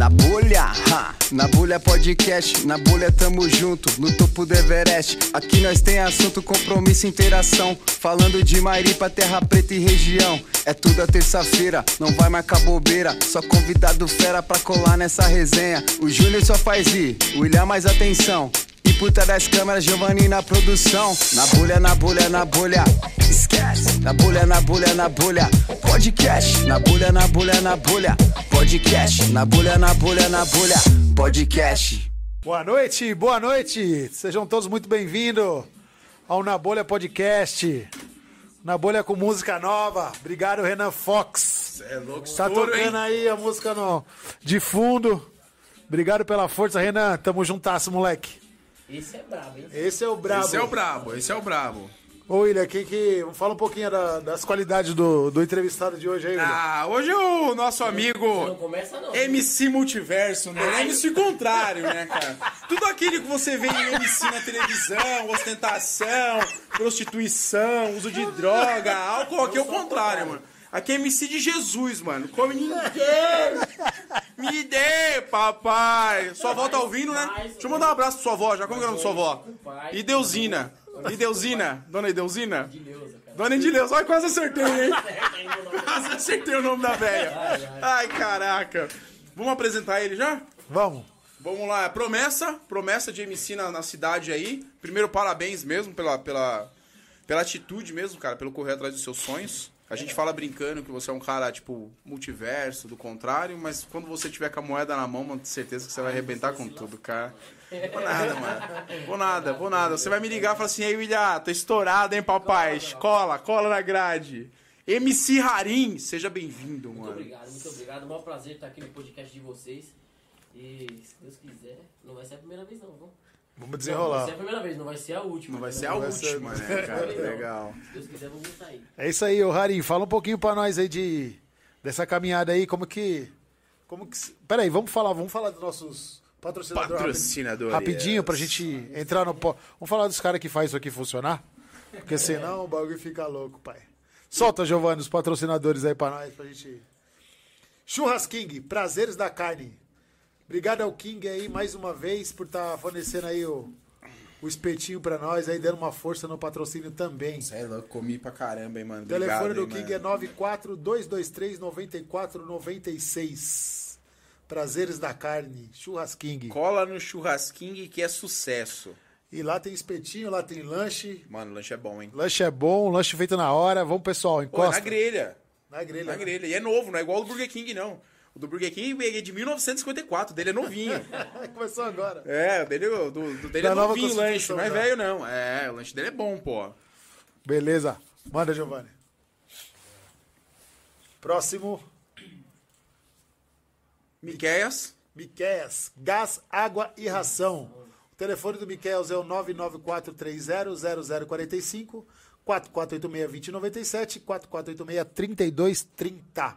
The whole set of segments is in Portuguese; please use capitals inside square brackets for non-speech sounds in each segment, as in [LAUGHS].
Na bolha, ha, na bolha podcast, na bolha tamo junto, no topo do Everest. Aqui nós tem assunto, compromisso, interação. Falando de Maripa, terra preta e região. É tudo a terça-feira, não vai marcar bobeira. Só convidado fera pra colar nessa resenha. O Júnior só faz ir, o William mais atenção. E puta das câmeras, Giovanni na produção. Na bolha, na bolha, na bolha. Esquece. Na bolha, na bolha, na bolha. Podcast. Na bolha, na bolha, na bolha. Podcast. Na bolha, na bolha, na bolha. Podcast. Boa noite, boa noite. Sejam todos muito bem-vindos ao Na Bolha Podcast. Na Bolha com música nova. Obrigado, Renan Fox. É louco, Tá tocando hein? aí a música no, de fundo. Obrigado pela força, Renan. Tamo juntasso, moleque. Esse é brabo, hein? Esse é o brabo. Esse é o brabo, esse é o brabo. Ô, William, quem que... fala um pouquinho da- das qualidades do, do entrevistado de hoje aí, William. Ah, hoje o nosso Não amigo começa não. MC Multiverso, né? É MC contrário, né, cara? Tudo aquilo que você vê em MC na televisão, ostentação, prostituição, uso de droga, álcool, aqui é o contrário, mano. Aqui é MC de Jesus, mano. Come [LAUGHS] ninguém. Me dê, papai. Sua avó tá ouvindo, né? Deixa eu mandar um abraço pra sua avó já. Como que é o nome da sua avó? Ideusina. Ideusina? Dona Ideusina? Dona Edileuza. Ai, quase acertei, hein? Quase acertei o nome da velha. Ai, caraca. Vamos apresentar ele já? Vamos. Vamos lá, promessa, promessa de MC na, na cidade aí. Primeiro, parabéns mesmo pela, pela, pela atitude mesmo, cara, pelo correr atrás dos seus sonhos. A gente fala brincando que você é um cara, tipo, multiverso, do contrário, mas quando você tiver com a moeda na mão, mano, tenho certeza que você vai arrebentar com tudo, cara. Vou nada, mano. Vou nada, vou nada. Você vai me ligar e falar assim, ei, William, tô estourado, hein, papai? Cola, cola na grade. MC Harim, seja bem-vindo, Muito mano. obrigado, muito obrigado. É um maior prazer estar aqui no podcast de vocês. E se Deus quiser, não vai ser a primeira vez não, viu? Vamos Não, vai desenrolar. ser a primeira vez, não vai ser a última. Não vai ser a vai ser- última, né, cara? Legal. Se Deus quiser, vamos sair. É isso aí, ô Harim. Fala um pouquinho pra nós aí de dessa caminhada aí, como que. Como que. se- Pera aí, vamos falar, vamos falar dos nossos patrocinadores. Patrocinadores. Rapidinho, pra gente entrar no. po- Vamos falar dos caras que faz isso aqui funcionar? Porque senão o bagulho fica louco, pai. Solta, Giovanni, os patrocinadores aí pra nós, pra gente. Churras King, prazeres da carne. Obrigado ao King aí mais uma vez por estar fornecendo aí o, o espetinho pra nós, aí dando uma força no patrocínio também. É louco, comi pra caramba, hein, mano. O telefone do Obrigado, King hein, é mano. 942239496. Prazeres da carne, Churras King. Cola no churrasquinho que é sucesso. E lá tem espetinho, lá tem lanche. Mano, lanche é bom, hein? Lanche é bom, lanche feito na hora. Vamos, pessoal, encosta. na grelha. Na grelha. Na né? grelha. E é novo, não é igual o Burger King, não. O do Burger King é de 1954, o dele é novinho. [LAUGHS] Começou agora. é, o dele, do, do dele Da é novinho o lanche, não é já. velho, não. É, o lanche dele é bom, pô. Beleza. Manda, Giovanni. Próximo, Miqueias. Miqueias. Gás, água e ração. O telefone do Miqueias é o 994300045, 4486-2097, 4486-3230.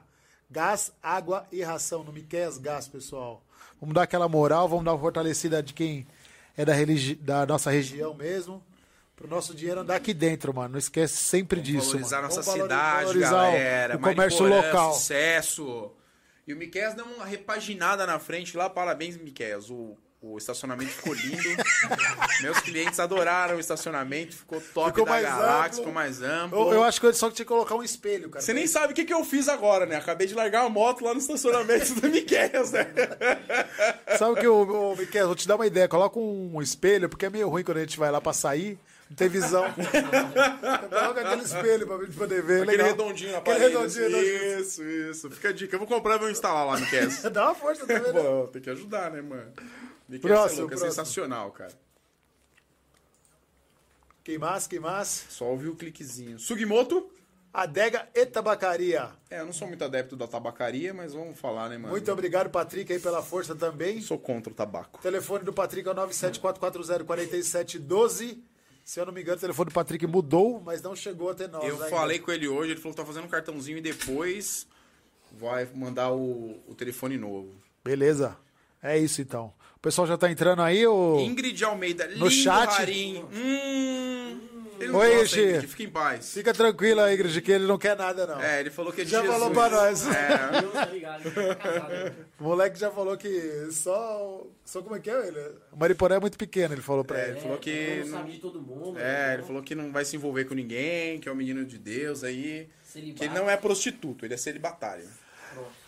Gás, água e ração no Miqueias Gás, pessoal. Vamos dar aquela moral, vamos dar uma fortalecida de quem é da, religi- da nossa região mesmo. Pro nosso dinheiro andar aqui dentro, mano. Não esquece sempre disso, valorizar mano. nossa Vamos cidade, valorizar galera. o comércio Mariporã, local. Sucesso. E o Miqueias deu uma repaginada na frente lá. Parabéns, Miqueias. O, o estacionamento ficou lindo. [LAUGHS] Meus clientes adoraram o estacionamento. Ficou top Ficou da galáxia, amplo. ficou mais amplo. Eu, eu acho que eu só tinha que colocar um espelho, cara. Você nem sabe o que, que eu fiz agora, né? Acabei de largar a moto lá no estacionamento do Miqueias, né? Sabe o que, ô, Miquel, vou te dar uma ideia. Coloca um espelho, porque é meio ruim quando a gente vai lá pra sair, tem visão. Coloca aquele espelho pra gente poder ver. Aquele legal. redondinho na Aquele parede. redondinho, redondinho. Isso, isso. Fica a dica. Eu vou comprar e vou instalar lá no Miqueias. [LAUGHS] Dá uma força também, né? Pô, tem que ajudar, né, mano? Miqueias Próximo, é, louco, é sensacional, cara. Quem mais, quem mais? Só ouvi o cliquezinho. Sugimoto? Adega e Tabacaria. É, eu não sou muito adepto da tabacaria, mas vamos falar, né, mano? Muito obrigado, Patrick, aí pela força também. Sou contra o tabaco. O telefone do Patrick é o 974404712. Se eu não me engano, o telefone do Patrick mudou, mas não chegou até nós. Eu ainda. falei com ele hoje, ele falou que tá fazendo um cartãozinho e depois vai mandar o, o telefone novo. Beleza. É isso então. O pessoal já tá entrando aí, ô. Ingrid Almeida, No lindo chat? Hum, Ele não Oi, gosta, Ingrid. Ingrid, fica em paz. Fica tranquilo aí, Ingrid, que ele não quer nada, não. É, ele falou que é de Já Jesus. falou pra nós. É, [LAUGHS] tá tá? O moleque já falou que só. Só como é que é ele? O Mariporé é muito pequeno, ele falou pra É, ele. ele falou que Não não- sabe de todo mundo. é, né? ele falou que não vai se envolver com ninguém, que é um menino de Deus aí. Celibato. Que ele não é prostituto, ele é celibatário.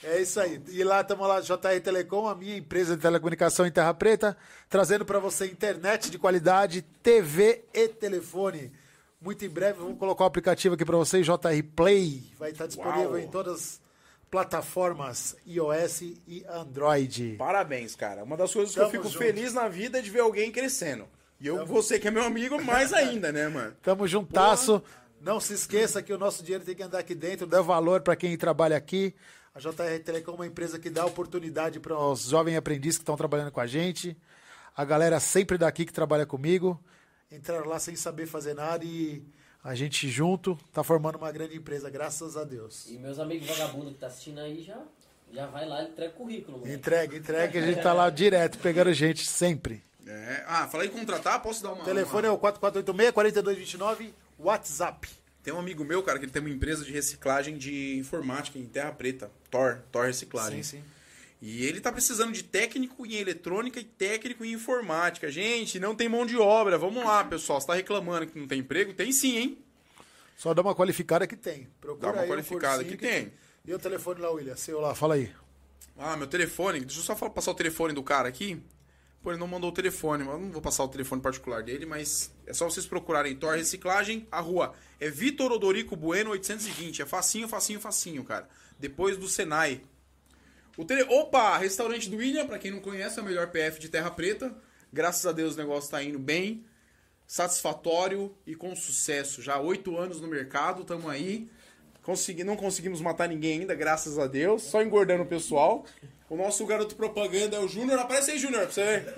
É isso aí. E lá estamos lá, JR Telecom, a minha empresa de telecomunicação em Terra Preta, trazendo para você internet de qualidade, TV e telefone. Muito em breve vamos colocar o aplicativo aqui para vocês, JR Play. Vai estar disponível Uau. em todas as plataformas iOS e Android. Parabéns, cara. Uma das coisas que Tamo eu fico junto. feliz na vida é de ver alguém crescendo. E eu, você que é meu amigo, mais ainda, né, mano? Tamo juntasso. Não se esqueça que o nosso dinheiro tem que andar aqui dentro, dá valor para quem trabalha aqui. A JR Telecom é uma empresa que dá oportunidade para os jovens aprendizes que estão trabalhando com a gente. A galera sempre daqui que trabalha comigo. Entraram lá sem saber fazer nada e a gente junto tá formando uma grande empresa, graças a Deus. E meus amigos vagabundos que tá assistindo aí já, já vai lá e entrega o currículo, mano. Entrega, entrega, a gente [LAUGHS] tá lá direto, pegando gente sempre. É. Ah, falei em contratar, posso dar uma. O telefone é uma... o 4486-4229, WhatsApp. Tem um amigo meu, cara, que ele tem uma empresa de reciclagem de informática em Terra Preta. Tor, Tor Reciclagem. Sim, sim. E ele tá precisando de técnico em eletrônica e técnico em informática. Gente, não tem mão de obra. Vamos lá, pessoal. Você tá reclamando que não tem emprego? Tem sim, hein? Só dá uma qualificada que tem. Procura Dá uma aí um qualificada cursinho que tem. E o telefone lá, William? Seu lá, fala aí. Ah, meu telefone. Deixa eu só passar o telefone do cara aqui. Pô, ele não mandou o telefone. mas não vou passar o telefone particular dele, mas é só vocês procurarem Tor Reciclagem. A rua é Vitor Odorico Bueno 820. É facinho, facinho, facinho, cara. Depois do Senai. O tele... Opa! Restaurante do William, pra quem não conhece, é o melhor PF de Terra Preta. Graças a Deus o negócio tá indo bem. Satisfatório e com sucesso. Já oito anos no mercado, tamo aí. Consegui... Não conseguimos matar ninguém ainda, graças a Deus. Só engordando o pessoal. O nosso garoto propaganda é o Júnior. Aparece aí, Júnior, pra você ver.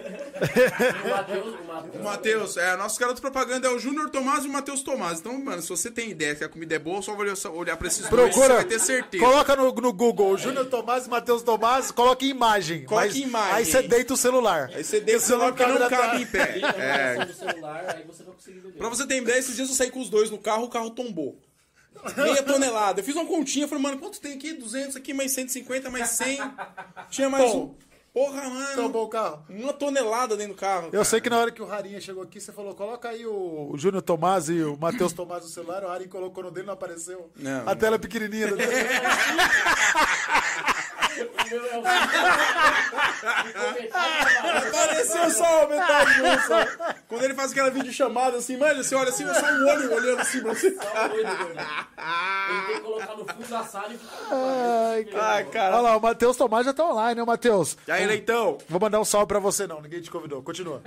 O Matheus, o Matheus. O Matheus, é, nosso garoto propaganda é o Júnior Tomás e o Matheus Tomás. Então, mano, se você tem ideia que a comida é boa, só olhar, só olhar pra esses dois, você Procura. vai ter certeza. Coloca no, no Google Júnior Tomás e Matheus Tomás, coloca em imagem. Coloca Mas em imagem. Aí você deita o celular. Aí você deixa o celular porque não cabe em pé. É. é. do celular, aí você vai conseguir beber. Pra você ter ideia, esses dias eu saí com os dois no carro, o carro tombou. Meia tonelada. Eu fiz uma continha, falei, mano, quanto tem aqui? 200 aqui, mais 150, mais 100. Tinha mais Bom. um. Porra, mano. Tombou o carro. Uma tonelada dentro do carro. Eu sei que na hora que o Rarinha chegou aqui, você falou, coloca aí o, o Júnior Tomás e o Matheus Tomás no celular, o Harinha colocou no dele, não apareceu. Não. A tela pequenininha. [LAUGHS] do- O meu é o Apareceu só a metade de um só. Quando ele faz aquela videochamada assim, mano, você olha assim, é só um olho olhando assim pra você. Só gordão. Ele tem que colocar no fundo da sala e. Ai, cara. Olha lá, o Matheus Tomás já tá online, né, Matheus? E aí, Leitão? Vou mandar um salve pra você, não. Ninguém te convidou. Continua.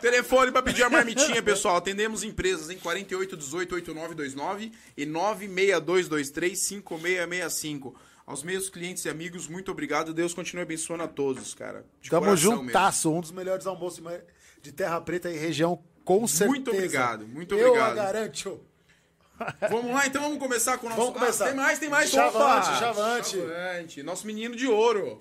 Telefone pra pedir a marmitinha, pessoal. Atendemos empresas em 48 18 8929 e 96223 5665. Aos meus clientes e amigos, muito obrigado. Deus continue abençoando a todos, cara. De Tamo juntasso. Um dos melhores almoços de- Terra Preta e região, com certeza. Muito obrigado, muito Eu obrigado. a garanto. mesmo. Vamos lá, então vamos começar com o nosso. Vamos começar. Ah, tem mais, tem mais. Chavante! Chavante. Chavante. Nosso menino de ouro.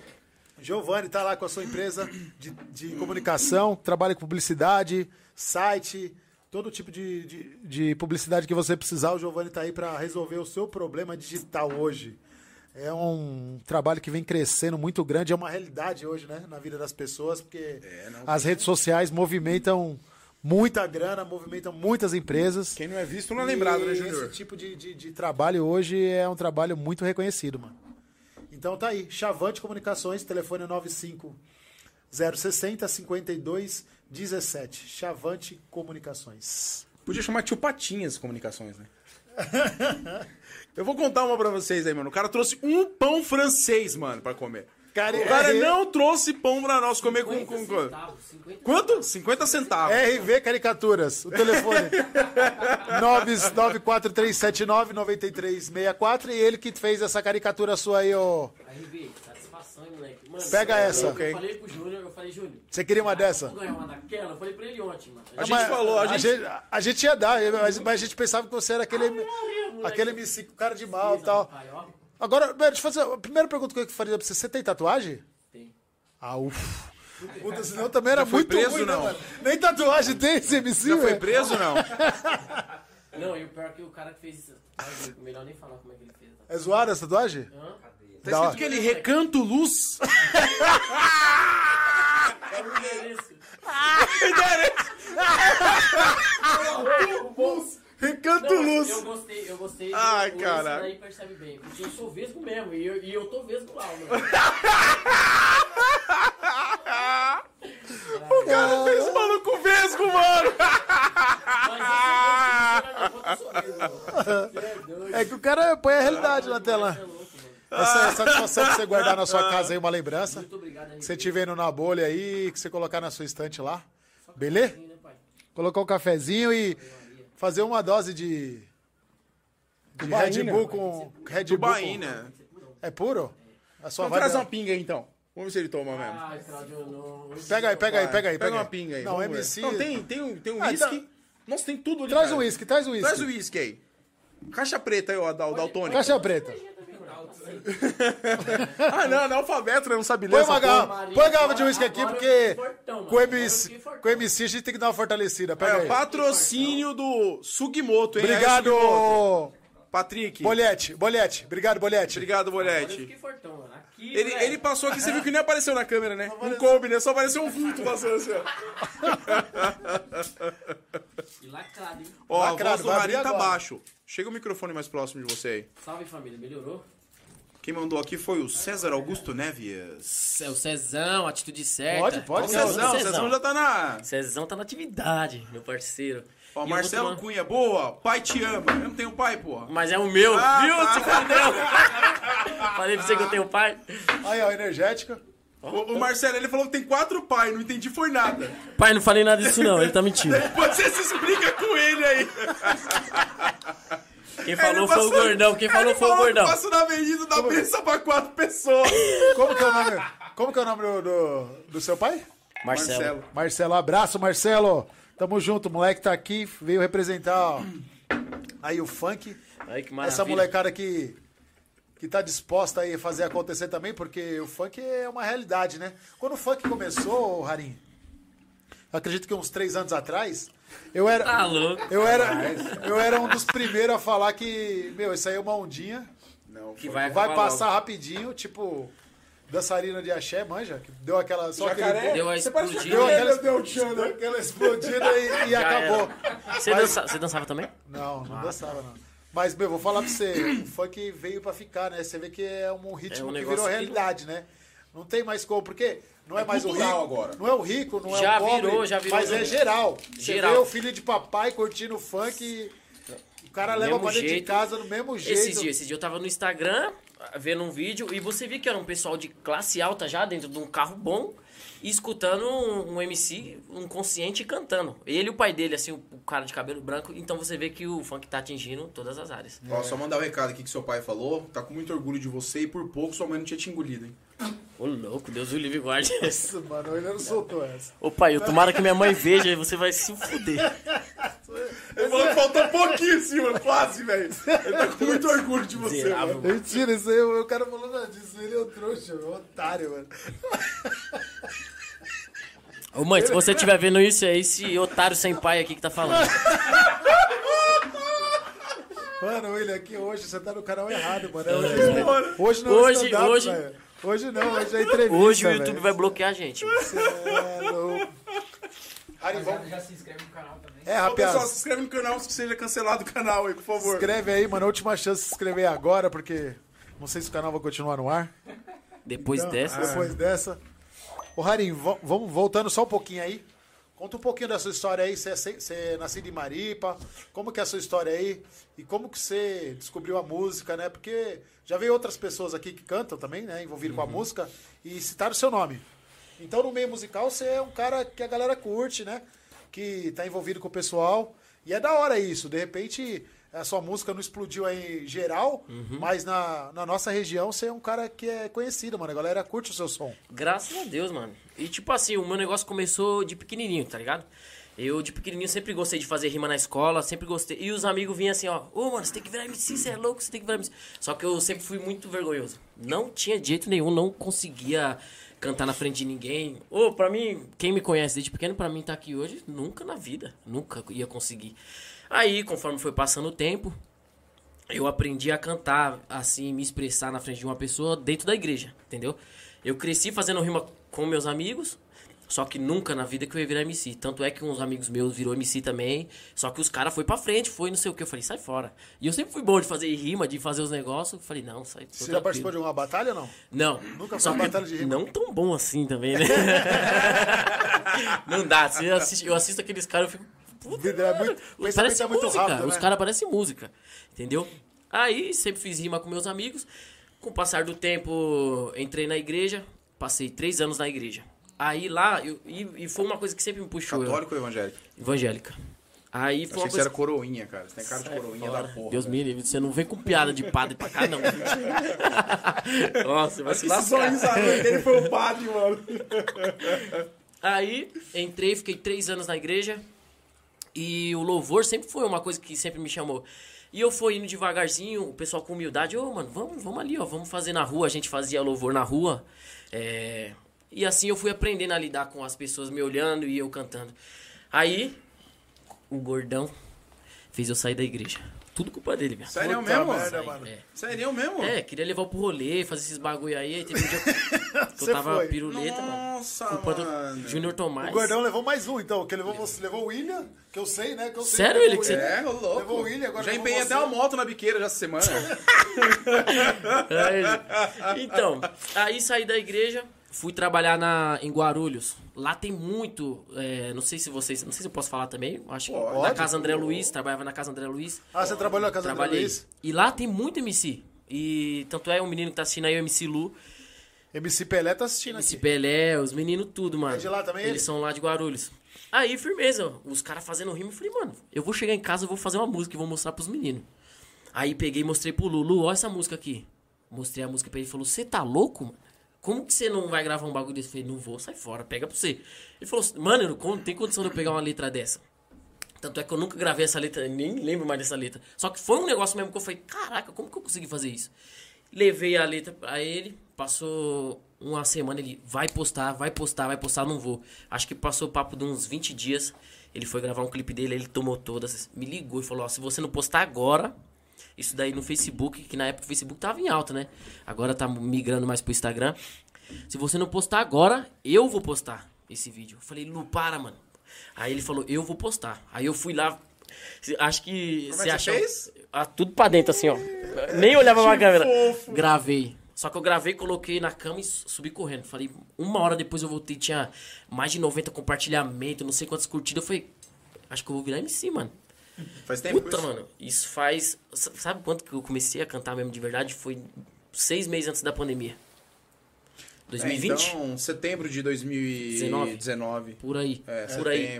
Giovanni tá lá com a sua empresa de, de comunicação, trabalha com publicidade, site, todo tipo de, de, de publicidade que você precisar. O Giovanni tá aí para resolver o seu problema digital hoje. É um trabalho que vem crescendo muito grande, é uma realidade hoje, né, na vida das pessoas, porque É, não, as redes sociais movimentam muita grana, movimentam muitas empresas. Quem não é visto não é lembrado, né, Júnior? Esse tipo de, de, de trabalho hoje é um trabalho muito reconhecido, mano. Então tá aí, Chavante Comunicações, telefone 95 060 52 17. Chavante Comunicações. Podia chamar tio Patinhas Comunicações, né? [LAUGHS] Eu vou contar uma pra vocês aí, mano. O cara trouxe um pão francês, mano, pra comer. Cara, O cara é- não trouxe pão pra nós comer com... com, centavos, 50 Quanto? 50 centavos. RV Caricaturas, o telefone [LAUGHS] 99437999364 e ele que fez essa caricatura sua aí, ó. RV, hein, moleque. Mano, Pega eu- essa. Eu Ok. falei pro Júnior, eu falei, Júnior. Você queria uma dessa? Vou ganhar uma daquela? Eu falei pra ele ontem, mano. A gente falou, a gente- a gente ia dar, mas, mas a gente pensava que você era aquele, moleque. aquele MC com cara de mal e tal. Agora, deixa eu fazer a primeira pergunta que eu faria pra você. Você tem tatuagem? tem. Ah, ufa. Puta, senão também era Já foi muito preso, ruim, né, não? mano? Nem tatuagem tem esse MC, Já foi preso não? Não, e o pior é que o cara que fez isso. Melhor nem falar como é que ele fez. É zoada essa tatuagem? Hã? Tá hora. escrito que ele recanto luz. [LAUGHS] É o endereço. Recanto Não, luz. Eu gostei, eu gostei. Ai, o caraca. Esse daí percebe bem. Porque eu sou vesgo mesmo. E eu, e eu tô vesgo lá, mano. [LAUGHS] O cara fez maluco vesgo, mano. Mas é o vesgo, não, eu sou vesgo. Você é doido. É que o cara põe a realidade na tela. Essa é a satisfação [LAUGHS] de você guardar na sua casa aí uma lembrança. Muito obrigado. Que você estiver indo na bolha aí, que você colocar na sua estante lá. Beleza? Né? Colocar um cafezinho e fazer uma dose de. De Red. Bull com. Red Bull. com- Tubaína. É puro? A sua Vamos trazer vibe. uma pinga aí, então. Vamos ver se ele toma mesmo. Hoje Pega aí, pega aí, pega aí. Pega uma pinga aí. Não. MC. Não, tem, tem um, tem um Ah, whisky. então- Nossa, tem tudo ali, Traz o uísque, traz o uísque. Traz o whisky aí. Caixa preta aí, ó, da, o daltônico. Caixa preta. [LAUGHS] Ah, não, não é alfabeto, né? Não sabe ler Põe uma garrafa, põe a garrafa de uísque aqui, porque fortão, com MC, com MC a gente tem que dar uma fortalecida. Pega É, aí. patrocínio do Sugimoto, hein? Obrigado, Sugimoto. Patrick. Bolete. Bolete. Obrigado, Bolete. Obrigado, Bolete. fortão. Aqui, Ele, ele passou aqui, você viu que nem apareceu na câmera, né? Não coube, né? Só apareceu um vulto passando assim, ó. E lacrado, hein? Ó, a Lacrado, voz do Marinho tá agora. baixo. Chega o microfone mais próximo de você aí. Salve, família. Melhorou? Quem mandou aqui foi o César Augusto Neves. É o Cezão, atitude certa. Pode, pode, O Cezão, Cezão, o Cezão já tá na... Cezão tá na atividade, meu parceiro. Ó, E Marcelo tomar- Cunha, boa. Pai te ama. Eu não tenho pai, porra. Mas é o meu, Ah, viu? tá. [LAUGHS] Falei pra você que eu tenho pai. Aí, ó, energética. O, o Marcelo, ele falou que tem quatro pais, não entendi foi nada. Pai, não falei nada disso não, ele tá mentindo. [LAUGHS] Você se explica com ele aí. [LAUGHS] Quem [LAUGHS] falou Ele foi o passou- gordão, quem falou foi o gordão. Passa na avenida da mesa pra quatro pessoas. [LAUGHS] Como que é o nome, como que é o nome do, do, do seu pai? Marcelo. Marcelo, abraço, Marcelo. Tamo junto, o moleque tá aqui, veio representar ó, aí o funk. Aí que maravilha. Essa molecada que, que tá disposta aí a fazer acontecer também, porque o funk é uma realidade, né? Quando o funk começou, Harim, acredito que uns três anos atrás, eu era, Tá louco. eu era, eu era um dos primeiros a falar que, meu, isso aí é uma ondinha, Não, Que vai, vai passar logo. rapidinho, tipo dançarina de axé, manja, que deu aquela, só Jacaré? aquele... Deu a explodida. Deu aquela, deu um tchan, né? aquela explodida e, e acabou. Você, Mas- dança- você dançava também? Não, não dançava, não. Mas, meu, vou falar pra você, o funk veio pra ficar, né? Você vê que é um ritmo É um que virou que- realidade, né? Não tem mais como, porque não é, É mais o rico. agora. Não é o rico, não Já é o pobre. virou, já virou Mas é também. geral. Você Geral. vê o filho de papai curtindo funk e o cara leva pra dentro de casa do mesmo jeito. Esses dias, esses dias eu tava no Instagram vendo um vídeo e você viu que era um pessoal de classe alta já dentro de um carro bom e escutando um, um MC, um consciente cantando. Ele e o pai dele, assim, o, o cara de cabelo branco. Então você vê que o funk tá atingindo todas as áreas. Ó, só mandar o recado aqui que seu pai falou. Tá com muito orgulho de você e por pouco sua mãe não tinha te engolido, hein? [LAUGHS] Ô louco, Deus o livre guarde. Nossa, mano, ele não soltou essa. Ô pai, eu tomara que minha mãe veja e você vai se fuder. Ele falou que faltou pouquíssimo, quase, velho. Ele tá com muito orgulho de você, mano. Mentira, isso aí, o cara falou nada disso. Ele é um trouxa, um otário, mano. Ô mãe, se você estiver vendo isso, é esse otário sem pai aqui que tá falando. Mano, ele aqui hoje, você tá no canal errado, mano. É Mano, Hoje não é Hoje- stand-up, hoje- velho. Hoje não, hoje é entrevista, Hoje o. YouTube vai bloquear a gente. É louco. Ari, vamos- Já se inscreve no canal também. É, Ó, rapaziada, pessoal, se inscreve no canal se seja cancelado o canal aí, por favor. inscreve aí, mano. Última chance de se inscrever agora, porque não sei se o canal vai continuar no ar. Depois Então, dessa. Depois dessa. Ô, Harim, vamos voltando só um pouquinho aí. Conta um pouquinho da sua história aí. Você é, se- você é nascido em Maripa. Como que é a sua história aí? E como que você descobriu a música, né? Porque já veio outras pessoas aqui que cantam também, né? Envolvido com a música. E citaram o seu nome. Então, no meio musical, você é um cara que a galera curte, né? Que tá envolvido com o pessoal. E é da hora isso. De repente, a sua música não explodiu aí em geral, mas na, na nossa região você é um cara que é conhecido, mano. A galera curte o seu som. Graças a Deus, mano. E tipo assim, o meu negócio começou de pequenininho, tá ligado? Eu, de pequenininho, sempre gostei de fazer rima na escola, sempre gostei. E os amigos vinham assim, ó, ô, mano, você tem que virar MC, você é louco, você tem que virar MC. Só que eu sempre fui muito vergonhoso. Não tinha jeito nenhum, não conseguia cantar na frente de ninguém. Ô, pra mim, quem me conhece desde pequeno, pra mim tá aqui hoje, nunca na vida, nunca ia conseguir. Aí, conforme foi passando o tempo, eu aprendi a cantar, assim, me expressar na frente de uma pessoa dentro da igreja, entendeu? Eu cresci fazendo rima com meus amigos, só que nunca na vida que eu ia virar MC. Tanto é que uns amigos meus virou MC também, só que os caras foi pra frente, foi não sei o que. Eu falei, sai fora. E eu sempre fui bom de fazer rima, de fazer os negócios. Eu falei, não, sai. Você já participou de uma batalha ou não? Não. Nunca Só foi uma batalha de rima? Não tão bom assim também, né? [LAUGHS] não dá. Eu assisto, eu assisto aqueles caras, eu fico. Puta, é muito- parece é muito música. rápido, Os né? caras parecem música. Entendeu? Aí sempre fiz rima com meus amigos. Com o passar do tempo, entrei na igreja. Passei três anos na igreja. Aí lá, eu- e, e foi uma coisa que sempre me puxou. eu- Católico ou evangélico? evangélica. Aí Eu foi achei uma que você coisa. era coroinha, cara. Você tem cara de coroinha fora. da porra. Deus velho. me livre, você não vem com piada de padre pra cá, não. [LAUGHS] Nossa, vai se Esse lascar. sorriso dele foi o padre, mano. Aí entrei, fiquei três anos na igreja. E o louvor sempre foi uma coisa que sempre me chamou. E eu fui indo devagarzinho, o pessoal com humildade, ô mano, vamos, vamos ali, ó, vamos fazer na rua. A gente fazia louvor na rua. É, E assim eu fui aprendendo a lidar com as pessoas me olhando e eu cantando. Aí, o gordão fez eu sair da igreja. Tudo culpa dele, velho. Sério Puta mesmo? merda, Aí, mano. é. Sério mesmo? É, queria levar pro rolê, fazer esses bagulho aí. aí teve um dia que [LAUGHS] eu tava foi. piruleta, mano. Nossa, Culpa do mano. Júnior Tomás. O Gordão levou mais um, então, que levou você, levou o William, que eu sei, né? Que eu sei Sério, levou que você- William. É, louco. Levou o William, agora Já empenhei você. até uma moto na biqueira já essa semana. [LAUGHS] [LAUGHS] É, então, aí saí da igreja, fui trabalhar na, em Guarulhos. Lá tem muito, é, não sei se vocês, não sei se eu posso falar também, acho que na Pode, Casa André Luiz, trabalhava na Casa André Luiz. Ah, você trabalhou na casa do André Trabalhei. Luiz? E lá tem muito MC. E tanto é o menino que tá assistindo aí, o MC Lu, MC Pelé tá assistindo MC aqui. Pelé, os meninos tudo, mano. É de lá também Eles ele? são lá de Guarulhos. Aí, firmeza, os caras fazendo rima, eu falei, mano, eu vou chegar em casa, eu vou fazer uma música e vou mostrar pros meninos. Aí peguei e mostrei pro Lulu, olha essa música aqui. Mostrei a música pra ele e falou, você tá louco, mano? Como que você não vai gravar um bagulho desse? Eu falei, não vou, sai fora, pega pra você. Ele falou, mano, eu não tem condição de eu pegar uma letra dessa. Tanto é que eu nunca gravei essa letra, nem lembro mais dessa letra. Só que foi um negócio mesmo que eu falei, caraca, como que eu consegui fazer isso? Levei a letra pra ele, passou uma semana, ele vai postar, vai postar, vai postar, não vou. Acho que passou o papo de uns 20 dias. Ele foi gravar um clipe dele, ele tomou todas, me ligou e falou, ó, se você não postar agora, isso daí no Facebook, que na época o Facebook tava em alta, né? Agora tá migrando mais pro Instagram. Se você não postar agora, eu vou postar esse vídeo. Eu falei, Lu, para, mano. Aí ele falou, eu vou postar. Aí eu fui lá. Acho que Como você é você achou. fez? Ah, tudo pra dentro, assim, ó. Nem olhava pra câmera. Gravei. Só que eu gravei, coloquei na cama e su- subi correndo. Falei, uma hora depois eu voltei, tinha mais de 90 compartilhamentos, não sei quantas curtidas. Eu falei, acho que eu vou virar MC, mano. Faz tempo Puta, isso? mano, isso faz. Sabe quanto que eu comecei a cantar mesmo de verdade? Foi seis meses antes da pandemia. É, 2020? então, setembro de 2019. Por aí. É, por aí.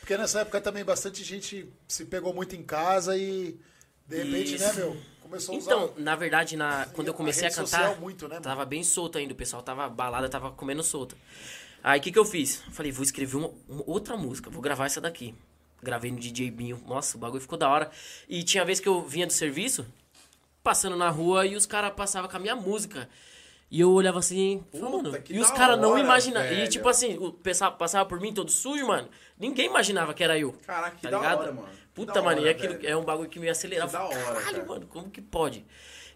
Porque nessa época também bastante gente se pegou muito em casa e de repente, Isso. né, meu? Começou a usar. Então, na verdade, na, quando eu comecei a, rede cantar, muito, né, mano? tava bem solto ainda, o pessoal tava, a balada tava comendo solta. Aí, o que que eu fiz? Falei, vou escrever uma, uma outra música, vou gravar essa daqui. Gravei no DJ Binho, nossa, o bagulho ficou da hora. E tinha vez que eu vinha do serviço, passando na rua, e os caras passavam com a minha música. E eu olhava assim, Puta, mano, e os caras não imaginavam. E tipo assim, o pessoal passava por mim todo sujo, mano. Ninguém imaginava que era eu. Caraca, que tá da ligado? hora, mano. Puta, da mano, hora, e aquilo velho. é um bagulho que me acelerava. Que da hora, Caralho, cara. mano, como que pode?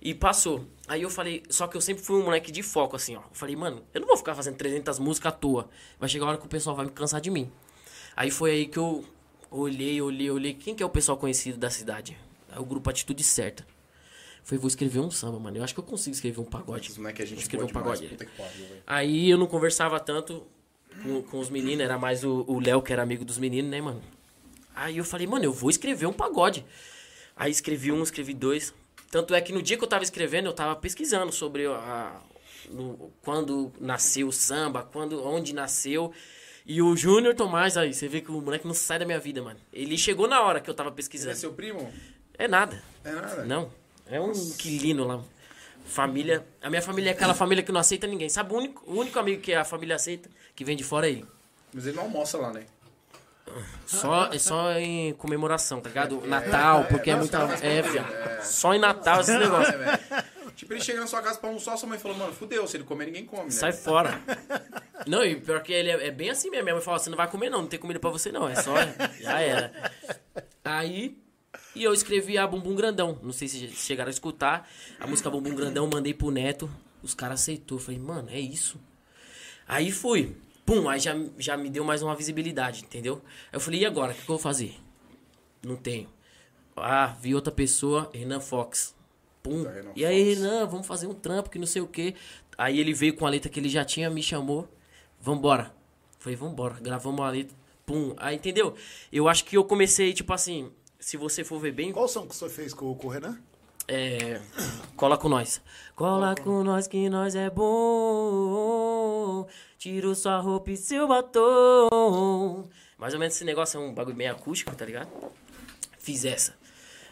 E passou. Aí eu falei, só que eu sempre fui um moleque de foco, assim, ó. Eu falei, mano, eu não vou ficar fazendo 300 músicas à toa. Vai chegar a hora que o pessoal vai me cansar de mim. Aí foi aí que eu olhei, olhei, olhei. Quem que é o pessoal conhecido da cidade? É o grupo Atitude Certa. Falei, vou escrever um samba, mano. Eu acho que eu consigo escrever um pagode. Isso não é que a gente escrever um demais, pagode. Pariu, velho. Aí eu não conversava tanto com, com os meninos, era mais o o Léo, que era amigo dos meninos, né, mano? Aí eu falei, mano, eu vou escrever um pagode. Aí escrevi um, escrevi dois. Tanto é que no dia que eu tava escrevendo, eu tava pesquisando sobre a, no- quando nasceu o samba, quando, onde nasceu. E o Júnior Tomás, aí, você vê que o moleque não sai da minha vida, mano. Ele chegou na hora que eu tava Você é pesquisando. seu primo? É nada. É nada? Não. É um inquilino lá. Família. A minha família é aquela família que não aceita ninguém. Sabe o único, o único amigo que a família aceita, que vem de fora é ele. Mas ele não almoça lá, né? Só, é só em comemoração, tá ligado? Natal, porque é muita. É, viado. Só em Natal esse [LAUGHS] negócio. É. Tipo, ele chega na sua casa pra almoçar, sua mãe falou, mano, fudeu, se ele comer, ninguém come, né? Sai fora. [LAUGHS] Não, e pior que ele é, é bem assim mesmo. Minha mãe fala, você não vai comer não, não tem comida pra você não. É só. Já era. Aí. E eu escrevi a Bumbum Grandão. Não sei se chegaram a escutar. A música Bumbum Grandão, mandei pro Neto. Os caras aceitou. Falei, mano, é isso. Aí fui. Pum, aí já, já me deu mais uma visibilidade, entendeu? Aí eu falei, e agora? O que, que eu vou fazer? Não tenho. Ah, vi outra pessoa, Renan Fox. Pum. E aí. Renan, vamos fazer um trampo que não sei o quê. Aí ele veio com a letra que ele já tinha, me chamou. Vambora. Falei, vambora. Gravamos a letra. Pum. Aí, entendeu? Eu acho que eu comecei, tipo assim, se você for ver bem, Qual som que você fez com, com o Renan? é. Cola com nós. Cola com nós que nós é bom. Tiro sua roupa e seu batom. Mais ou menos esse negócio é um bagulho meio acústico, tá ligado? Fiz essa.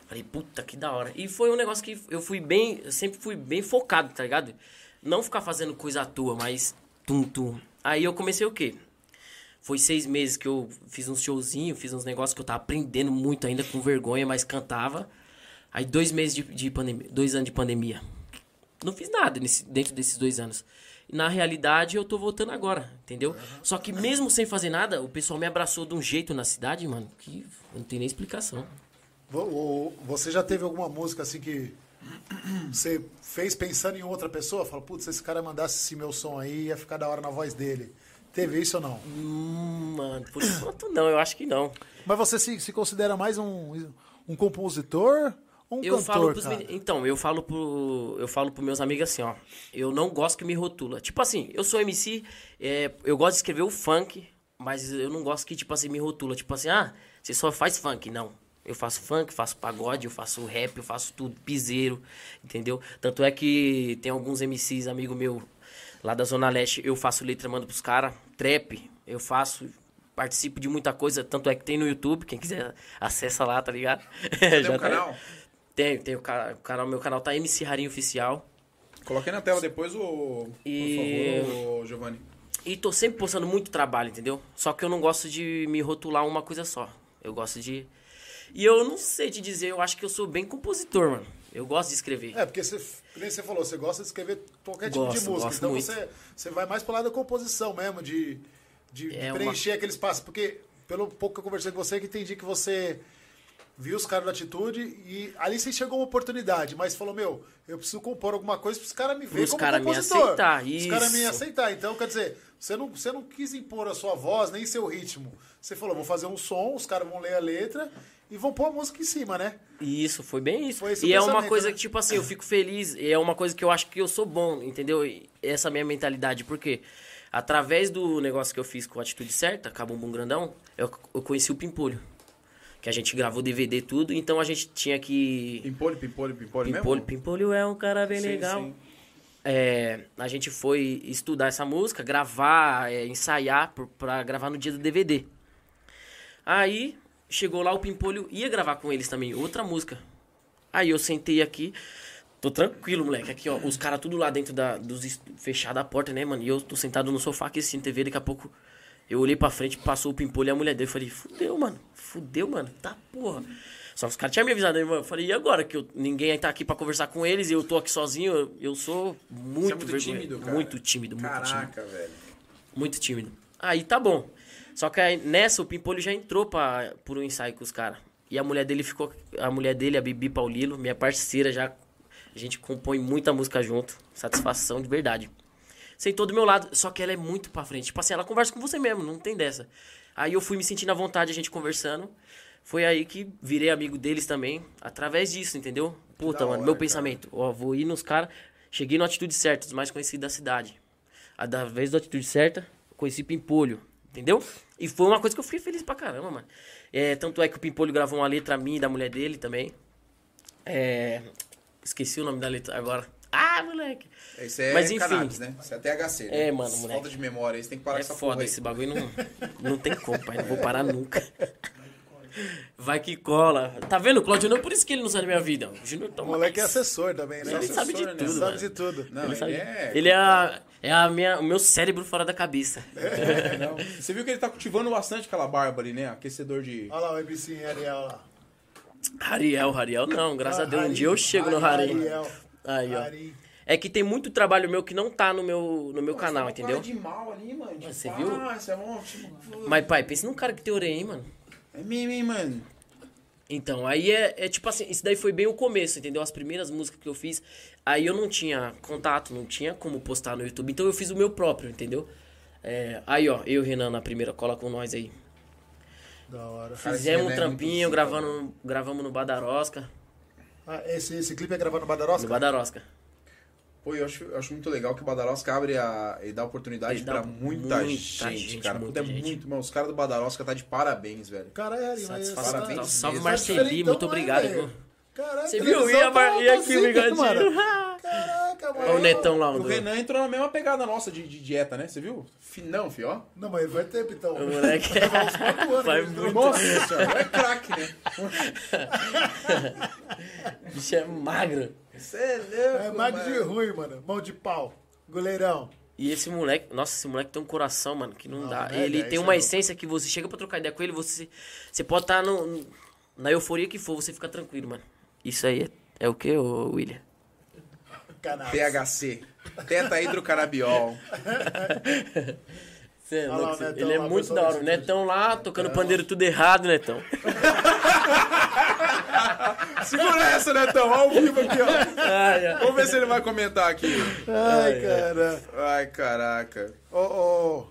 Falei, puta que da hora. E foi um negócio que eu fui bem. Eu sempre fui bem focado, tá ligado? Não ficar fazendo coisa à toa, mas. Tum, tum. Aí eu comecei o quê? Foi seis meses que eu fiz uns showzinhos, fiz uns negócios que eu tava aprendendo muito ainda com vergonha, mas cantava. Aí dois meses de, de pandemia, dois anos de pandemia. Não fiz nada nesse, dentro desses dois anos. Na realidade eu tô voltando agora, entendeu? Só que mesmo sem fazer nada, o pessoal me abraçou de um jeito na cidade, mano, que não tem nem explicação. Você já teve alguma música assim que você fez pensando em outra pessoa? Fala, putz, se esse cara mandasse esse meu som aí, ia ficar da hora na voz dele. Teve isso ou não? Hum, mano, por enquanto não, eu acho que não. Mas você se, se considera mais um, um compositor ou um Eu falo cantor, cara? meni- Então, eu falo pro. Eu falo pros meus amigos assim, ó. Eu não gosto que me rotula. Tipo assim, eu sou MC, é, eu gosto de escrever o funk, mas eu não gosto que, tipo assim, me rotula. Tipo assim, ah, você só faz funk. Não. Eu faço funk, faço pagode, eu faço rap, eu faço tudo, piseiro, entendeu? Tanto é que tem alguns MCs, amigo meu, lá da Zona Leste, eu faço letra, mando pros caras, trap, eu faço, participo de muita coisa, tanto é que tem no YouTube, quem quiser acessa lá, tá ligado? Tem [LAUGHS] Já um tá- canal? tem, tem o, ca- o canal, meu canal tá MC Rarinho Oficial. Coloquei na tela depois o... E- Por favor, Giovanni. E tô sempre postando muito trabalho, entendeu? Só que eu não gosto de me rotular uma coisa só. Eu gosto de. E eu não sei te dizer, eu acho que eu sou bem compositor, mano. Eu gosto de escrever. É, porque você, nem você falou, você gosta de escrever qualquer tipo de Gosto, música. gosto então muito. você, você vai mais pro lado da composição mesmo, de, de, de É uma- preencher aquele espaço. Porque, pelo pouco que eu conversei com você, que entendi que você viu os caras da atitude e ali você chegou uma oportunidade, mas falou, meu, eu preciso compor alguma coisa para os caras me verem Pros como cara me compositor. aceitar, Os caras me isso. aceitar. Então, quer dizer, você não, você não quis impor a sua voz, nem seu ritmo. Você falou, vou fazer um som, os caras vão ler a letra e vão pôr a música em cima, né? Isso, foi bem isso. Foi e é uma coisa né? que, tipo assim, eu fico feliz. E é uma coisa que eu acho que eu sou bom, entendeu? E essa minha mentalidade. Porque através do negócio que eu fiz com a Atitude Certa, com a Bumbum Grandão, eu, eu conheci o Pimpolho. Que a gente gravou DVD tudo, então a gente tinha que. Pimpolho, pimpolho, pimpolho, Pimpolho, mesmo? Pimpolho é um cara bem Sim, legal. sim. É, a gente foi estudar essa música, gravar, é, ensaiar por- pra gravar no dia do DVD. Aí chegou lá o Pimpolho, ia gravar com eles também, outra música. Aí eu sentei aqui, tô tranquilo, moleque. Aqui, ó, os caras tudo lá dentro da, dos fechada a porta, né, mano? E eu tô sentado no sofá aqui assistindo TV, daqui a pouco eu olhei pra frente, passou o Pimpolho e a mulher dele. Eu falei, fudeu, mano, fudeu, mano, tá porra. Só que os caras tinham me avisado, né, mano? Eu falei, e agora que eu, ninguém tá aqui pra conversar com eles e eu tô aqui sozinho? Eu, eu sou muito, Você é muito vergonha- tímido, cara. Muito tímido, muito tímido. Caraca, velho. Muito tímido. Aí tá bom. Só que aí, nessa o Pimpolho já entrou pra, por um ensaio com os caras. E a mulher dele ficou. A mulher dele, a Bibi Paulilo, minha parceira, já. A gente compõe muita música junto. Satisfação de verdade. Sentou do meu lado, só que ela é muito pra frente. Tipo assim, ela conversa com você mesmo, não tem dessa. Aí eu fui me sentindo à vontade, a gente conversando. Foi aí que virei amigo deles também, através disso, entendeu? Puta, da mano, hora, meu cara. pensamento. Ó, vou ir nos caras. Cheguei no Atitude Certa, os mais conhecidos da cidade. Através do Atitude Certa, conheci Pimpolho, entendeu? E foi uma coisa que eu fiquei feliz pra caramba, mano. É, tanto é que o Pimpolho gravou uma letra minha e da mulher dele também. É, esqueci o nome da letra agora. Ah, moleque! Isso é Mas enfim. cannabis, né? Isso é THC, né? É, mano, moleque. Falta de memória, aí você tem que parar É com essa foda, porra aí. esse bagulho não, não tem como, pai. Não vou parar nunca. Vai que cola. Tá vendo? Claudio não, por isso que ele não sai da minha vida. O Júnior O toma. moleque é assessor também, né? Ele sabe de assessor, né? tudo, Sabe mano. de tudo. Não, Ele, ele, sabe- é. ele é, a, é a minha, o meu cérebro fora da cabeça. É, não. Você viu que ele tá cultivando bastante aquela barba ali, né? Aquecedor de. Olha lá o MC Ariel lá. Hariel, Hariel não, graças a Deus. Um dia eu chego no. Ariel. Aí, ó. Ari. É que tem muito trabalho meu que não tá no meu, no meu Pô, canal, você com entendeu? de mal ali, mano. de Você viu? É bom, tipo, Mas, pai, pensa num cara que tem orelha, hein, mano. É mesmo, hein, mano. Então, aí é, é tipo assim, isso daí foi bem o começo, entendeu? As primeiras músicas que eu fiz, aí eu não tinha contato, não tinha como postar no YouTube, então eu fiz o meu próprio, entendeu? É, aí, ó, eu e o Renan na primeira, cola com nós aí. Da hora. Fizemos um é trampinho, zica, gravando, gravamos no Badarosca. Ah, esse, esse clipe é gravado no No Badarosca? Pô, eu acho, eu acho muito legal que o Badarosca abre a, e dá oportunidade pra muita, muita gente, gente, cara. muita é gente. muito, mano. Os caras do Badarosca tá de parabéns, velho. Caralho, mas... Satisfação Parabéns total. Salve. Marceli, muito obrigado. hein, viu? velho? Caralho, Você viu? Ia, Mar- tá- tá aqui, zica, bigodinho. [LAUGHS] Caraca, mano. Olha o netão lá, O o Renan entrou na mesma pegada nossa de, de dieta, né? Você viu? Finão, fi, ó. Não, mas vai ter, então. O moleque [LAUGHS] vai muito. Nossa é craque, né? [LAUGHS] O bicho é magro. Você é louco, É de ruim, mano. Mão de pau. Goleirão. E esse moleque, nossa, esse moleque tem um coração, mano, que não, Não, dá. é, ele é, tem isso uma é essência que você chega pra trocar ideia com ele, você, você pode estar no, na euforia que for, você fica tranquilo, mano. Isso aí é, é o que, ô William? Canal. THC. Teta hidrocanabiol. [LAUGHS] Cê é Olha lá louco, o cê- Netão ele é lá, muito pessoal da hora. desse Netão lá, tocando pandeiro tudo errado, Netão. [LAUGHS] [LAUGHS] Segura essa, Netão. Ao vivo aqui, ó. Ai, ai. Vamos ver se ele vai comentar aqui. Ai, cara. Ai, caraca. Ô, ô,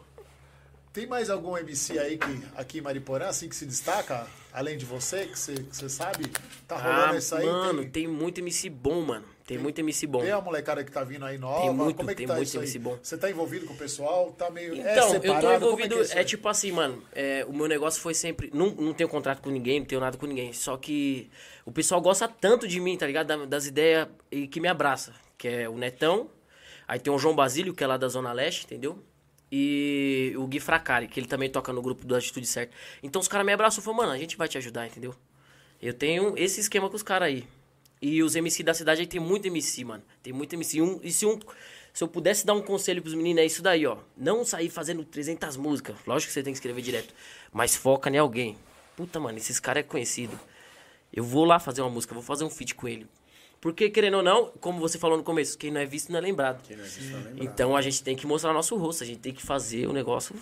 tem mais algum MC aí que, aqui em Mariporã, assim, que se destaca? Além de você, que você, que você sabe? Tá rolando Ah, isso aí? mano, tem, tem muito MC bom, mano. Tem muito MC bom. tem a molecada que tá vindo aí nova? Tem muito, Como é que tem tá muito isso aí? MC bom. Você tá envolvido com o pessoal? Tá meio. é Então, separado? eu tô Como envolvido. É, É, é tipo assim, mano. é, o meu negócio foi sempre. Não, não tenho contrato com ninguém, não tenho nada com ninguém. Só que o pessoal gosta tanto de mim, tá ligado? Da- Das ideias e que me abraça. Que é o Netão. Aí tem o João Basílio, que é lá da Zona Leste, entendeu? E o Gui Fracari, que ele também toca no grupo do Atitude Certa. Então os caras me abraçam e falam, mano, a gente vai te ajudar, entendeu? Eu tenho esse esquema com os caras aí. E os MC da cidade aí tem muito MC, mano. Tem muito MC. Um, e se, um, se eu pudesse dar um conselho pros meninos, é isso daí, ó. Não sair fazendo 300 músicas. Lógico que você tem que escrever direto. Mas foca em alguém. Puta, mano, esses caras é conhecido. Eu vou lá fazer uma música, vou fazer um feat com ele. Porque, querendo ou não, como você falou no começo, quem não é visto não é lembrado. Então a gente tem que mostrar nosso rosto, a gente tem que fazer o negócio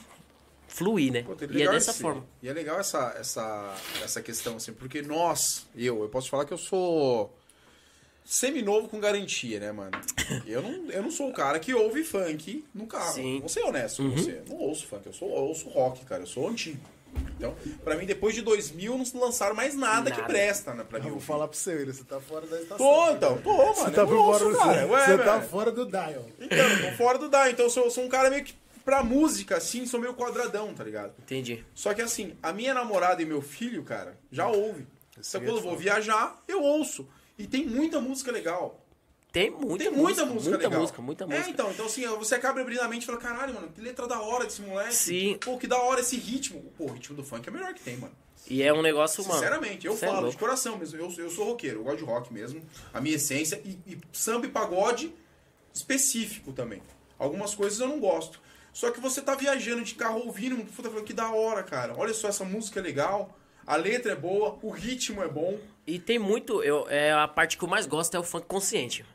fluir, né? Pô, e é dessa esse- forma. E é legal essa, essa, essa questão, assim, porque nós, eu, eu posso falar que eu sou semi-novo com garantia, né, mano? Eu não, eu não sou o cara que ouve funk no carro. Sim. Uhum. Vou ser honesto com você. Eu não ouço funk, eu, sou, eu ouço rock, cara. Eu sou antigo. Então, pra mim, depois de 2000, não lançaram mais nada, que Nada. presta, né, pra mim. Eu vou falar pra você, William, você tá fora da estação. Tô, então, tô, mano. Você tá, eu por ouço, fora, do- cara. Ué, você tá fora do dial. Então, eu tô fora do DA. Então, eu sou, sou um cara meio que, pra música, assim, sou meio quadradão, tá ligado? Entendi. Só que assim, a minha namorada e meu filho, cara, já ouve. Esse Então é quando eu vou viajar, eu ouço. E tem muita música legal. Tem muita Tem muita música, muita legal. música, muita música. É, então, então assim, você acaba abrindo a mente e fala, caralho, mano, que letra da hora desse moleque. Sim. Pô, que da hora esse ritmo. Pô, o ritmo do funk é o melhor que tem, mano. E é um negócio, mano. Sinceramente, eu é falo de louco. coração mesmo. Eu, eu sou roqueiro, eu gosto de rock mesmo. A minha essência. E, e samba e pagode específico também. Algumas coisas eu não gosto. Só que você tá viajando de carro ouvindo, puta, falando, que da hora, cara. Olha só, essa música é legal. A letra é boa, o ritmo é bom. E tem muito. Eu, é a parte que eu mais gosto é o funk consciente.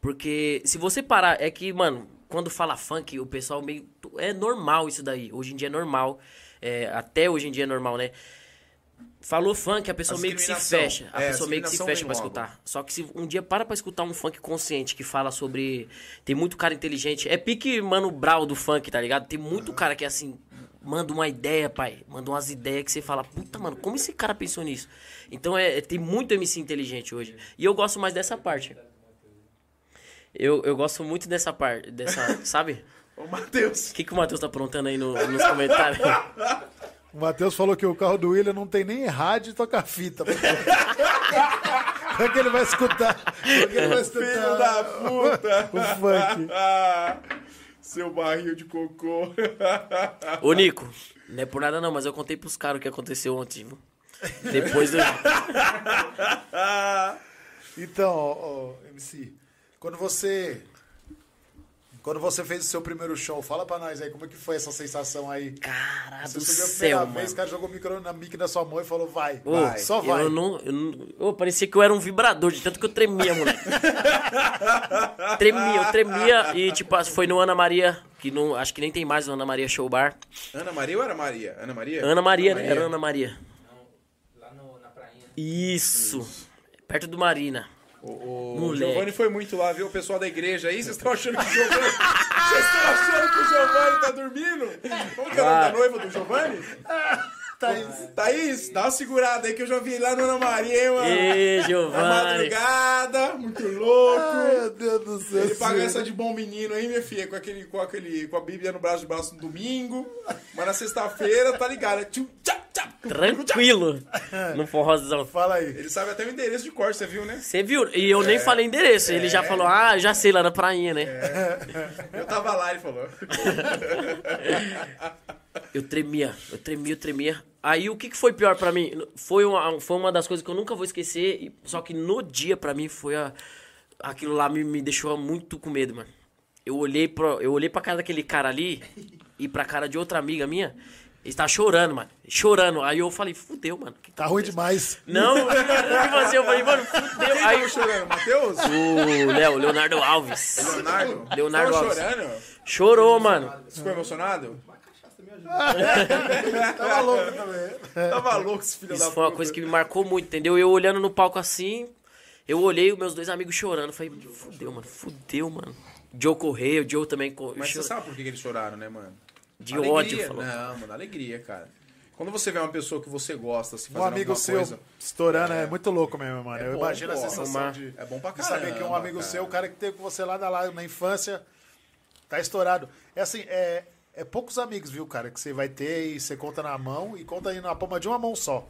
Porque se você parar, é que, mano, quando fala funk, o pessoal meio. É normal isso daí. Hoje em dia é normal. É, até hoje em dia é normal, né? Falou funk, a pessoa meio que se fecha. A É, a pessoa meio que se fecha pra logo. escutar. Só que se um dia para pra escutar um funk consciente que fala sobre. Tem muito cara inteligente. É pique Mano Brau do funk, tá ligado? Tem muito cara que assim. Manda uma ideia, pai. Manda umas ideias que você fala, puta, mano, como esse cara pensou nisso? Então é, é- tem muito MC inteligente hoje. E eu gosto mais dessa parte. Eu, eu gosto muito dessa parte, dessa, [LAUGHS] sabe? Ô, Matheus. O que, que o Matheus tá aprontando aí no- nos comentários? [LAUGHS] O Matheus falou que o carro do William não tem nem rádio e toca fita. Como é que ele vai escutar? Como é que ele vai escutar? Filho da puta. O funk. [LAUGHS] Seu barril de cocô. [LAUGHS] Ô, Nico, não é por nada não, mas eu contei pros caras o que aconteceu ontem, viu? Depois do. [LAUGHS] Então, ó, ó, MC, quando você. Quando você fez o seu primeiro show, fala pra nós aí como é que foi essa sensação aí. Cara Você do subiu a primeira céu, vez, mano. o cara jogou o microfone na mic da sua mão e falou, vai, Ô, vai, só vai. Eu não, eu não- parecia que eu era um vibrador, de tanto que eu tremia, moleque. [LAUGHS] tremia, eu tremia e, tipo, foi no Ana Maria, que não, acho que nem tem mais o Ana Maria Show Bar. Ana Maria ou era Maria? Ana Maria? Ana Maria, né? Era Ana Maria. Lá no, na prainha. Isso. Perto do Marina. O, o. Giovanni foi muito lá, viu? O pessoal da igreja aí, vocês estão achando que o Giovanni. [LAUGHS] Vocês estão achando que o Giovanni tá dormindo? Como que é o nome da noiva do Giovanni? Thaís. Thaís, dá uma segurada aí que eu já vi lá no Ana Maria, hein, mano. Ê, Na Giovanni. madrugada, muito louco. Ai, meu Deus do céu. Ele paga essa de bom menino aí, minha filha, com, aquele, com, aquele, com a Bíblia no braço de braço no domingo. Mas na sexta-feira, tá ligado? É tchum, tchá, tchá, Tranquilo. No forrozão. Fala aí. Ele sabe até o endereço de corte, você viu, né? Você viu? E eu nem falei endereço. Ele já falou, ah, já sei, lá na prainha, né? Eu tava lá, ele falou. [LAUGHS] Eu tremia, eu tremia, eu tremia. Aí o que, que foi pior pra mim? Foi uma, foi uma das coisas que eu nunca vou esquecer. Só que no dia, pra mim, foi a. Aquilo lá me, me deixou muito com medo, mano. Eu olhei, pro, eu olhei pra cara daquele cara ali e pra cara de outra amiga minha. Ele tava chorando, mano. Chorando. Aí eu falei, fudeu, mano. Que- Tá ruim demais. Não, [LAUGHS] tipo assim, eu falei, mano, fudeu. Quem Aí tava chorando? Matheus? o Léo, Leonardo Alves. Leonardo? Leonardo Tava Alves. chorando? Chorou, mano. Você ficou emocionado? Tava louco também. Tava louco esse filho da Isso foi uma puta. coisa que me marcou muito, entendeu? Eu olhando no palco assim, eu olhei os meus dois amigos chorando. Falei, fudeu, mano, fudeu, mano. Joe correu, o Joe também correu. Mas você sabe por que eles choraram, né, mano? De Alegria. ódio, falou. Não, mano, alegria, cara. Quando você vê uma pessoa que você gosta, se Um amigo seu coisa... estourando é. muito louco mesmo, mano. É eu bom, imagino pô. a sensação Uma- de, É bom pra de saber que um caramba, amigo cara. seu, o cara que teve com você lá na, lá na infância, tá estourado. É assim, é, é poucos amigos, viu, cara, que você vai ter e você conta na mão e conta aí na palma de uma mão só.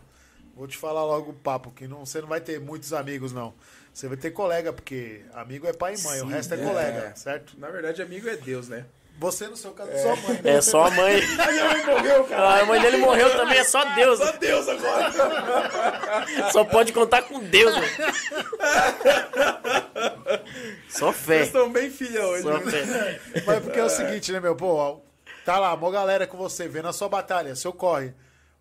Vou te falar logo o papo, que não, você não vai ter muitos amigos, não. Você vai ter colega, porque amigo é pai e mãe, o resto é, colega, certo? Na verdade, amigo é Deus, né? Você, no seu caso, é sua mãe, né? É só a mãe. [LAUGHS] morreu, Ah, a mãe dele morreu também, é só Deus. Só Deus agora. [LAUGHS] Só pode contar com Deus, mano. [LAUGHS] Só Vocês fé. estão bem filha hoje. Só né? fé. Mas porque é o seguinte, né, meu? Pô, tá lá, mó galera com você, vendo a sua batalha, seu corre.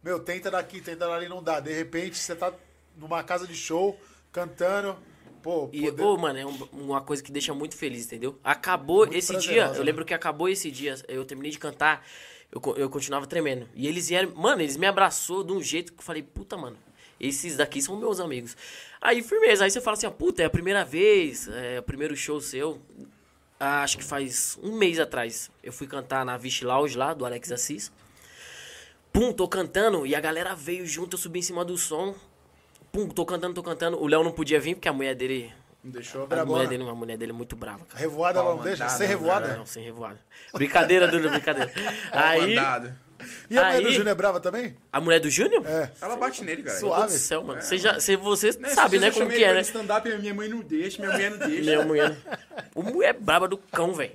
Meu, tenta daqui, tenta dali, não dá. De repente, você tá numa casa de show, cantando. Pô, E, poder- ô, mano, é um- uma coisa que deixa muito feliz, entendeu? Acabou esse prazerosa, dia, né? eu lembro que acabou esse dia, eu terminei de cantar, eu, eu continuava tremendo. E eles vieram, mano, eles me abraçou de um jeito que eu falei, puta, mano, esses daqui são meus amigos. Aí, firmeza, aí você fala assim, ó, puta, é a primeira vez, é o primeiro show seu. Acho que faz um mês atrás, eu fui cantar na Vish Lounge lá, do Alex Assis. Pum, tô cantando e a galera veio junto, eu subi em cima do som. Pum, tô cantando, tô cantando. O Léo não podia vir porque a mulher dele. Não deixou. A Brabona. mulher dele, a mulher dele é muito brava, cara. Revoada ela não deixa? Palma Sem dada, revoada? Não, sem revoada. Brincadeira, Dudu, brincadeira. Aí, Mandado. E a mulher do Júnior é brava também? a mulher do Júnior? É. Ela bate nele, cara. Suave. Meu Deus do céu, mano. Você, já, você, você Né, sabe, né, eu como chamei que é, né? stand-up e minha mãe não deixa, minha mulher não deixa. Minha mulher. O mulher braba do cão, velho.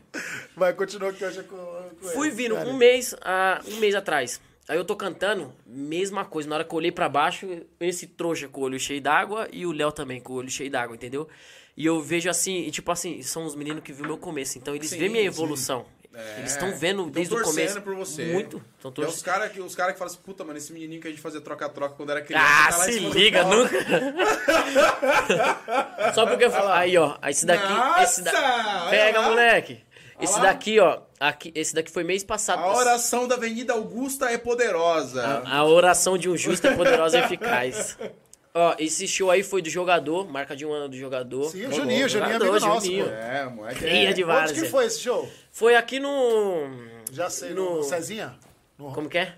Vai, continua aqui hoje com, com Fui ele. vindo Cara, um mês, ah, um mês atrás. Aí eu tô cantando, mesma coisa. Na hora que eu olhei pra baixo, esse trouxa com o olho cheio d'água e o Léo também com o olho cheio d'água, entendeu? E eu vejo assim, e tipo assim, são os meninos que viram meu começo. Então eles Sim, veem minha sim. evolução. É, Eles estão vendo tão desde o torcendo começo. por você. Muito. Estão É os torcendo. caras que, os cara que falam assim, puta, mano, esse menininho que a gente fazia troca-troca quando era criança. Ah, tá se liga, nunca. [LAUGHS] Só porque eu falo. Aí, ó. Esse daqui. esse da... Nossa, Pega, lá. moleque. Esse daqui, ó. Aqui, esse daqui foi mês passado. A oração da Avenida Augusta é poderosa. A, a oração de um justo é poderosa e eficaz. [LAUGHS] Ó, esse show aí foi do jogador, marca de um ano do jogador. Sim, o Juninho, o Juninho é amigo nosso, Juninho. pô. É, moleque. Cria É. de Onde várias. que foi esse show? Foi aqui no. Já sei, No- no, Cezinha? No- Como que é?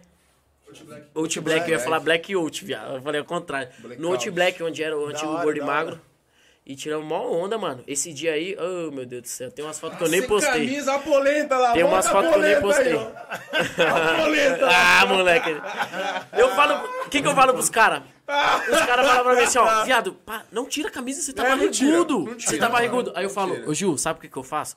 Out Black, eu ia falar Black Out, viado. Eu falei ao contrário. no Out Black, onde era o antigo hora, gordo e magro. hora. E tiramos mó onda, mano. Esse dia aí, oh meu Deus do céu, tem umas fotos que eu nem postei. camisa, a polenta lá. Tem umas fotos que eu nem aí, postei. ó. A polenta. [LAUGHS] Ah, moleque. Eu falo. O que, que eu falo pros caras? Os caras falam pra mim assim, ó, viado, pá, não tira a camisa, você tá É, não tira, barrigudo. não tira, Você tá barrigudo. Aí eu falo, ô Gil, sabe o que, que eu faço?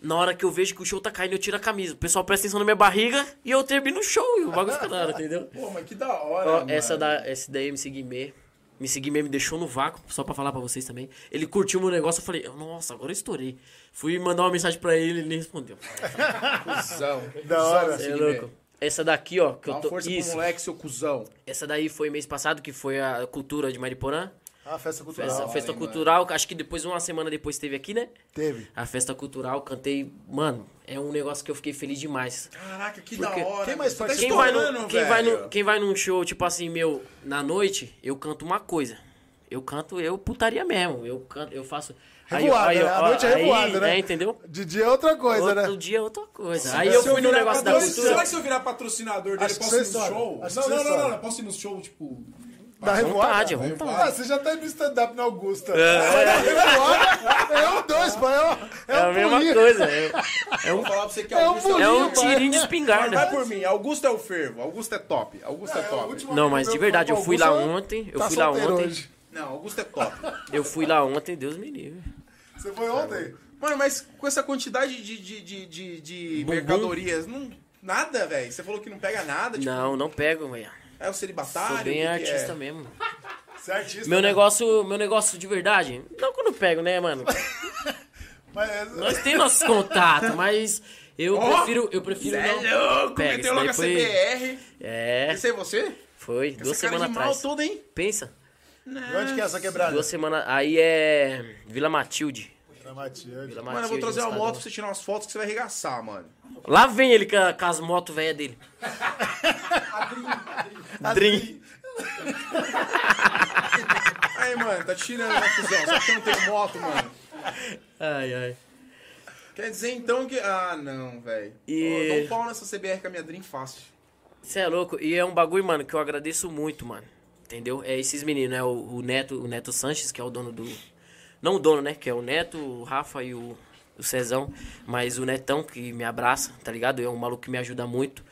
Na hora que eu vejo que o show tá caindo, eu tiro a camisa. O pessoal presta atenção na minha barriga e eu termino o show. E o bagulho fica da hora, entendeu? Pô, mas que da hora, Ó, mano. essa, da, essa daí, MC Guimê. MC Guimê me deixou no vácuo, só pra falar pra vocês também. Ele curtiu meu negócio, eu falei, nossa, agora eu estourei. Fui mandar uma mensagem pra ele, ele nem respondeu. [LAUGHS] Cusão. Da hora. Você é louco. Essa daqui, ó, que Dá eu uma tô. força Isso. pro moleque, seu cuzão. Essa daí foi mês passado, que foi a cultura de Mariporã. Ah, festa cultural. Festa, festa cultural, acho que depois, uma semana depois, teve aqui, né? Teve. A festa cultural, cantei. Mano, é um negócio que eu fiquei feliz demais. Caraca, que Porque da hora. quem mais tá? Quem vai, no, quem, vai no, quem vai num show, tipo assim, meu, na noite, eu canto uma coisa. Eu canto, eu putaria mesmo. Eu canto, eu faço. Revoada, né? A noite é revoada, né? É, entendeu? De dia é outra coisa, Outro né? dia é outra coisa. Aí eu eu fui no negócio da patro- Será cultura. que se eu virar patrocinador dele, eu posso ir no show? Não, não, não, não. Posso ir no show, tipo... Da vontade, vontade. Ah, você já tá indo no stand-up na Augusta. Revoada é um dois, pai. É, um- É é a um mesma coisa. É, Eu vou falar pra você que É um Augusto bolinho, é um tirinho de Vai, espingarda. vai por mim, Augusto é o fervo, Augusto é top, Augusto é, É, top. Não, mas de verdade, eu fui lá Augusta, ontem. Eu tá fui lá ontem. hoje. Não, Augusto é top. Eu fui lá ontem, Deus me livre. Você foi ontem? Mano, mas com essa quantidade de, de, de, de, de mercadorias, não, nada, velho. Você falou que não pega nada, tipo, Não, não pego, velho. É o celibatário? Sou bem artista é? mesmo. [LAUGHS] Você é artista. Meu né? negócio, meu negócio de verdade, não quando eu pego, né, mano? [LAUGHS] Mas, Nós temos nossos contatos, mas eu Ó, prefiro, eu prefiro Cê não. é louco, Pega, meteu logo a foi- CBR. É, Esse é você? foi, duas Essa cara semanas mal atrás. hein? Pensa, E onde que é essa quebrada? duas semanas, aí é Vila Matilde. Na Matilde. Vila Mano, eu vou Matilde, trazer uma moto pra você tirar umas fotos que você vai arregaçar, mano. Lá vem ele com, a- com as motos velhas dele. [LAUGHS] Dream. [LAUGHS] Aí, mano, tá tirando, né, cuzão? Só que eu não tenho moto, mano. Ai, ai. Quer dizer, então, que... Ah, não, velho. E- Dá um pau nessa CBR com a minha Dream fácil. Você é louco. E é um bagulho, mano, que eu agradeço muito, mano. Entendeu? É esses meninos, né? O, o Neto, o Neto Sanches, que é o dono do. Não o dono, né? Que é o Neto, o Rafa e o, o Cezão. Mas o Netão, que me abraça, tá ligado? É um maluco que me ajuda muito.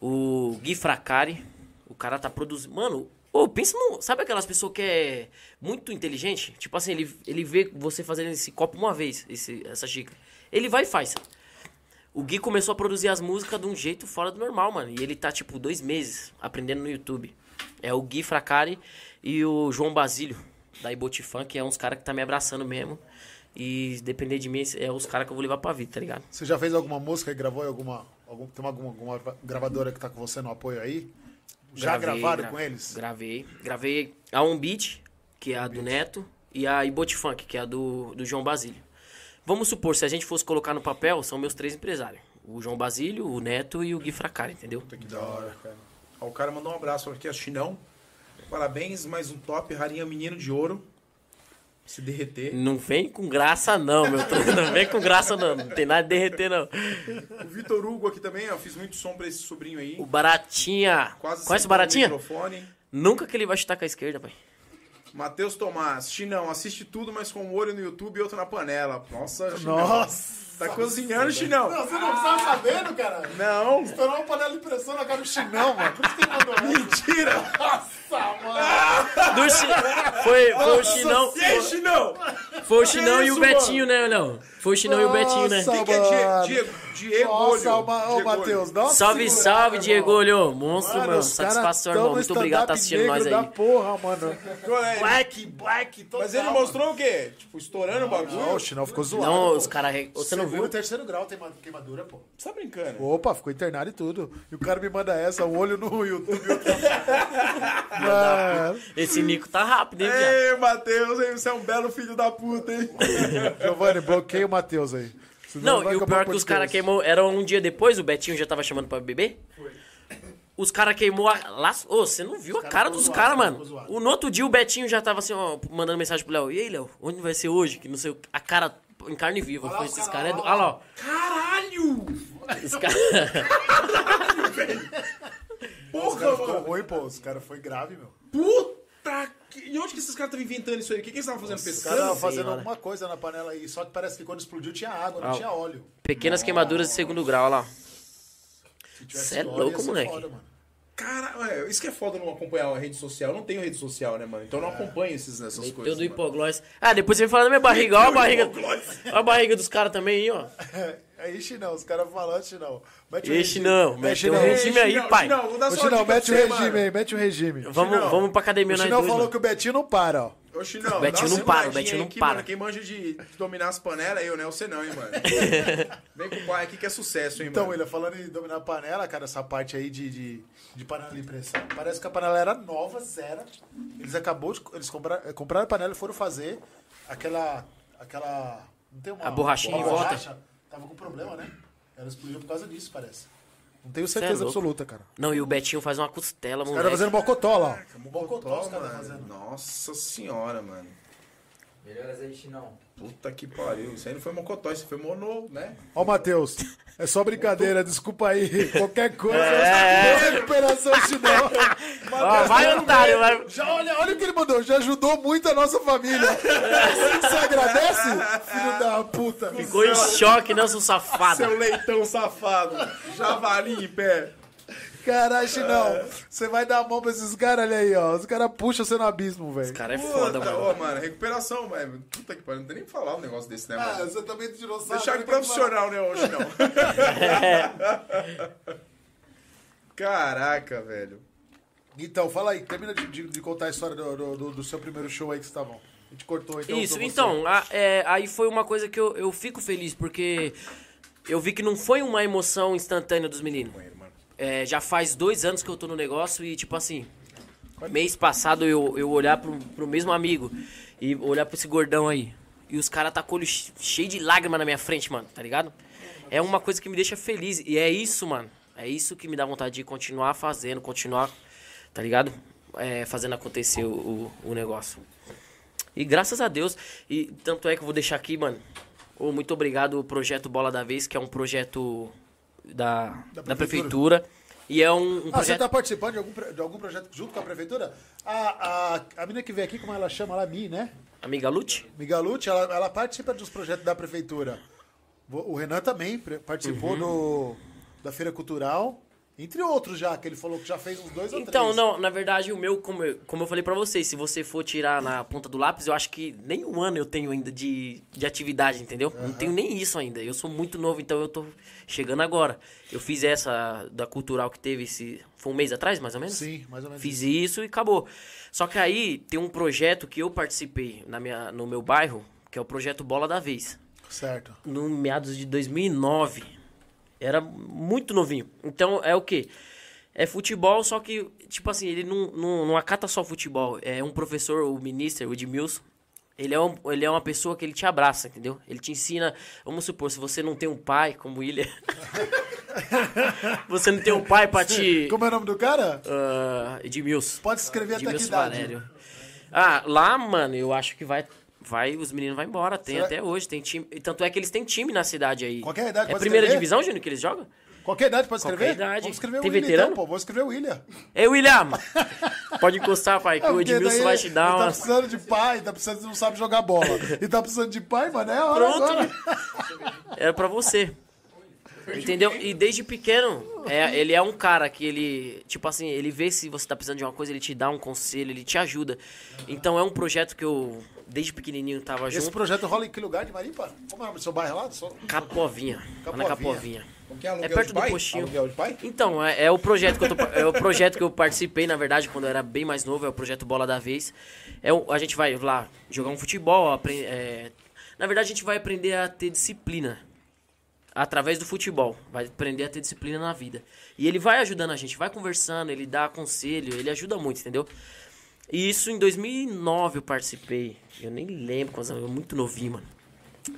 O Gui Fracari. O cara tá produzindo. Mano, ô, pensa no. Sabe aquelas pessoas que é muito inteligente? Tipo assim, ele, ele vê você fazendo esse copo uma vez, esse, essa xícara. Ele vai e faz. O Gui começou a produzir as músicas de um jeito fora do normal, mano. E ele tá, tipo, dois meses aprendendo no YouTube. É o Gui Fracari e o João Basílio, da Ibotifan, que é uns caras que tá me abraçando mesmo. E depender de mim, é os caras que eu vou levar pra vida, tá ligado? Você já fez alguma música e gravou em alguma. algum, tem alguma, alguma gravadora que tá com você no apoio aí? Já Gravei, gravaram gra- com eles? Gravei. Gravei a On Beat, que é a do Neto, e a Ibotifunk, que é a do, do João Basílio. Vamos supor, se a gente fosse colocar no papel, são meus três empresários. O João Basílio, o Neto e o Gui Fracari, entendeu? Que da hora, cara. Ó, o cara mandou um abraço aqui, a Chinão. Parabéns, mais um top, rarinha menino de ouro. Se derreter. Não vem com graça não, meu. Não vem com graça não. Não tem nada de derreter não. O Vitor Hugo aqui também, ó. Fiz muito som pra esse sobrinho aí. O Baratinha. Quase Conhece o Baratinha? microfone. Nunca que ele vai chutar com a esquerda, pai. Matheus Tomás, Chinão, assiste tudo, mas com um olho no YouTube e outro na panela. Nossa, Chinão. Nossa! Tá cozinhando, Chinão. Não, você não precisava sabendo, cara. Não. Estourou uma panela de pressão na cara do chinão, mano. Por isso que ele mandou essa. Mentira. Nossa, mano. Do chi- Foi, foi o Chinão. E aí, Chinão? Foi o Chinão e isso, o Betinho, né, não? Foi o Chinão e o Betinho, né? Quem que é mano. Die- Diego? Diego Nossa, Olho. o ô, Diego Matheus, dá uma Salve, segurada, salve, Diego. Olho. Monstro, mano. caras Satisfação, irmão. no Muito obrigado por stand-up assistindo nós aí. da porra, mano. É? Black, black, total. Mas ele mostrou o quê? Tipo, estourando o bagulho? Não, o chinão ficou zoado. Não, pô. os caras. Você não viu? e terceiro grau tem ma- queimadura, pô. Você tá brincando? Opa, ficou internado e tudo. E o cara me manda essa, um olho no YouTube. [LAUGHS] Mano, Esse Nico tá rápido, hein? Ei, Matheus, hein? Você é um belo filho da puta, hein? Giovanni, bloqueia o Matheus aí. Senão Não, e o pior é que os caras queimou. Era um dia depois, o Betinho já tava chamando pra beber. Os caras queimou a. Lá... Ô, você não viu a cara dos caras, os cara mano. O, no outro dia o Betinho já tava assim, ó, mandando mensagem pro Léo. E aí, Léo, onde vai ser hoje? Que não sei. A cara em carne viva. Olha lá Foi os esses cara, caras. É do... olha lá. ó. Caralho! Os caras. Os Porra, caras ficou mano. ruim, pô. Os caras foi grave, meu. Puta que... E onde que esses caras estavam inventando isso aí? O que, que eles estavam fazendo? Os Pescando? caras estavam fazendo senhora. alguma coisa na panela aí. Só que parece que quando explodiu tinha água, não Ah. tinha óleo. Pequenas queimaduras de segundo grau, olha lá. Se tivesse Cê é louco, moleque. foda, mano. Cara, é, isso que é foda não acompanhar a rede social. Eu não tenho rede social, né, mano? Então eu não acompanho esses, essas Meteu coisas. do hipoglós. Ah, depois você vai falar da minha barriga. Olha a barriga. Olha a barriga dos caras também aí, ó. [LAUGHS] É ixi não, os caras falam ixi não. Mete o Ixi regime. não, mete um não. regime aí, pai. Só uma Chinão, dica mete o regime aí, mete o regime. Vamos, vamos pra academia O nós Chinão dois, falou mano. que o Betinho não para, ó. Ô, Chinão, O Betinho dá não para, o Betinho não aqui, para. Mano, quem manja de, de dominar as panelas é eu, né? Você não, hein, mano. [LAUGHS] Vem com o pai aqui que é sucesso, hein, Então, mano. William, falando em dominar a panela, cara, essa parte aí de, de, de panela de pressão. Parece que a panela era nova, zero. Eles acabou de. Eles compraram, eh, compraram a panela e foram fazer aquela. aquela. Não tem uma. A borrachinha uma em volta. Tava com problema, né? Ela explodiu por causa disso, parece. Não tenho é certeza louco. absoluta, cara. Não, e o Betinho faz uma costela, Os moleque. caras fazendo mocotó lá. ó. Mocotó, os caras mano. Nossa senhora, mano. Melhoras aí, Chinão. Puta que pariu. Isso aí não foi mocotó, isso foi monô, né? Ó, Matheus. É só brincadeira, desculpa aí. [LAUGHS] Qualquer coisa. É. boa recuperação, Chinão. Ó, vai otário, vai. Já, olha, olha o que ele mandou, já ajudou muito a nossa família. Você agradece? Filho da puta. Ficou em choque, né, seu safado. Seu leitão safado. Javali em pé. Caralho, Chinão. Você vai dar a mão pra esses caras, olha aí, ó. Os caras puxam você no abismo, velho. Cara, é foda, Puta, mano. Ô, mano, recuperação, mano. Puta que pariu. Não tem nem que falar um negócio desse, né, Ah, mano? você também tirou sarro. Deixar que profissional, né, hoje não. [LAUGHS] Caraca, velho. Então, fala aí, termina de, de- de contar a história do, do- do- do seu primeiro show aí que você tava. A gente cortou então. Isso, pra você. então, a- é, aí foi uma coisa que eu, eu fico feliz, porque eu vi que não foi uma emoção instantânea dos meninos. É, já faz dois anos que eu tô no negócio e, tipo assim, mês passado eu, eu olhar pro, pro mesmo amigo e olhar pra esse gordão aí. E os caras tá com o olho che- cheio de lágrima na minha frente, mano, tá ligado? É uma coisa que me deixa feliz. E é isso, mano. É isso que me dá vontade de continuar fazendo, continuar, tá ligado? É, fazendo acontecer o, o, o negócio. E graças a Deus, e tanto é que eu vou deixar aqui, mano. ô, muito obrigado ao projeto Bola da Vez, que é um projeto da, da, prefeitura. E é um, um Ah, você projeto. tá participando de algum, de algum projeto junto com a prefeitura? A, a, a menina que veio aqui, como ela chama lá, Mi, né? Amiga Lute? Migalucci, ela, ela participa dos projetos da prefeitura. O Renan também participou Uhum. do, da Feira Cultural, entre outros já, que ele falou que já fez uns dois ou Então, três. não, na verdade, o meu, como eu, como eu falei pra vocês, se você for tirar na ponta do lápis, eu acho que nem um ano eu tenho ainda de, de atividade, entendeu? Não tenho nem isso ainda. Eu sou muito novo, então eu tô chegando agora. Eu fiz essa da cultural que teve esse. Foi um mês atrás, mais ou menos? Sim, mais ou menos. Fiz isso e acabou. Só que aí tem um projeto que eu participei na minha, no meu bairro, que é o projeto Bola da Vez. Certo. No meados de 2009. Era muito novinho. Então é o quê? É futebol, só que, tipo assim, ele não, não, não acata só futebol. É um professor, o ministro, o Edmilson. Ele é, um, ele é uma pessoa que ele te abraça, entendeu? Ele te ensina. Vamos supor, se você não tem um pai, como o William. [LAUGHS] você não tem um pai pra te. Como é o nome do cara? Ah, Edmilson. Pode escrever até que Edmilson idade. Valério. Ah, lá, mano, eu acho que vai. Vai, os meninos vão embora. Tem Será- até hoje, tem time. Tanto é que eles têm time na cidade aí. Qualquer idade, É pode primeira escrever? divisão, Júnior, que eles jogam? Qualquer idade pode escrever? Qualquer idade. Vamos escrever o Tem William veterano? então, pô. Vamos escrever o William. Ei, William! [LAUGHS] Pode encostar, pai, que É, o porque Edmilson daí vai te dar ele uma. Tá precisando de pai, tá precisando, não sabe jogar bola. E tá precisando de pai, mano, é a hora Pronto. agora. Era pra você. Entendeu? E desde pequeno, é, ele é um cara que ele, tipo assim, ele vê se você tá precisando de uma coisa, ele te dá um conselho, ele te ajuda. Então é um projeto que eu, desde pequenininho, tava Esse junto. projeto rola em que lugar de Maripa? Como é o nome do seu bairro lá? Só- Capovinha. Lá na Capovinha. Capovinha. Que é É perto de do pai? postinho. Aluguel de pai? Então, é, é o projeto que eu tô, é o projeto que eu participei, na verdade, quando eu era bem mais novo, é o projeto Bola da Vez. É o- a gente vai lá jogar um futebol, apre- é, na verdade a gente vai aprender a ter disciplina através do futebol, vai aprender a ter disciplina na vida. E ele vai ajudando a gente, vai conversando, ele dá conselho, ele ajuda muito, entendeu? E isso em 2009 eu participei. Eu nem lembro quantos anos, eu muito novinho, mano.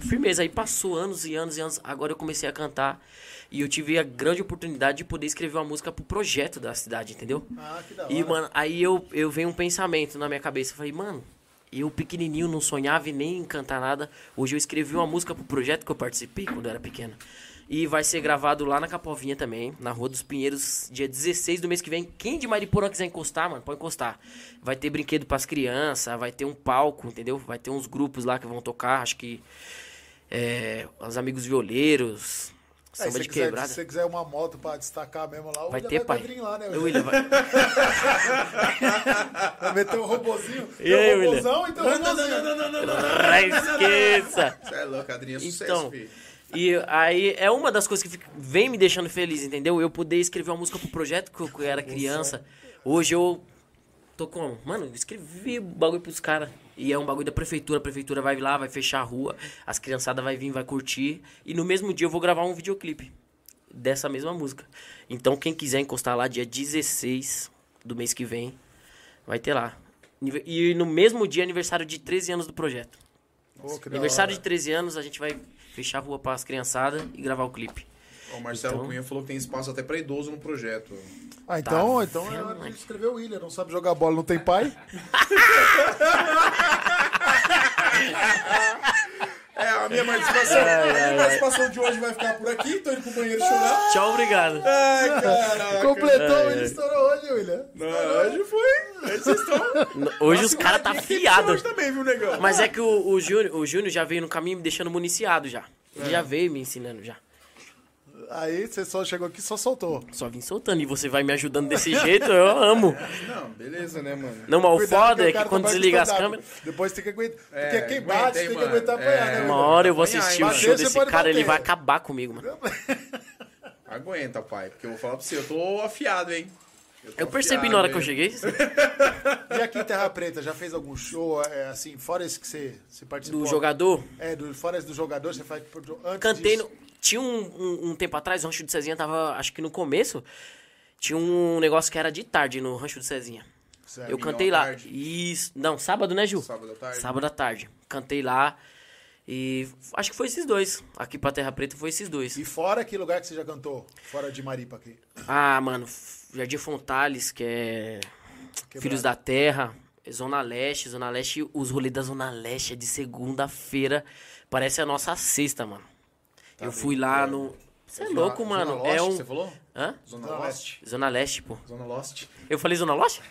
Firmeza, aí passou anos e anos e anos. Agora eu comecei a cantar e eu tive a grande oportunidade de poder escrever uma música pro projeto da cidade, entendeu? Ah, que da hora. E, mano, aí eu, eu venho um pensamento na minha cabeça. Eu falei, mano, eu pequenininho não sonhava e nem cantar nada. Hoje eu escrevi uma música pro projeto que eu participei quando eu era pequeno. E vai ser gravado lá na Capovinha também, na Rua dos Pinheiros, dia 16 do mês que vem. Quem de Mariporã quiser encostar, mano, pode encostar. Vai ter brinquedo pras crianças, vai ter um palco, entendeu? Vai ter uns grupos lá que vão tocar, acho que é, os amigos violeiros, se de você quiser, quebrada. se você quiser uma moto pra destacar mesmo lá, o Vai William ter, vai pai. padrinho lá, né? William, vai... Vai meter um robozinho. E aí, um William? robozão e tem um robozinho. Você Esqueça! é louco, Adrinho, é sucesso, Então, filho. E aí é uma das coisas que vem me deixando feliz, entendeu? Eu poder escrever uma música pro projeto que eu, era criança. Hoje eu tô como? Mano, eu escrevi bagulho pros caras. E é um bagulho da prefeitura, a prefeitura vai lá, vai fechar a rua, as criançadas vai vir, vai curtir. E no mesmo dia eu vou gravar um videoclipe dessa mesma música. Então quem quiser encostar lá, dia 16 do mês que vem, vai ter lá. E no mesmo dia, aniversário de 13 anos do projeto. Da Aniversário de hora. 13 anos, a gente vai fechar a rua pras criançadas e gravar o clipe. O Marcelo Então- Cunha falou que tem espaço até pra idoso no projeto. Ah, então, Tá então é vendo, hora de escrever o William. Não sabe jogar bola, não tem pai? É, a minha participação, a minha participação de hoje vai ficar por aqui. Tô indo pro banheiro chorar. Tchau, obrigado. Ai, caraca. Completou, ele estourou hoje, William. Não, hoje foi. Vocês estão. Hoje os caras tá fiado. Hoje também, viu, negão? Mas é que o, o Júnior o Júnior já veio no caminho me deixando municiado já. Ele É. já veio me ensinando já. Aí você só chegou aqui e só soltou. Só vim soltando. E você vai me ajudando desse jeito, eu amo. Não, beleza, né, mano? Não, mas o Cuidado foda que o é que cara quando desliga com as stand-up. câmeras. Depois tem que aguentar. É, Porque quem aguenta bate aí, tem que mano. aguentar apanhar, É, né? Uma hora eu vou Apanhar, assistir o show Bater, você desse pode cara, ele bater. vai acabar comigo, mano. Aguenta, pai. Porque eu vou falar pra você, eu tô afiado, hein? Eu percebi na hora que eu cheguei. [LAUGHS] E aqui em Terra Preta, já fez algum show, é, assim, fora esse que você, você participou? Do jogador, É, do, fora esse do jogador, você faz... Antes cantei disso. no... Tinha um, um, um tempo atrás, o Rancho do Cezinha tava, acho que no começo, tinha um negócio que era de tarde no Rancho do Cezinha. Sério. Eu cantei lá. tarde? Isso. Não, sábado, né, Ju? Sábado à tarde. Sábado à tarde. Cantei lá. E acho que foi esses dois. Aqui pra Terra Preta foi esses dois. E fora que lugar que você já cantou? Fora de Maripa aqui. Ah, mano, Jardim Fontales, que é Quebrado. Filhos da Terra, Zona Leste, Zona Leste, os rolês da Zona Leste é de segunda-feira. Parece a nossa sexta, mano. eu fui lá no. Você é louco, Zona mano. Lost, é um. Você falou? Hã? Zona Zona Lost. Zona Leste, pô. Zona Lost. Eu falei Zona Leste?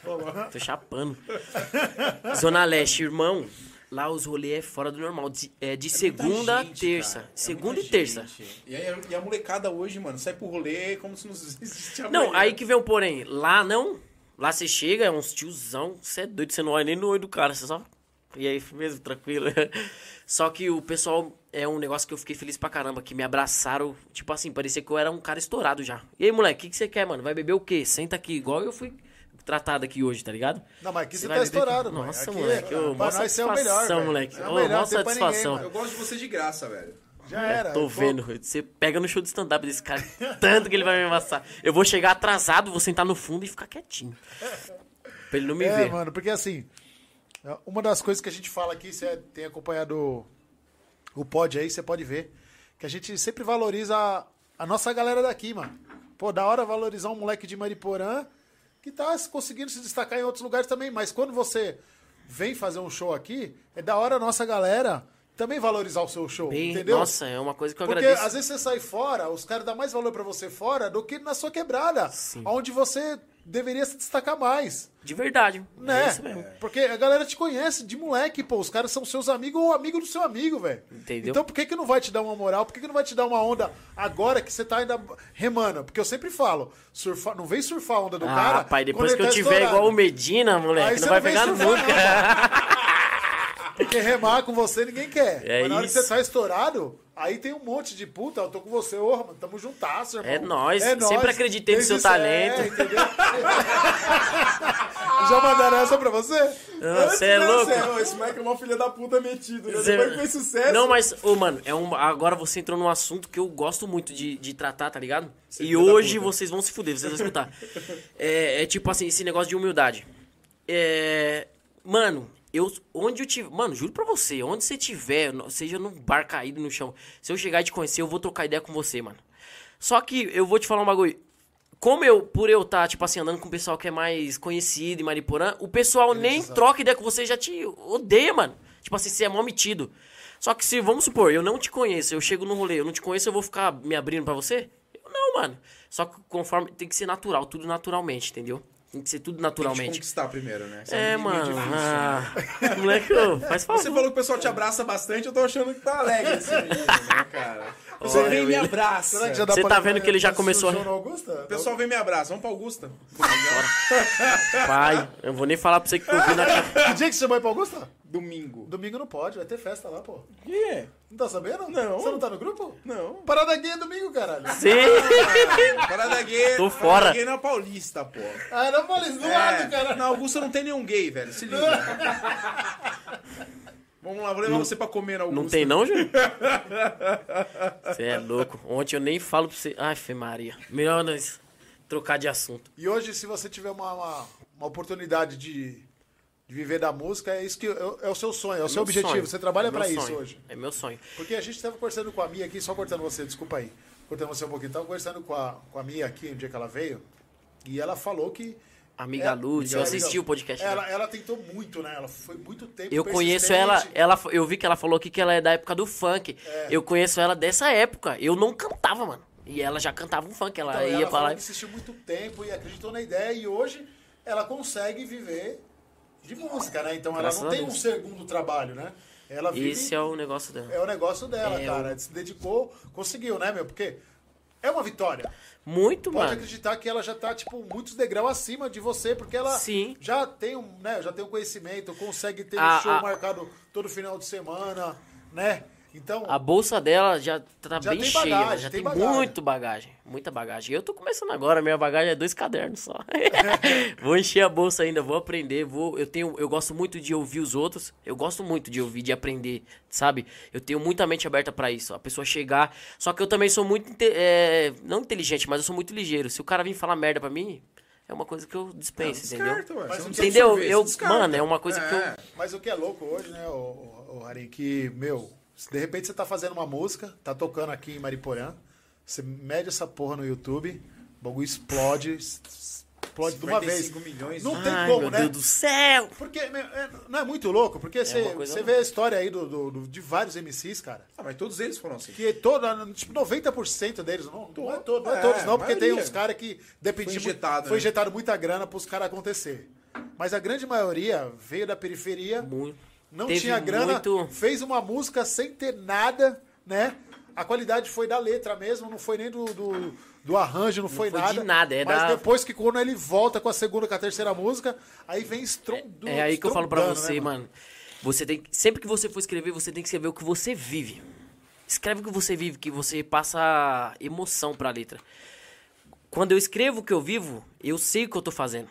Tô chapando. Zona Leste, irmão. Lá os rolês é fora do normal. De, é de segunda a gente, terça. cara. É segunda e terça. E, aí, e a molecada hoje, mano, sai pro rolê como se não existisse amanhã. Não, aí que vem o porém. Lá não. Lá você chega, é uns tiozão. Você é doido, você não olha nem no olho do cara. Você só. E aí, mesmo, tranquilo. [LAUGHS] Só que o pessoal é um negócio que eu fiquei feliz pra caramba. Que me abraçaram. Tipo assim, parecia que eu era um cara estourado já. E aí, moleque, o que, que você quer, mano? Vai beber o quê? Senta aqui, igual eu fui tratado aqui hoje, tá ligado? Não, mas aqui você vai tá estourado, mano. Nossa, Aqui, moleque. ô, pra nós você é o melhor, velho. moleque. É o melhor, mó ninguém, satisfação. mano. Eu gosto de você de graça, velho. Já era. Tô eu vendo. Você pega no show de stand-up desse cara, tanto que ele vai me amassar. Eu vou chegar atrasado, vou sentar no fundo e ficar quietinho. Pra ele não me É, ver. mano, porque assim, uma das coisas que a gente fala aqui, você tem acompanhado o- o pod aí, você pode ver, que a gente sempre valoriza a, a nossa galera daqui, mano. Pô, da hora valorizar um moleque de Mariporã que tá conseguindo se destacar em outros lugares também, mas quando você vem fazer um show aqui, é da hora a nossa galera também valorizar o seu show, Bem, entendeu? Nossa, é uma coisa que eu Porque agradeço. às vezes você sai fora, os caras dão mais valor pra você fora do que na sua quebrada, onde você deveria se destacar mais. De verdade. Né? É isso mesmo. Porque a galera te conhece de moleque, pô. Os caras são seus amigos ou amigo do seu amigo, velho. Entendeu? Então por que, que não vai te dar uma moral? Por que, que não vai te dar uma onda agora que você tá ainda remando? Porque eu sempre falo, surfar, não vem surfar a onda do Ah, cara. pai, depois que eu tá tiver estourado. igual o Medina, moleque, não você vai não pegar nunca. Porque remar com você ninguém quer. [LAUGHS] É Mas na hora que isso. você tá estourado, aí tem um monte de puta, eu tô com você, ô, mano, tamo juntasso, irmão. É nóis, sempre acreditei no seu isso, talento. É, entendeu? [LAUGHS] Já mandaram essa pra você? Você é louco? Não, esse moleque é uma filha da puta metido, né? Cê- Depois que fez sucesso. Não, mas, ô, mano, é um, agora você entrou num assunto que eu gosto muito de, de tratar, tá ligado? e hoje vocês vão se fuder, vocês vão escutar. é, é tipo assim, esse negócio de humildade. É. Mano, eu. Onde eu tiver. Mano, juro pra você, onde você tiver, seja num bar caído no chão, se eu chegar e te conhecer, eu vou trocar ideia com você, mano. Só que eu vou te falar um bagulho. Como eu, por eu estar, tipo assim, andando com o pessoal que é mais conhecido em Mariporã, o pessoal nem troca ideia com você, já te odeia, mano. Tipo assim, você é mó metido. Só que se, vamos supor, eu não te conheço, eu chego no rolê, eu não te conheço, eu vou ficar me abrindo pra você? Eu não, mano. Só que conforme, tem que ser natural, tudo naturalmente, entendeu? Tem que ser tudo Tem que naturalmente. conquistar primeiro, né? Isso É, meio mano. difícil, né? Ah, [LAUGHS] moleque, ô, faz favor. Você falou que o pessoal te abraça bastante, eu tô achando que tá alegre esse menino, né, cara? [LAUGHS] Você Olha, vem e me abraça. Será que já dá Você pra tá vendo que ele já esse começou a-? O pessoal vem e me abraça. Vamos pra Augusta? Pai, eu vou nem falar pra você que eu vi na [LAUGHS] Que dia que você chamou aí pra Augusta? Domingo. Domingo não pode, vai ter festa lá, pô. Que é? Não tá sabendo? Não. Você não tá no grupo? Não. Parada gay é domingo, caralho. Sim. [LAUGHS] Parada gay. Tô parada fora. gay na Paulista, pô. Ah, não isso do É, lado, cara. Na Augusta não tem nenhum gay, velho. Se liga. [LAUGHS] Vamos lá, vou levar você pra comer na Augusta. Não tem não, Júlio? [LAUGHS] Você é louco. Ontem eu nem falo pra você. Ai, Fê Maria. Melhor nós trocar de assunto. E hoje, se você tiver uma, uma, uma oportunidade de, de viver da música, é isso que é, é o seu sonho, é o seu Meu objetivo. sonho. Você trabalha É pra isso hoje. É meu sonho. Porque a gente estava conversando com a Mia aqui, só cortando você, desculpa aí. Cortando você um pouquinho. Tava conversando com a, com a Mia aqui, no dia que ela veio, e ela falou que. Amiga É, Lúcia, eu assisti o podcast Ela, ela tentou muito, né? Ela foi muito tempo Eu conheço ela, ela, eu vi que ela falou aqui que ela é da época do funk. É. Eu conheço ela dessa época. Eu não cantava, mano. E ela já cantava um funk, ela Então, ia ela lá. que insistiu muito tempo e acreditou na ideia e hoje ela consegue viver de música, né? Então ela Graças não a tem um segundo trabalho, né? Ela vive, Esse é o negócio dela. é o negócio dela, É, cara. Ela se dedicou, conseguiu, né, meu? Porque é uma vitória. Muito, Pode mano. acreditar que ela já tá, tipo, muitos degraus acima de você, porque ela Sim. já tem um, né, já tem um conhecimento, consegue ter A- um show a- marcado todo final de semana, né? Então, A bolsa dela já tá Já bem tem cheia, bagagem, já tem tem, bagagem. muito bagagem, muita bagagem. Eu tô começando agora, minha bagagem é dois cadernos só. [LAUGHS] vou encher a bolsa ainda, vou aprender, vou, eu tenho, eu gosto muito de ouvir os outros, eu gosto muito de ouvir, de aprender, sabe? Eu tenho muita mente aberta pra isso, a pessoa chegar, só que eu também sou muito, é, não inteligente, mas eu sou muito ligeiro. Se o cara vir falar merda pra mim, é uma coisa que eu dispenso, entendeu? Descarta, ué. Mas não não Entendeu? absorver, Eu, mano, é uma coisa que eu É. Mas o que é louco hoje, né, o, o, o Harim, que, meu, se de repente você tá fazendo uma música, tá tocando aqui em Mariporã, você mede essa porra no YouTube, o bagulho explode, explode de uma vez. 55 milhões. Não tem Ai, como, meu né? Deus do céu! Porque meu, é- não é muito louco, porque você, uma coisa você louca. vê a história aí do, do- do- de vários MCs, cara. Ah, mas todos eles foram assim. Que todo, tipo, 90% deles, não, não é, todo, não é É, todos não, porque tem maioria. uns caras que dependia, Foi injetado, foi né? injetado muita grana pros caras acontecer. Mas a grande maioria veio da periferia, Muito. Não Teve tinha grana, muito- fez uma música sem ter nada, né? A qualidade foi da letra mesmo, não foi nem do, do, do arranjo, não, foi, foi nada. de nada, é Mas da- depois que quando ele volta com a segunda, com a terceira música, aí vem estrondando. É aí que eu falo pra estrondando, você, né, mano. Você tem sempre que você for escrever, você tem que escrever o que você vive. Escreve o que você vive, que você passa emoção pra letra. Quando eu escrevo o que eu vivo, eu sei o que eu tô fazendo.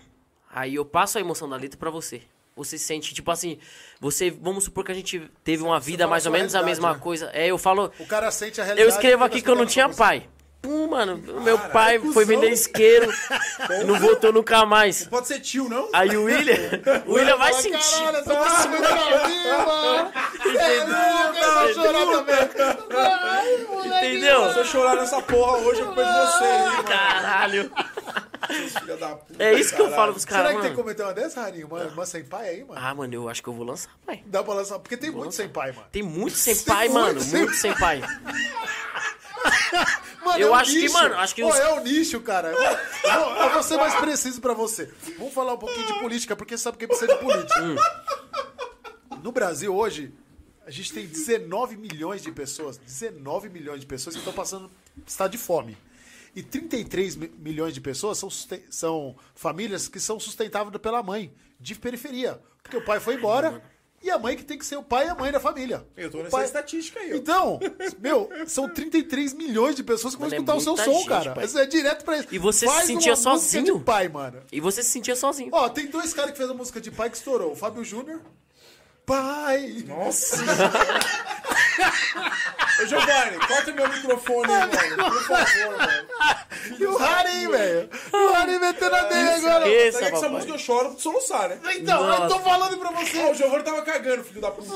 Aí eu passo a emoção da letra pra você. Você sente, tipo assim, você, vamos supor que a gente teve uma vida mais ou menos a mesma né? coisa. É, eu falo, O cara sente a realidade. eu escrevo aqui você que eu não tinha pai. Pum, mano, meu pai foi vender isqueiro, [LAUGHS] não voltou nunca mais. Pode ser tio, não? Aí o William, [LAUGHS] o William vai sentir. Caralho, essa tá viva! É louco, eu vou chorar também. Ai, moleque. Entendeu? Se eu chorar nessa porra hoje, é culpa de vocês, Filha da puta. É isso que eu caralho. falo pros Será caras, que tem como meter uma dessa, Rarinho? Uma, uma sem pai aí, mano? Ah, mano, eu acho que eu vou lançar, pai. Dá pra lançar. Porque tem muito sem pai, mano. Tem muito sem Tem pai, muito mano. sem- Muito sem pai. [LAUGHS] Mano, Eu é um acho que, nicho. mano, acho que Pô, os- é o nicho, cara. Vou, vou- eu vou ser mais preciso pra você. Vamos falar um pouquinho de política, porque sabe quem precisa de política. Hum. No Brasil, hoje, a gente tem 19 milhões de pessoas, 19 milhões de pessoas que estão passando estado de fome. E 33 mi- milhões de pessoas são, são famílias que são sustentáveis pela mãe, de periferia. Porque o pai foi embora e a mãe que tem que ser o pai e a mãe da família. Eu tô O nessa pai- estatística aí, ó. Então, meu, são 33 milhões de pessoas que vão é escutar o seu som, gente, cara. pai. Isso é direto pra isso. E você Faz se sentia sozinho? de pai, mano. E você se sentia sozinho. Ó, tem dois caras que fez a música de pai que estourou. O Fábio Júnior. Pai! Nossa. [LAUGHS] Ô, Giovanni, corta meu microfone aí, mano. Por favor, mano. E o Harim, velho. O Harim metendo a dele agora. Esqueça, Sabe que essa papai. música eu choro pra soluçar, né? Então, eu tô falando pra você. o Giovanni tava cagando, filho da puta.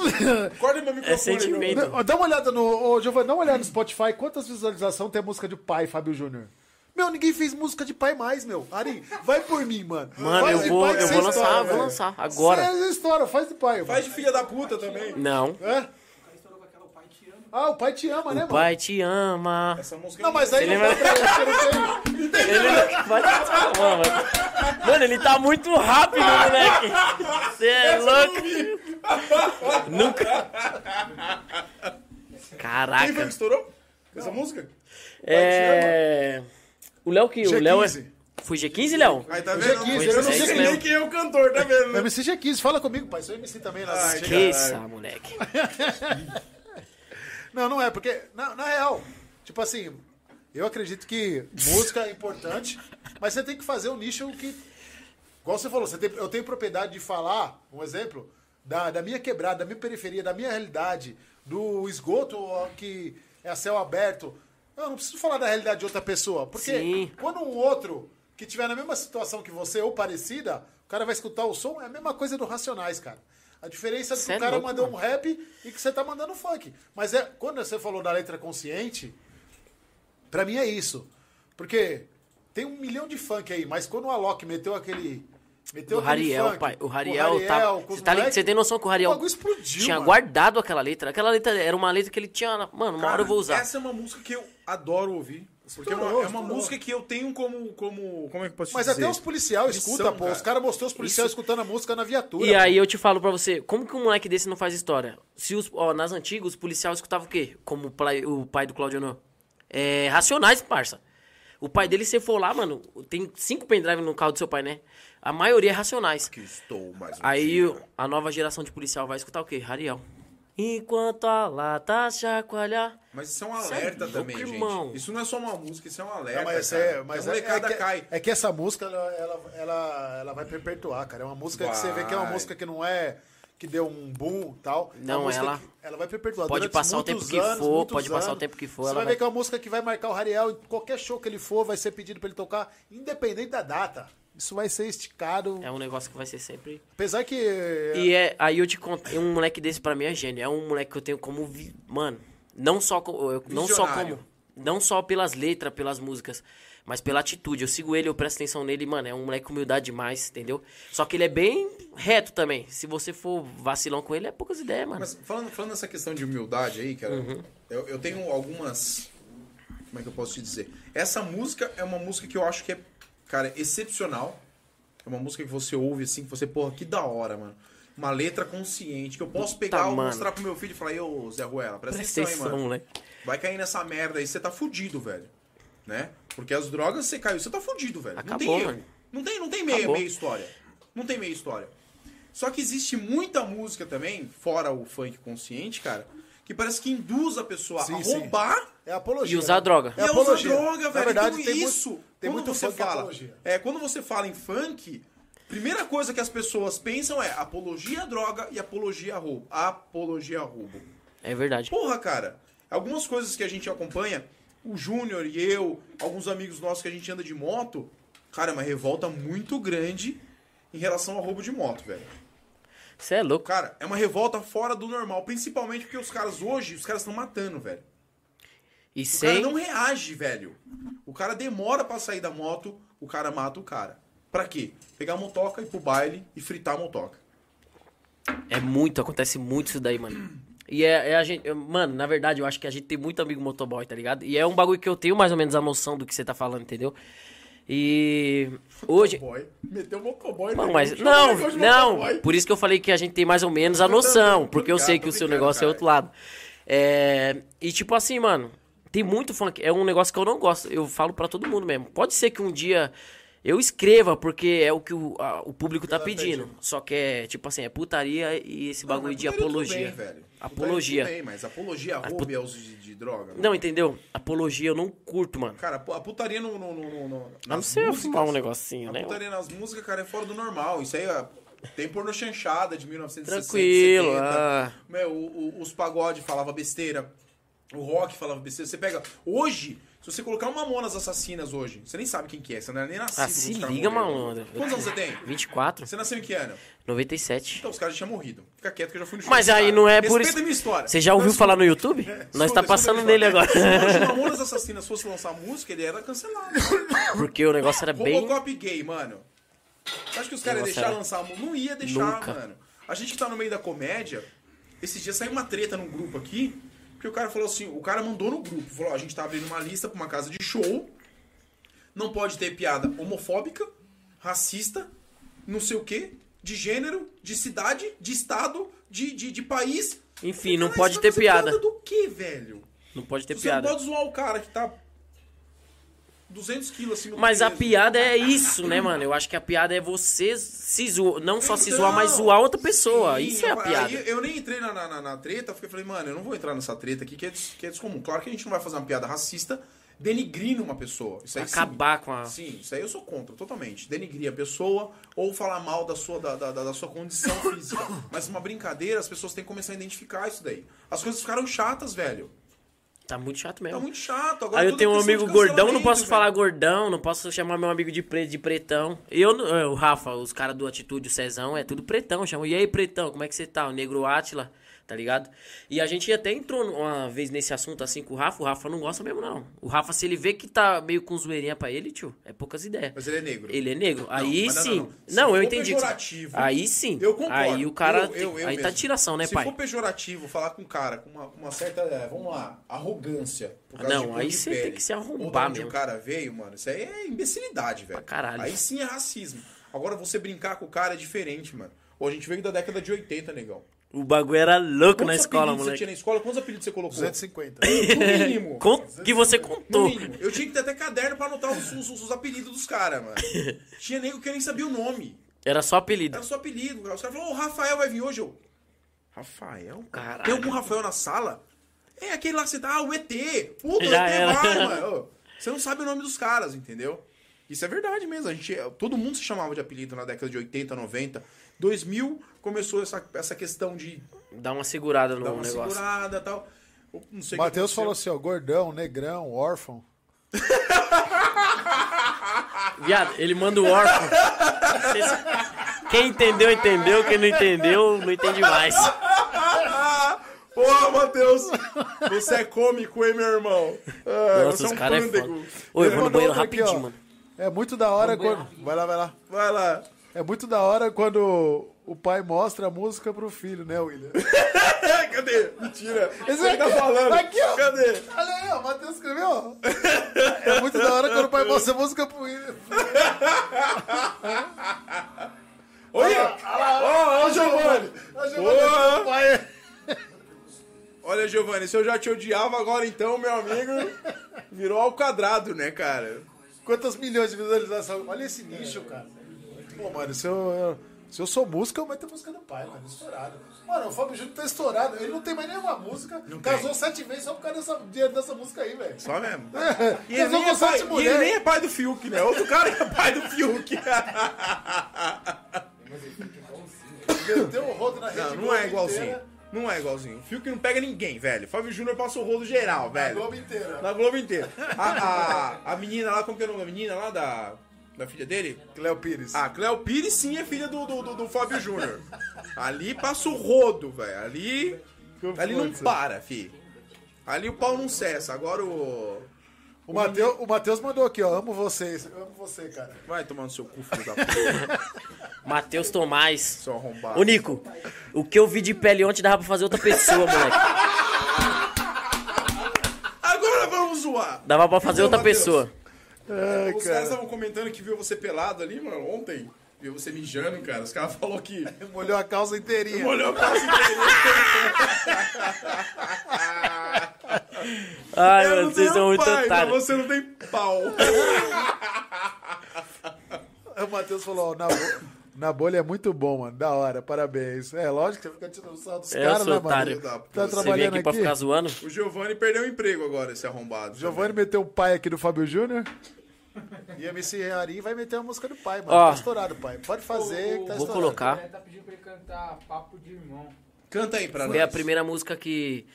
Corta meu microfone. É sentimento. Ó, Dá uma olhada no. Ô, Giovanni, dá uma olhada no Spotify. Quantas visualizações tem a música de pai, Fábio Júnior? Meu, ninguém fez música de pai mais, meu. Harim, vai por mim, mano. Mano, Faz eu vou, pai que eu vou lançar, vou velho. lançar. Agora. Você história, faz de pai, mano. Faz de filha da puta também. Não. É? Ah, o pai te ama, né, O mano? pai te ama. Essa música Não, mas aí não lembra? dá pra. Ele não... Vai te amar, mano. Mano, ele tá muito rápido, moleque. Você é louco. Nunca. Quem foi Caraca. que estourou? Essa música? É. O Léo que. O Léo é. G15. Foi G15, Léo? Aí tá O vendo? G15, eu não sei nem mesmo. quem é o cantor, tá vendo? né? MC G15, fala comigo, pai. Sou MC também. Lá. Ai, Esqueça, moleque. [LAUGHS] Não, não é, porque, na, na real, tipo assim, eu acredito que música é importante, mas você tem que fazer um nicho que. Igual você falou, você tem- eu tenho propriedade de falar, um exemplo, da, da minha quebrada, da minha periferia, da minha realidade, do esgoto que é a céu aberto. Eu não preciso falar da realidade de outra pessoa, porque Sim. quando um outro que tiver na mesma situação que você ou parecida, o cara vai escutar o som, é a mesma coisa do Racionais, cara. A diferença é que o é cara mandou um rap e que você tá mandando funk. Mas é quando você falou da letra consciente, pra mim é isso. Porque tem um milhão de funk aí, mas quando o Alok meteu aquele. Meteu O Rariel, funk, pai. O Rariel tava. com os Você tá, li- moleque, você tem noção que o Rariel O explodiu. tinha mano. guardado aquela letra? Aquela letra era uma letra que ele tinha. Mano, uma hora eu vou usar. Essa é uma música que eu adoro ouvir. Porque é uma, é uma música que eu tenho como. como como é que eu posso Mas dizer? até os policiais escutam, pô. cara. Os caras mostrou os policiais Isso. escutando a música na viatura. E pô. aí eu te falo pra você, como que um moleque desse não faz história? Se os, ó, nas antigas, os policiais escutavam o quê? Como o pai, o pai do Claudio Honor. É, racionais, parça. O pai dele, se for lá, mano, tem cinco pendrive no carro do seu pai, né? A maioria é racionais. Que estou mais um Aí dia. a nova geração de policial vai escutar o quê? Rariel. Enquanto a lata chacoalhar. Mas isso é um é alerta também, irmão. gente. Isso não é só uma música, isso é um alerta. Não, mas cara. é, mas a molecada é, é, que, cai. é que essa música, ela, ela, ela, ela vai perpetuar, cara. É uma música que você vê que é uma Vai. música que não é que deu um boom e tal. É Não, música ela- que- ela vai perpetuar. Pode Durante passar o tempo que anos, for, pode passar o anos. tempo que for, Você ela vai vai- ver que é uma música que vai marcar o Rariel. e Qualquer show que ele for, vai ser pedido pra ele tocar, independente da data. Isso vai ser esticado. É um negócio que vai ser sempre. Apesar que. E é, aí eu te conto, um moleque desse pra mim é gênio. É um moleque que eu tenho como. vi- Mano, não só, co- eu- não só como. Não só pelas letras, pelas músicas, mas pela atitude. Eu sigo ele, eu presto atenção nele, mano. É um moleque com humildade demais, entendeu? Só que ele é bem reto também. Se você for vacilão com ele, é poucas ideias, mano. Mas falando, falando nessa questão de humildade aí, cara, Uhum. eu, eu tenho algumas. Como é que eu posso te dizer? Essa música é uma música que eu acho que é, cara, excepcional. É uma música que você ouve assim, que você, porra, que da hora, mano. Uma letra consciente, que eu posso pegar e mostrar pro meu filho e falar, ô Zé Ruela, presta, Presta atenção, aí, atenção, mano. moleque. Vai cair nessa merda aí, você tá fudido, velho. Né? Porque as drogas, você caiu, você tá fudido, velho. não Acabou, tem erro. mano. Não tem, não tem meia, meia história. Não tem meia história. Só que existe muita música também, fora o funk consciente, cara, que parece que induz a pessoa Sim, a sim. roubar É apologia. E usar droga. e É a usar apologia. droga, Na velho. verdade, então tem muito- isso, tem quando muito você é fala, apologia. é, quando você fala em funk, primeira coisa que as pessoas pensam é apologia à droga e apologia a roubo. Apologia a roubo. É verdade. Porra, cara, algumas coisas que a gente acompanha, o Júnior e eu, alguns amigos nossos que a gente anda de moto, cara, é uma revolta muito grande em relação ao roubo de moto, velho. Você é louco. Cara, é uma revolta fora do normal, principalmente porque os caras hoje, os caras estão matando, velho. E O cara sem. não reage, velho. O cara demora pra sair da moto, o cara mata o cara. Pra quê? Pegar a motoca, ir pro baile e fritar a motoca. É muito, acontece muito isso daí, mano. E é, é a gente. eu- Mano, na verdade, eu acho que a gente tem muito amigo motoboy, tá ligado? E é um bagulho que eu tenho mais ou menos a noção do que você tá falando, entendeu? E. Hoje. Meteu o motoboy. Não, né? mas. Não, não. Por isso que eu falei que a gente tem mais ou menos a noção. Porque eu sei que o seu negócio é outro lado. É, e tipo assim, mano. Tem muito funk. É um negócio que eu não gosto. Eu falo pra todo mundo mesmo. Pode ser que um dia. Eu escreva, porque é o que o, a- o público tá pedindo. Só que é, tipo assim, é putaria e esse bagulho de tudo apologia. bem, velho. Apologia. Tudo bem, mas apologia a roubo e a uso de, de droga. Não, entendeu? Apologia eu não curto, mano. Cara, a putaria no, no, no, no, A não eu músicas, fumar um negocinho, A né? putaria nas músicas, cara, é fora do normal. Isso aí, ó, tem porno chanchada de 1960, Tranquilo, 70. ah. Meu, o- o- os pagode falava besteira. O rock falava besteira. Você pega... Hoje, se você colocar uma Mamonas Assassinas hoje, você nem sabe quem que é. Você não é nem nascido. Ah, se liga, malandro. Quantos anos você tem? 24, Você nasceu em que ano? 97. Então, os caras já tinham morrido. Fica quieto que eu já fui no show Mas aí não é por isso. minha história. Você já ouviu Mas- falar no YouTube? Nós Escuta, tá passando nele agora. Se hoje o Mamonas Assassinas fosse lançar música, ele era cancelado. Porque o negócio era bem. Robocop gay, mano. Você acha que os caras iam deixar era- lançar a música? Não ia deixar, Nunca. mano. A gente que tá no meio da comédia, esses dias saiu uma treta num grupo aqui, o cara falou assim, o cara mandou no grupo, falou, a gente tá abrindo uma lista pra uma casa de show, não pode ter piada homofóbica, racista, não sei o quê, de gênero, de cidade, de estado, de, de, de país. Enfim, não pode você ter fazer piada. do quê, velho? Não pode ter Você piada. não pode zoar o cara que tá 200 quilos do Mas a piada é isso, né, mano? Eu acho que a piada é você se zoar, não só se Então, zoar, mas zoar outra pessoa. sim, isso é a aí piada. eu nem entrei na, na, na- treta, porque eu falei, mano, eu não vou entrar nessa treta aqui, que é, des- que é descomum. Claro que a gente não vai fazer uma piada racista denigrindo uma pessoa. Isso aí sim. Acabar com a. Sim, isso aí eu sou contra, totalmente. Denigrir a pessoa ou falar mal da sua, da, da- da sua condição física. Mas uma brincadeira, as pessoas têm que começar a identificar isso daí. As coisas ficaram chatas, velho. Tá muito chato Tá mesmo. muito chato. Agora Aí eu tenho um amigo gordão, não posso velho. falar gordão, não posso chamar meu amigo de preto, de pretão. Eu, não- o Rafa, os caras do Atitude, o Cezão, é tudo pretão. Chama, e aí, pretão, como é que você tá? O Negro Átila, tá ligado? E a gente até entrou uma vez nesse assunto assim com o Rafa, o Rafa não gosta mesmo, não. O Rafa, se ele vê que tá meio com zoeirinha pra ele, tio, é poucas ideias. Mas ele é negro. Ele é negro. aí não, sim. não, Não, não. Se eu entendi. Aí sim. Eu concordo. Aí o cara. Eu- eu- eu aí tá mesmo. tiração, né, Se pai? for pejorativo falar com um cara com uma, uma certa, é, vamos lá, arrogância. Não, aí você tem que se arrombar onde mesmo. o cara veio, mano, isso aí é imbecilidade, velho. Pra caralho. Aí sim é racismo. Agora você brincar com o cara é diferente, mano. Ou a gente veio da década de 80, negão. O bagulho era louco na Quantos escola, apelidos você moleque. tinha na escola? Quantos apelidos você colocou? 250. No mínimo. [LAUGHS] Que você contou. Eu tinha que ter até caderno pra anotar os, os- os apelidos dos caras, mano. [LAUGHS] Tinha nego que eu nem sabia o nome. Era só apelido. Era só apelido. Os caras falaram, ô, o Rafael vai vir hoje. Eu, Rafael? Caralho. Tem algum Rafael na sala? É aquele lá que você tá, ah, o ET. Puta, Já o ET era. vai, mano. [LAUGHS] Você não sabe o nome dos caras, entendeu? Isso é verdade mesmo. A gente, todo mundo se chamava de apelido na década de 80, 90. 2000 começou essa, essa questão de Dá uma segurada no dar uma negócio. segurada e tal. Não sei Matheus falou assim, ó, gordão, negrão, órfão. [LAUGHS] Viado, ele manda o órfão. [LAUGHS] Quem entendeu, entendeu. Quem não entendeu, não entende mais. [LAUGHS] Porra, Matheus! Você é cômico, hein, meu irmão? Ah, Nossa, você é os um caras é. Ô, eu vou no banheiro aqui, rapidinho, ó. mano. É muito da hora quando... Vai lá, vai lá. Vai lá. É muito da hora quando o pai mostra a música pro filho, né, William? [LAUGHS] Cadê? Mentira. Esse Você tá falando? Aqui, ó. Cadê? Olha aí, ó, o Matheus escreveu, ó. É muito da hora quando o pai mostra a música pro William. Olha! Olha o Giovanni, Ô. o pai. Olha, Giovanni, se eu já te odiava, agora então, meu amigo, virou ao quadrado, né, cara? Quantas milhões de visualizações? Olha esse nicho, cara. Pô, mano, se eu, se eu sou música, eu meto a música do pai, mano, estourado. Mano, o Fábio Júnior tá estourado. Ele não tem mais nenhuma música. casou sete vezes só por causa dessa, dessa música aí, velho. Só mesmo. [LAUGHS] É, E ele, nem é pai, e ele nem é pai do Fiuk, né? Outro cara é pai do Fiuk. [LAUGHS] Meteu o rodo na rede Não, não é igualzinho. inteira, Não é igualzinho. O Fiuk não pega ninguém, velho. Fábio Júnior passa o rodo geral, Na velho. Globo inteira. Na Globo inteira. A, a, a menina lá, como que é o nome da menina lá da, da filha dele? Cléo Pires. A Cleo Pires sim é filha do, do, do, do Fábio Júnior. Ali passa o rodo, velho. Ali, ali não para, fi. Ali o pau não cessa. Agora o... O Matheus, o Matheus mandou aqui, ó. Amo vocês. Eu amo você, cara. Vai tomar no seu cu, filho da [LAUGHS] puta, Matheus Tomás. seu arrombado. Ô, Nico, o que eu vi de pele ontem dava pra fazer outra pessoa, moleque. Agora vamos zoar. Dava pra fazer Então, outra Matheus, pessoa. Ai, Os caras cara. estavam comentando que viu você pelado ali, mano, ontem. Viu você mijando, cara. Os caras falaram que... [LAUGHS] Molhou a calça inteirinha. Molhou a calça [LAUGHS] Ai, Eu mano, vocês são muito otários. você não tem pau. [LAUGHS] O Matheus falou, ó, na, bo- na bolha é muito bom, mano. Da hora, parabéns. É lógico que você fica tirando sarro dos É, eu caras, né, otário. mano? Tá Você Você trabalhando aqui pra aqui. ficar zoando? O Giovanni perdeu o emprego agora, esse arrombado. Giovanni meteu o pai aqui do Fábio Júnior. E a MC Ari vai meter a música do pai, mano. Ó. Tá estourado, pai. Pode fazer, que tá Vou estourado. colocar. Ele tá pedindo pra ele cantar Papo de Irmão. Canta aí pra Foi a nós. primeira música que.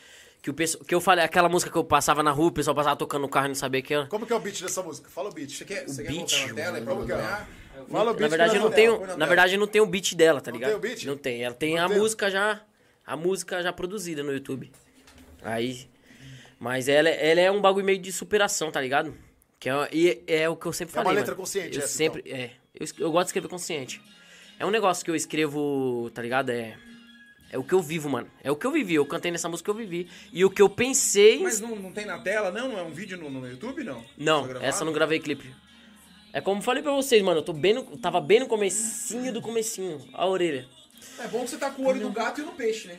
Que, o pessoal, que eu falei, aquela música que eu passava na rua, o pessoal passava tocando no carro e não sabia que era. Como que é o beat dessa música? Fala o beat. Você quer, você quer beat, colocar na tela aí pra é? acompanhar? Fala o beat. Na verdade, não tem, na verdade, não tem o beat dela, tá Não ligado? tem o beat? Não tem. Ela tem Não a tem? música já. A música já produzida no YouTube. Aí. Mas ela, é- ela é um bagulho meio de superação, tá ligado? Que é, e é o que eu sempre É uma falei. letra mano. consciente Eu essa, sempre. É. Eu, eu gosto de escrever consciente. É um negócio que eu escrevo, tá ligado? É. É o que eu vivo, mano. É o que eu vivi. Eu cantei nessa música que eu vivi. E o que eu pensei. Mas não, não tem na tela, não? Não é um vídeo no, no YouTube, não? Não, essa eu não gravei clipe. É como eu falei pra vocês, mano. Eu tô bem no, tava bem no comecinho do comecinho. A orelha. É bom que você tá com o olho no gato e no peixe, né?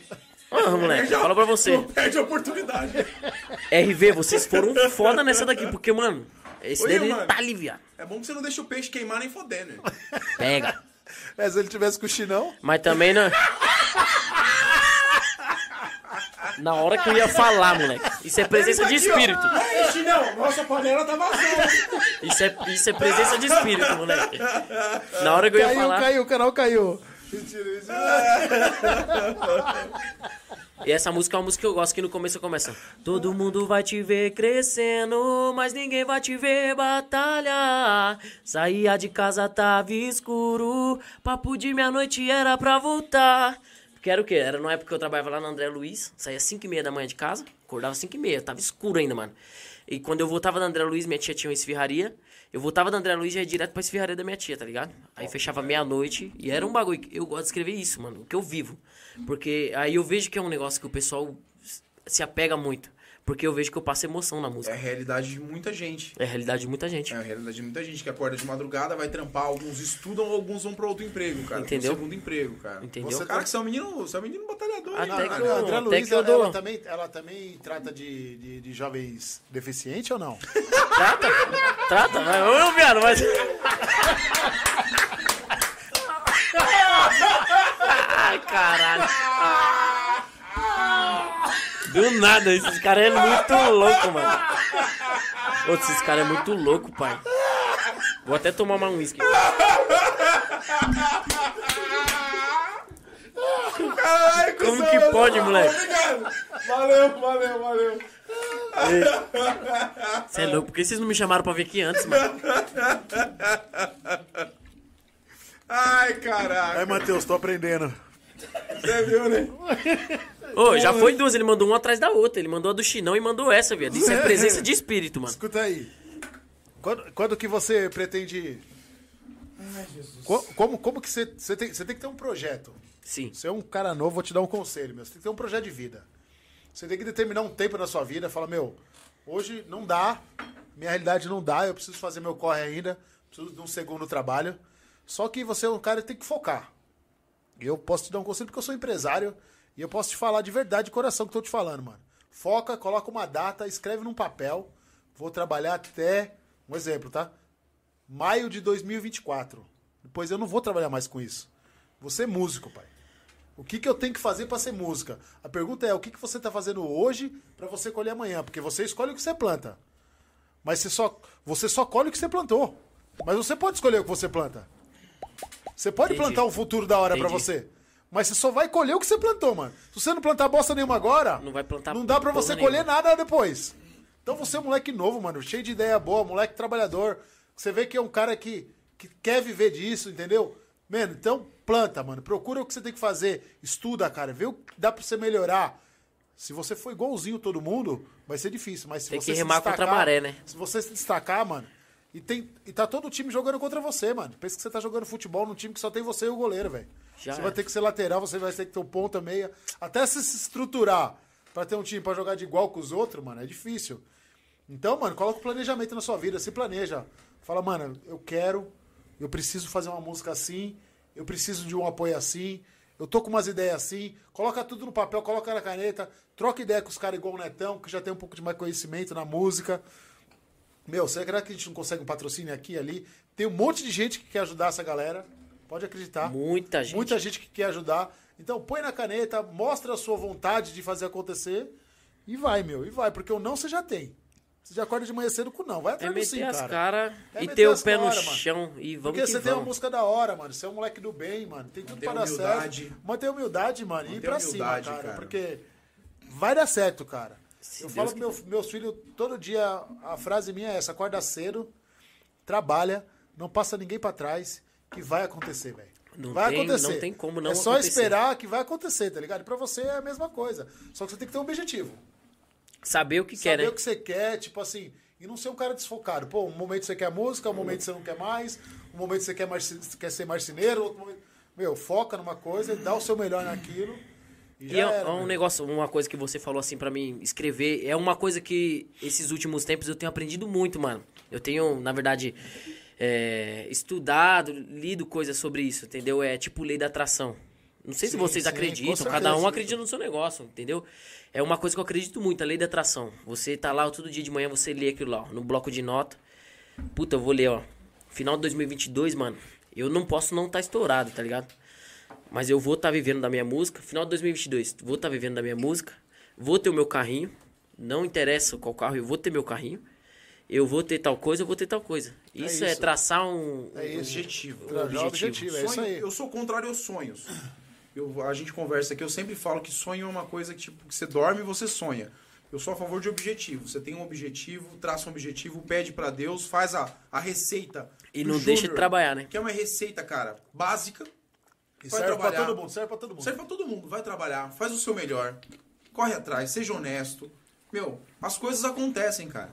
Ah, moleque, fala pra você. Não perde a oportunidade. RV, vocês foram foda nessa daqui, porque, mano, esse Oi, dele mano. tá aliviado. É bom que você não deixa o peixe queimar nem foder, né? Pega. É, se ele tivesse com o chinão. Mas também não. Na hora que eu ia falar, moleque. Isso é presença de espírito. Peixe não! Nossa panela tá vazando. Isso é, isso é presença de espírito, moleque. Na hora que eu ia Caiu, falar. caiu, o canal caiu. E essa música é uma música que eu gosto, que no começo começa. Todo mundo vai te ver crescendo, mas ninguém vai te ver batalhar. Saía de casa, tava escuro, papo de meia-noite era pra voltar. Porque era o quê? Era numa época que eu trabalhava lá na André Luiz, saía 5 e meia da manhã de casa, acordava 5 e meia, tava escuro ainda, mano. E quando eu voltava da André Luiz, minha tia tinha uma esfirraria. Eu voltava da André Luiz e ia direto pra esfirraria da minha tia, tá ligado? Aí fechava meia-noite e era um bagulho. Eu gosto de escrever isso, mano, o que eu vivo. Porque aí eu vejo que é um negócio que o pessoal se apega muito. Porque eu vejo que eu passo emoção na É a música. realidade de muita gente. É a realidade de muita gente. É a realidade de muita gente que acorda de madrugada, vai trampar, alguns estudam, alguns vão pra outro emprego, cara. Entendeu? Pro segundo emprego, cara. Entendeu? Você, cara, que você é um menino, você é um menino batalhador, Até hein, que cara? eu- André até Luiz, que eu ela, dou- ela também, ela também trata de, de, de jovens deficientes ou não? [LAUGHS] Trata, trata, vai. Ô, viado, mas. [LAUGHS] Ai, caralho. Do nada, esses caras é muito louco, mano. Ô, esses caras é muito louco, pai. Vou até tomar uma uísque. Caralho, Como cuzão, que pode, moleque? Obrigado. Valeu, valeu, valeu. Você é louco, por que vocês não me chamaram pra vir aqui antes, mano? Ai, caraca. Aí, Matheus, tô aprendendo. Você viu, né? Ô, já foi duas, ele mandou uma atrás da outra. Ele mandou a do chinão e mandou essa, viado. Isso é presença de espírito, mano. Escuta aí. Quando, quando que você pretende. Co- Como, como que você, você, tem, você tem que ter um projeto? Sim. Você é um cara novo, vou te dar um conselho, meu. Você tem que ter um projeto de vida. Você tem que determinar um tempo na sua vida, fala, meu, hoje não dá, minha realidade não dá, eu preciso fazer meu corre ainda, preciso de um segundo trabalho. Só que você é um cara que tem que focar. Eu posso te dar um conselho porque eu sou empresário e eu posso te falar de verdade, de coração que eu tô te falando, mano. Foca, coloca uma data, escreve num papel. Vou trabalhar até, um exemplo, tá? Maio de 2024. Depois eu não vou trabalhar mais com isso. Você é músico, pai. O que, que eu tenho que fazer para ser música? A pergunta é: o que, que você tá fazendo hoje para você colher amanhã? Porque você escolhe o que você planta. Mas você só, você só colhe o que você plantou. Mas você pode escolher o que você planta. Você pode Entendi. plantar um futuro da hora pra Entendi. você. Mas você só vai colher o que você plantou, mano. Se você não plantar bosta nenhuma agora, Não vai plantar não dá pra porra você nenhuma. colher nada depois. Então você é um moleque novo, mano, cheio de ideia boa, moleque trabalhador. Você vê que é um cara que, que quer viver disso, entendeu? Mano, então planta, mano. Procura o que você tem que fazer. Estuda, cara. Vê o que dá pra você melhorar. Se você for igualzinho todo mundo, vai ser difícil. Mas se Tem você que se remar contra a destacar- maré, né? Se você se destacar, mano, e, tem, e tá todo o time jogando contra você, mano. Pensa que você tá jogando futebol num time que só tem você e o goleiro, velho. Você é. vai ter que ser lateral, você vai ter que ter um ponta, meia. Até se se estruturar pra ter um time pra jogar de igual com os outros, mano, é difícil. Então, mano, coloca o planejamento na sua vida, se planeja. Fala, mano, eu quero, eu preciso fazer uma música assim, eu preciso de um apoio assim, eu tô com umas ideias assim. Coloca tudo no papel, coloca na caneta, troca ideia com os caras igual o Netão, que já tem um pouco de mais conhecimento na música. Meu, será que a gente não consegue um patrocínio aqui e ali? Tem um monte de gente que quer ajudar essa galera. Pode acreditar. Muita gente. Muita gente que quer ajudar. Então põe na caneta, mostra a sua vontade de fazer acontecer e vai, meu. E vai, porque o não você já tem. Você já acorda de manhã cedo com o não. Vai É atrás do meter sim, as cara. caras É e meter ter o pé no cara, mano. chão e vamos Porque que você tem uma vamos. música da hora, mano. Você é um moleque do bem, mano. Tem tudo pra dar certo. Manter a humildade, mano. E ir pra humildade, cima, cara, cara. Porque vai dar certo, cara. Se eu Deus falo meu, meus filhos todo dia, a frase minha é essa: acorda cedo, trabalha, não passa ninguém pra trás, que vai acontecer, velho. Não Vai tem- acontecer. não tem como não É só acontecer. esperar que vai acontecer, tá ligado? E pra você é a mesma coisa. Só que você tem que ter um objetivo. Saber o que quer, Saber né? o que você quer, tipo assim, e não ser um cara desfocado. Pô, um momento você quer música, um momento você não quer mais, um momento você quer, marci- quer ser marceneiro, outro momento... Meu, foca numa coisa, dá o seu melhor naquilo E E é, era, é um velho. negócio, uma coisa que você falou assim pra mim escrever, é uma coisa que esses últimos tempos eu tenho aprendido muito, mano. Eu tenho, na verdade, é, estudado, lido coisas sobre isso, entendeu? É tipo lei da atração. Não sei se Sim, vocês sim, acreditam, cada um acredita no seu negócio, entendeu? É uma coisa que eu acredito muito, a lei da atração. Você tá lá todo dia de manhã, você lê aquilo lá, ó, no bloco de nota. Puta, eu vou ler, ó. Final de 2022, mano. Eu não posso não estar estourado, tá ligado? Mas eu vou estar vivendo da minha música. Final de 2022, vou estar vivendo da minha música. Vou ter o meu carrinho. Não interessa qual carro, eu vou ter meu carrinho. Eu vou ter tal coisa, eu vou ter tal coisa. Isso é, isso. traçar um, É isso. Objetivo. Trabalhar o objetivo, é isso aí. Eu sou contrário aos sonhos. Eu, a gente conversa aqui, eu sempre falo que sonho é uma coisa que, tipo, que você dorme e você sonha. Eu sou a favor de objetivo. Você tem um objetivo, traça um objetivo, pede pra Deus, faz a, a receita. E não deixa de trabalhar, né? Que é uma receita, cara, básica. E Vai serve pra trabalhar. todo mundo, serve pra todo mundo. Serve pra todo mundo. Vai trabalhar, faz o seu melhor. Corre atrás, seja honesto. Meu, as coisas acontecem, cara.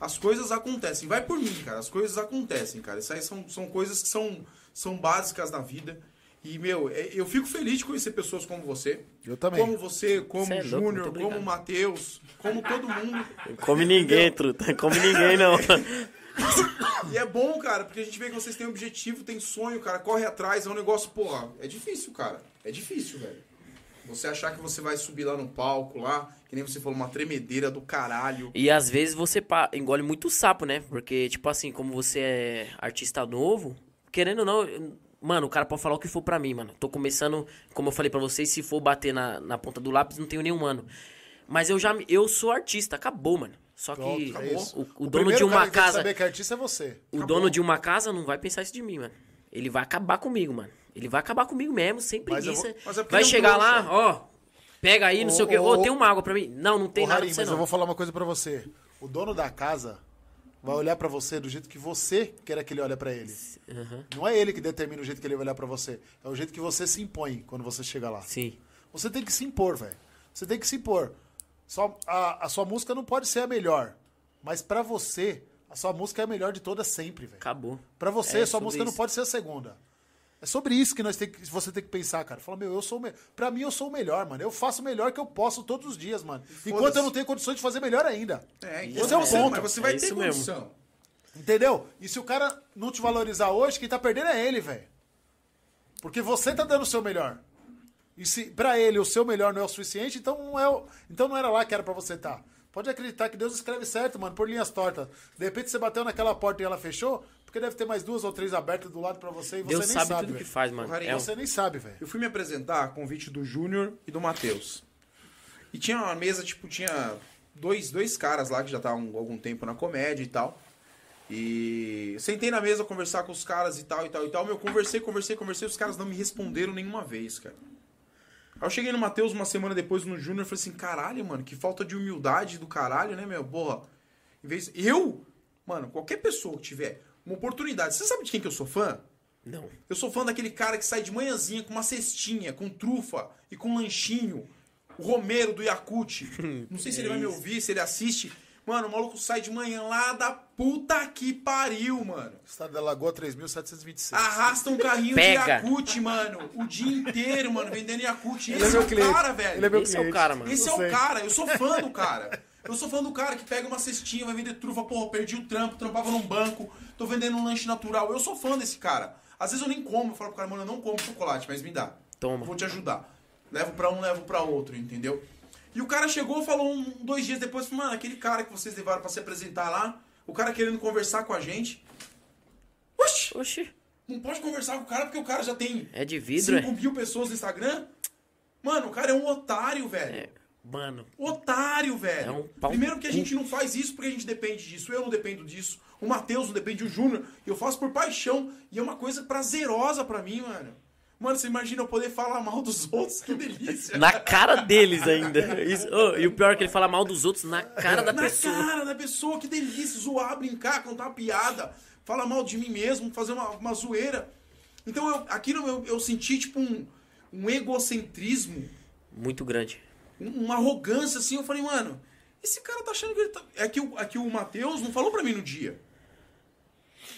As coisas acontecem. Vai por mim, cara. As coisas acontecem, cara. Isso aí são, são coisas que são, são básicas na vida. E, meu, é- eu fico feliz de conhecer pessoas como você. Eu também. Como você, como é o Júnior, como o Matheus, como todo mundo. Come ninguém, truta. Come ninguém, não. [LAUGHS] E é bom, cara, porque a gente vê que vocês têm objetivo, tem sonho, cara, corre atrás, é um negócio, porra, é difícil, cara. É difícil, velho. Você achar que você vai subir lá no palco, lá, que nem você falou, uma tremedeira do caralho. E às vezes você engole muito sapo, né? Porque, tipo assim, como você é artista novo, querendo ou não. Mano, o cara pode falar o que for pra mim, mano. Tô começando, como eu falei pra vocês, se for bater na, na ponta do lápis, não tenho nenhum ano. Mas eu já. Eu sou artista, acabou, mano. Só que Pronto, é isso. o, o dono de uma que que casa. saber que artista é você. O dono de uma casa não vai pensar isso de mim, mano. Ele vai acabar comigo, mano. Ele vai acabar comigo mesmo, sem preguiça. vou- é vai é chegar lá, ó. Pega aí, não sei o quê. Ô, tem uma água pra mim? Não, não tem Ô, nada Harim, pra você, mas não. eu vou falar uma coisa pra você. O dono da casa vai olhar pra você do jeito que você quer que ele olhe pra ele. Aham. Não é ele que determina o jeito que ele vai olhar pra você. É o jeito que você se impõe quando você chega lá. Sim. Você tem que se impor, velho. Você tem que se impor. Só, a, a sua música não pode ser a melhor. Mas pra você, a sua música é a melhor de todas sempre, velho. Acabou. Pra você, É a sua música não isso. pode ser a segunda. É sobre isso que nós tem que, você tem que pensar, cara. Fala, meu, eu sou o melhor. Pra mim, eu sou o melhor, mano. Eu faço o melhor que eu posso todos os dias, mano. Enquanto eu não tenho condições de fazer melhor ainda. É, Esse é o ponto. Mas você vai É ter isso mesmo. condição. Entendeu? E se o cara não te valorizar hoje, quem tá perdendo é ele, velho. Porque você tá dando o seu melhor. E se pra ele o seu melhor não é o suficiente, então não, é o, então não era lá que era pra você estar. Pode acreditar que Deus escreve certo, mano, por linhas tortas. De repente você bateu naquela porta e ela fechou, porque deve ter mais duas ou três abertas do lado pra você e você Deus nem sabe, sabe. tudo que faz, mano. É um- Você nem sabe, velho. Eu fui me apresentar a convite do Júnior e do Matheus. E tinha uma mesa, tipo, tinha dois, dois caras lá que já estavam há algum tempo na comédia e tal. E sentei na mesa conversar com os caras e tal, e tal, e tal. Meu, conversei, conversei, conversei, os caras não me responderam nenhuma vez, cara. Aí eu cheguei no Matheus uma semana depois no Júnior e falei assim, caralho, mano, que falta de humildade do caralho, né, meu? Porra. Em vez. Eu, mano, qualquer pessoa que tiver uma oportunidade. Você sabe de quem que eu sou fã? Não. Eu sou fã daquele cara que sai de manhãzinha com uma cestinha, com trufa e com lanchinho. O Romero do Yakut. [LAUGHS] Não sei se ele vai me ouvir, se ele assiste. Mano, o maluco sai de manhã lá da puta que pariu, mano. Estado da Lagoa 3726. Arrasta um carrinho Pega. de Yakut, mano. O dia inteiro, mano, vendendo Yakut. É Esse meu é o cliente. cara, velho. Ele é meu Esse é o cliente. cara, mano. Esse é Eu o sei. cara, eu sou fã do cara. Eu sou fã do cara que pega uma cestinha, vai vender trufa, porra, perdi o trampo, trampava num banco, tô vendendo um lanche natural. Eu sou fã desse cara. Às vezes eu nem como, eu falo pro cara, mano, eu não como chocolate, mas me dá. Toma. Vou te ajudar. Levo pra um, levo pra outro, entendeu? E o cara chegou, falou um, dois dias depois, falou, mano, aquele cara que vocês levaram pra se apresentar lá, o cara querendo conversar com a gente. Oxi! Oxi. Não pode conversar com o cara porque o cara já tem É de vidro, 5 mil pessoas no Instagram. Mano, o cara é um otário, velho. é? Mano. Otário, velho. É um pau Primeiro que a gente não faz isso porque a gente depende disso. Eu não dependo disso. O Matheus não depende, o Júnior. Eu faço por paixão. E é uma coisa prazerosa pra mim, mano. Mano, você imagina eu poder falar mal dos outros? Que delícia. Na cara deles ainda. Isso- ô, e o pior é que ele fala mal dos outros na cara da Na pessoa. cara da pessoa, que delícia. Zoar, brincar, contar uma piada. Falar mal de mim mesmo, fazer uma, uma zoeira. Então, eu, aquilo eu, eu senti, tipo, um, um egocentrismo Muito grande. um- uma arrogância assim. Eu falei, mano, esse cara tá achando que ele tá. É que o, é que o Matheus não falou pra mim no dia.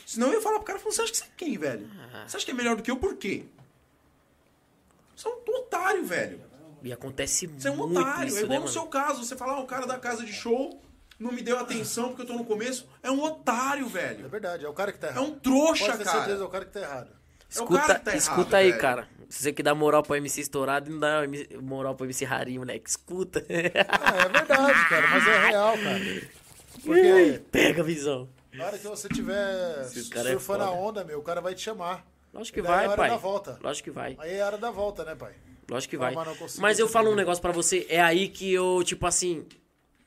Senão eu ia falar pro cara, você acha que você é quem, velho? Você acha que é melhor do que eu? Por quê? Você é um otário, velho. E acontece Você é um muito otário. isso, é igual né, no mano? seu caso. Você fala, ah, o cara da casa de show não me deu atenção porque eu tô no começo. É um otário, É velho. verdade, é o cara que tá É errado. um trouxa, Pode ter cara. certeza, é o cara que tá errado. É o Escuta, cara que tá escuta errado, aí, velho. cara. Se você que dá moral pra MC estourado, não dá moral pra MC rarinho, moleque. Escuta. Ah, é verdade, cara, mas é real, cara. Porque Pega a visão. na hora que você tiver é surfando a foda. onda, meu, o cara vai te chamar. Lógico que E é vai, a hora pai. da volta. Lógico que vai. Aí é a hora da volta, né, pai? Lógico que Ah, vai. mas eu falo um negócio pra você, é aí que eu, tipo assim.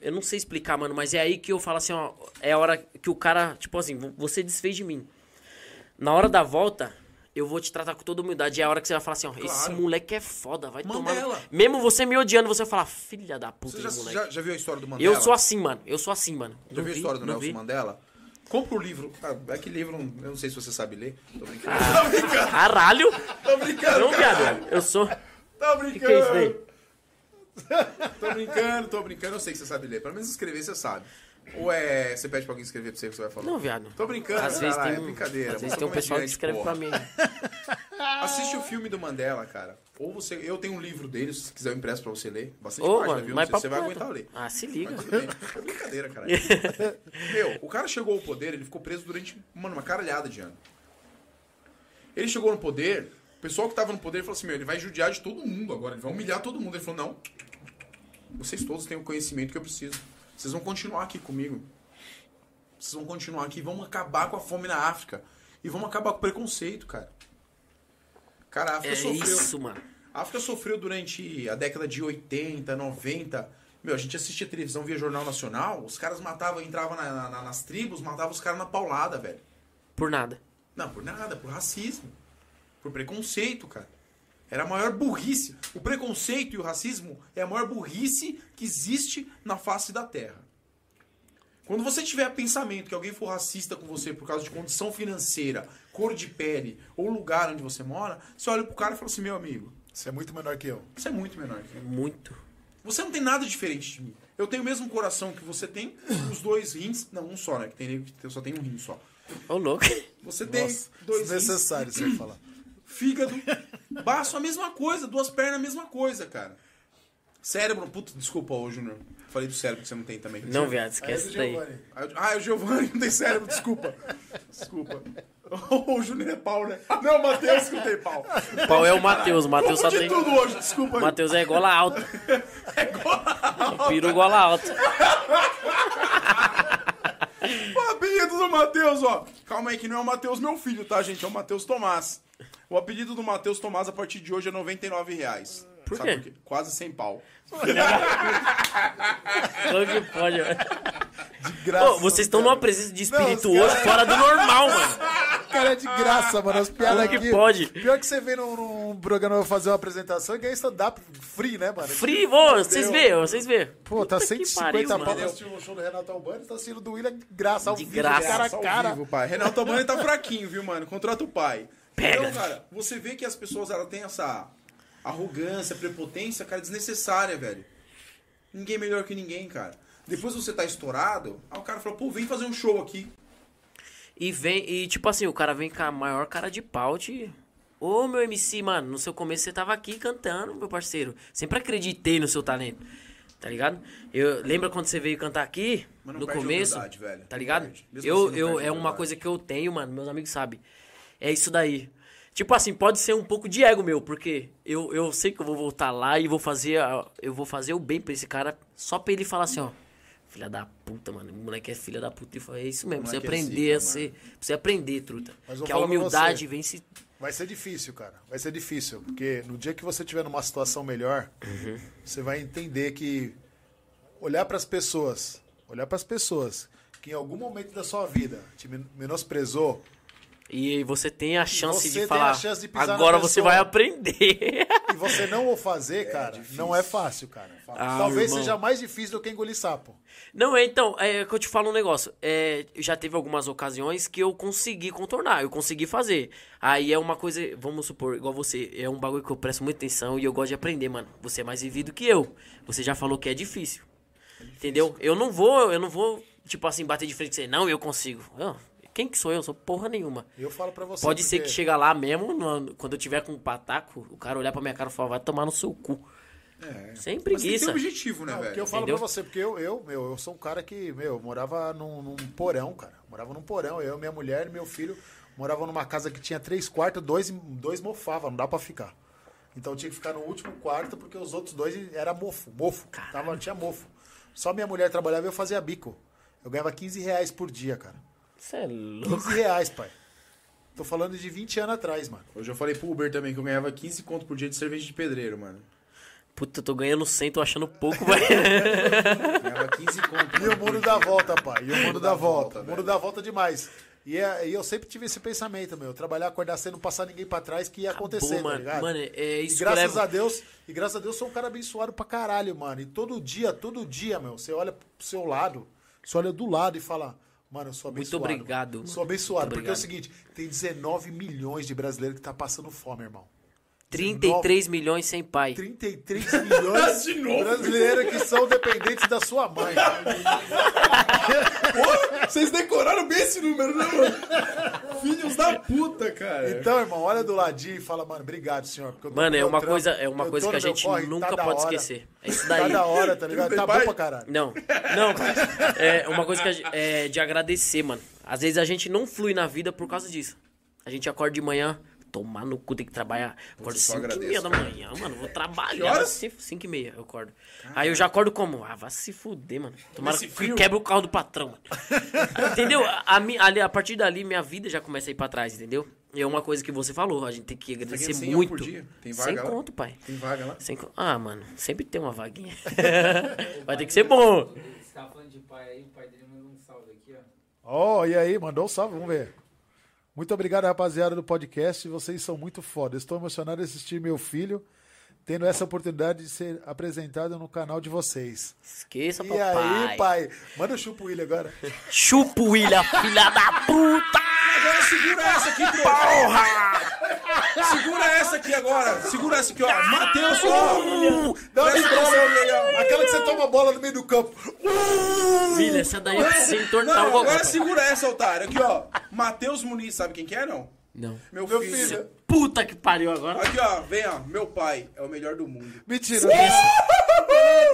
Eu não sei explicar, mano, mas é aí que eu falo assim, ó. É a hora que o cara, tipo assim, você desfez de mim. Na hora da volta, eu vou te tratar com toda humildade. É a hora que você vai falar assim, ó. Esse moleque é foda, vai tomar. Mandela. Mesmo você me odiando, você vai falar, filha da puta, Você já, moleque. já, já viu a história do Mandela? Eu sou assim, mano. Eu sou assim, mano. Já Não viu a vi, história do Nelson vi. Mandela? Compra o livro. Ah, é que livro, eu não sei se você sabe ler. Tô brincando. Ah. Caralho! Tô brincando, Não, viado. Eu sou. Tô O brincando. que, que é isso daí? [LAUGHS] Tô brincando, tô brincando. Eu sei que você sabe ler. Pelo menos escrever você sabe. Ou é. Você pede pra alguém escrever pra você que você vai falar? Não, viado. Tô brincando, Às vezes cara, tem é brincadeira. Às vezes você tem um é pessoal que escreve porra. pra mim. [LAUGHS] Assiste o filme do Mandela, cara. Ou você. Eu tenho um livro dele, se quiser eu impresso pra você ler. Bastante Ô, página, mano, viu? mas papo você vai aguentar ler. Ah, se liga. É brincadeira, cara. [LAUGHS] Meu, o cara chegou ao poder, ele ficou preso durante, mano, uma caralhada de ano. Ele chegou no poder, o pessoal que tava no poder falou assim, meu, ele vai judiar de todo mundo agora, ele vai humilhar todo mundo. Ele falou, não, vocês todos têm o conhecimento que eu preciso. Vocês vão continuar aqui comigo. Vocês vão continuar aqui, vamos acabar com a fome na África. E vamos acabar com o preconceito, cara. Cara, a África É sofreu. isso, mano. A África sofreu durante a década de 80, 90. Meu, a gente assistia televisão via Jornal Nacional, os caras matavam, entravam na- na- nas tribos, matavam os caras na paulada, velho. Por nada. Não, por nada, por racismo. Por preconceito, cara. Era a maior burrice. O preconceito e o racismo é a maior burrice que existe na face da Terra. Quando você tiver pensamento que alguém for racista com você por causa de condição financeira, cor de pele ou lugar onde você mora, você olha pro cara e fala assim: meu amigo, Você é muito menor que eu. você é muito menor que eu. Muito. Você não tem nada diferente de mim. Eu tenho o mesmo coração que você tem, os dois rins. Não, um só, né? Que tem nego que só tem um rim só. Ô, louco. Você tem Nossa, dois rins, desnecessário você falar. Fígado, baço, a mesma coisa. Duas pernas, a mesma coisa, cara. Cérebro, puta, desculpa, ô Júnior. Falei do cérebro que você não tem também. Não, viado, é esquece isso daí. Giovanni. Ah, é o Giovanni, [LAUGHS] não tem cérebro, desculpa. Desculpa. [LAUGHS] O Júnior é pau, né? Não, o Matheus que não tem pau. Pau é o Matheus. O Matheus só tem. tudo hoje, desculpa. Matheus é gola alta. [LAUGHS] É gola. Peru gola alta. O apelido do Matheus, ó. Calma aí, que não é o Matheus meu filho, tá, gente? É o Matheus Tomás. O apelido do Matheus Tomás a partir de hoje é 99 reais. Por Sabe quê? Quase sem pau. Como que pode, velho? Graça, Ô, vocês estão numa presença de espírito Não, fora do normal, mano. cara é de graça, mano. As piadas Como que aqui. pode? Pior que você vê num, num programa fazer uma apresentação, que é stand-up free, né, mano? Free, vô, vocês vê, vocês vê. Pô, tá Puta que 150 pariu, pau mano. assistir o show do Renato Albani, tá assistindo do William de graça, ao De vivo, graça. cara a Ao cara. vivo, pai. Renato Albani tá fraquinho, viu, mano? Contrata o pai. Pega. Então, cara, você vê que as pessoas elas têm essa arrogância, prepotência, cara, desnecessária, velho. Ninguém é melhor que ninguém, cara. Depois você tá estourado, aí o cara fala, pô, vem fazer um show aqui. E vem, e tipo assim, o cara vem com a maior cara de pau de. Ô meu MC, mano, no seu começo você tava aqui cantando, meu parceiro. Sempre acreditei no seu talento. Tá ligado? Eu lembra quando você veio cantar aqui no começo? humildade, velho. Tá ligado? Eu, assim, eu é uma coisa que eu tenho, mano, meus amigos sabem. É isso daí. Tipo assim, pode ser um pouco de ego meu, porque eu, eu sei que eu vou voltar lá e vou fazer a- eu vou fazer o bem pra esse cara, só pra ele falar assim, ó, filha da puta, mano, o moleque é filha da puta. E falei, é isso mesmo, moleque é aprender zica, a ser, você aprender, truta. Que a humildade vem se Vai ser difícil, cara. Vai ser difícil. Porque no dia que você estiver numa situação melhor, Uhum. você vai entender que olhar para as pessoas, olhar para as pessoas que em algum momento da sua vida te men- menosprezou, E você tem a chance você de tem falar. a chance de pisar na Agora você pessoa." vai aprender. [LAUGHS] e você não o fazer, cara, não é fácil, cara. Ah, Talvez irmão. seja mais difícil do que engolir sapo. Não, é, então, é que eu te falo um negócio. É, já teve algumas ocasiões que eu consegui contornar, eu consegui fazer. Aí é uma coisa, vamos supor, igual você, é um bagulho que eu presto muita atenção e eu gosto de aprender, mano. Você é mais vivido que eu. Você já falou que é difícil. Entendeu? Eu não vou, eu não vou, tipo assim, bater de frente com você. Não, eu consigo. Não, quem que sou eu? Eu sou porra nenhuma. Eu falo pra você. Pode ser que porque- chega lá mesmo, no- quando eu tiver com um pataco, o cara olhar pra minha cara e falar, vai tomar no seu cu. É. Sem Mas tem que ter preguiça. um objetivo, né, Não, porque velho? eu falo Entendeu? pra você, porque eu, eu, meu, eu sou um cara que, meu, eu morava num, num porão, cara. Morava num porão. Eu, minha mulher e meu filho moravam numa casa que tinha três quartos, dois, dois mofavam, não dá pra ficar. Então eu tinha que ficar no último quarto, porque os outros dois era mofo, mofo. Tava, tinha mofo. Só minha mulher trabalhava e eu fazia bico. Eu ganhava 15 reais por dia, cara. Você é louco. 15 reais, pai. Tô falando de 20 anos atrás, mano. Hoje eu falei pro Uber também que eu ganhava 15 conto por dia de cerveja de pedreiro, mano. Puta, eu tô ganhando 100, tô achando pouco, [LAUGHS] velho. Ganhava 15 conto. E o mundo dá volta, pai. E o mundo dá volta. O velho. mundo dá volta demais. E, é- e eu sempre tive esse pensamento, meu. Trabalhar, acordar cedo, não passar ninguém pra trás, que ia acontecer, tá mano, ligado? mano, é e isso que graças leva- a Deus, e graças a Deus sou um cara abençoado pra caralho, mano. E todo dia, todo dia, meu, você olha pro seu lado, você olha do lado e fala, mano, eu sou Muito abençoado. obrigado. Sou abençoado, Muito porque é o seguinte, tem 19 milhões de brasileiros que tá passando fome, irmão. 33 milhões sem pai. 33 milhões [LAUGHS] De novo? brasileiros que são dependentes da sua mãe. Pô, vocês decoraram bem esse número, né, mano? Filhos da puta, cara. Então, irmão, olha do ladinho e fala, mano, obrigado, senhor. porque eu tô Mano, no é uma trampo, coisa, é uma coisa que a gente corre, nunca tá pode esquecer. É isso Tá daí. da hora, tá ligado? Tá bom pai? pra caralho. Não, não, cara. É uma coisa que a gente, é de agradecer, mano. Às vezes a gente não flui na vida por causa disso. A gente acorda de manhã, tomar no cu, tem que trabalhar. Acordo só 5 e meia da manhã, mano. Vou Que trabalhar. horas? 5 e meia eu acordo. Aí eu já acordo como? Ah, vai se fuder, mano. Tomara que frio. quebra o carro do patrão, mano. [LAUGHS] entendeu? A, ali, a partir dali, minha vida já começa a ir pra trás, entendeu? E é uma coisa que você falou, a gente tem que agradecer ganhando 100 real muito. por dia? Tem Sem vaga lá? conto, pai. Tem vaga lá? Sem Ah, mano, sempre tem uma vaguinha. [LAUGHS] Vai ter que ser bom. Você tava falando de pai aí, o pai dele mandou um salve aqui, ó. Ó, e aí, mandou um salve, vamos ver. Muito obrigado, rapaziada do podcast. Vocês são muito foda. Estou emocionado de assistir meu filho tendo essa oportunidade de ser apresentado no canal de vocês. Esqueça, E papai. aí, pai? Manda o chupa William agora. Chupa William, filha da puta! Agora segura essa aqui, porra! Segura essa aqui agora. Segura essa aqui, ó. Matheus, ó. Dá uma Presta vibração atenção aí, ó. Aquela que você toma a bola no meio do campo. Filha, essa daí é você entortar o Não, agora pai. segura essa, otário. Aqui, ó. Matheus Muniz, sabe quem que é, não? Não. Meu, Meu filho. filho. Puta que pariu agora. Aqui, ó. Vem, ó. Meu pai é o melhor do mundo. Mentira. Esqueça.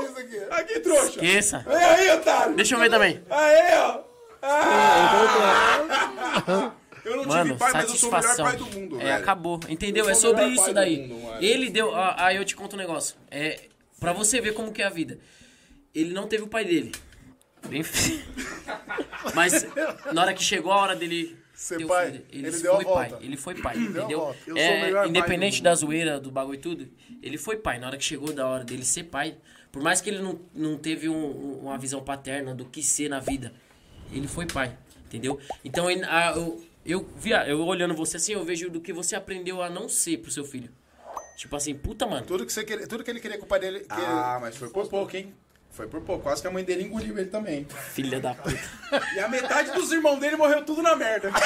Isso aqui. Aqui, trouxa. Esqueça. Vem aí, otário. Deixa eu ver também. Aí, ó. Ah! Eu não Mano, tive pai, mas eu sou o melhor satisfação. pai do mundo, é, velho. acabou. Entendeu? Eu É sobre isso daí. mundo. Ele deu. Aí eu te conto um negócio. É. Pra você ver como que é a vida. Ele não teve o pai dele. Bem. [LAUGHS] Mas na hora que chegou a hora dele. Ser pai, filho, ele foi deu a pai. volta. Ele foi pai, entendeu? É, independente da zoeira, do bagulho e tudo, ele foi pai. Na hora que chegou da hora dele ser pai, por mais que ele não, não teve um- um- uma visão paterna do que ser na vida, ele foi pai, entendeu? Então, ele- a- eu, eu, via, eu olhando você assim, eu vejo do que você aprendeu a não ser pro seu filho. Tipo assim, puta, mano. Tudo que, você queria, tudo que ele queria com o pai dele. que- Ah, mas foi por pouco, hein? Foi por pouco. Quase que a mãe dele engoliu ele também. Filha da puta. [LAUGHS] E a metade dos irmãos dele morreu tudo na merda. [LAUGHS]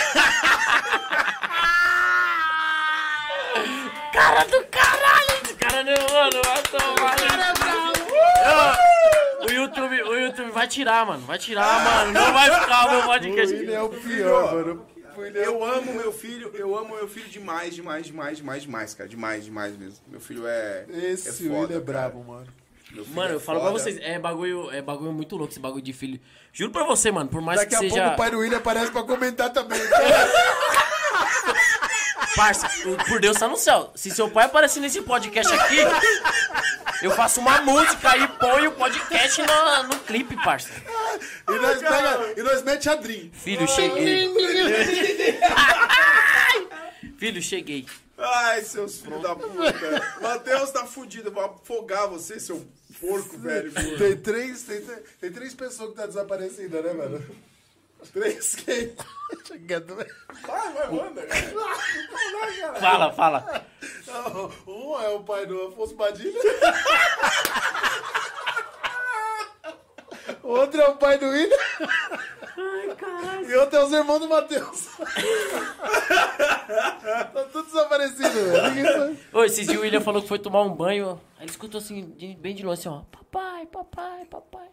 Cara do caralho! Esse cara não, mano, vai tomar. Ó, O YouTube, o YouTube vai tirar, mano. Vai tirar, mano. Não vai ficar o meu o podcast. William é o pior, mano. Eu amo meu filho, eu amo meu filho demais, demais, demais, demais, demais, cara. Demais, demais mesmo. Meu filho é. Esse é foda, William é cara. brabo, mano. Meu filho Mano, é eu falo pra foda. vocês, é bagulho, é bagulho muito louco esse bagulho de filho. Juro pra você, mano, por mais Daqui a que pouco seja. o pai do William aparece pra comentar também. [LAUGHS] Parça, por Deus tá no céu. Se seu pai aparecer nesse podcast aqui, eu faço uma música e ponho o podcast no, no clipe, parça. e, nós pega, e nós mete a Dream. Filho, cheguei. [LAUGHS] Filho, cheguei. Ai, seus filhos da puta. Matheus tá fudido. Eu vou afogar você, seu porco, velho. Tem três, tem, tem três pessoas que tá desaparecida, né, mano? Três quem? Chegando. Vai, vai, manda. Fala, fala. Um é o pai do Afonso Badilha. [LAUGHS] Outro é o pai do William. E outro é os irmãos do Matheus. [LAUGHS] tá tudo desaparecido, velho. Ô, esses dias o William falou que foi tomar um banho. Aí ele escutou assim, bem de longe, assim, ó. Papai, papai, papai.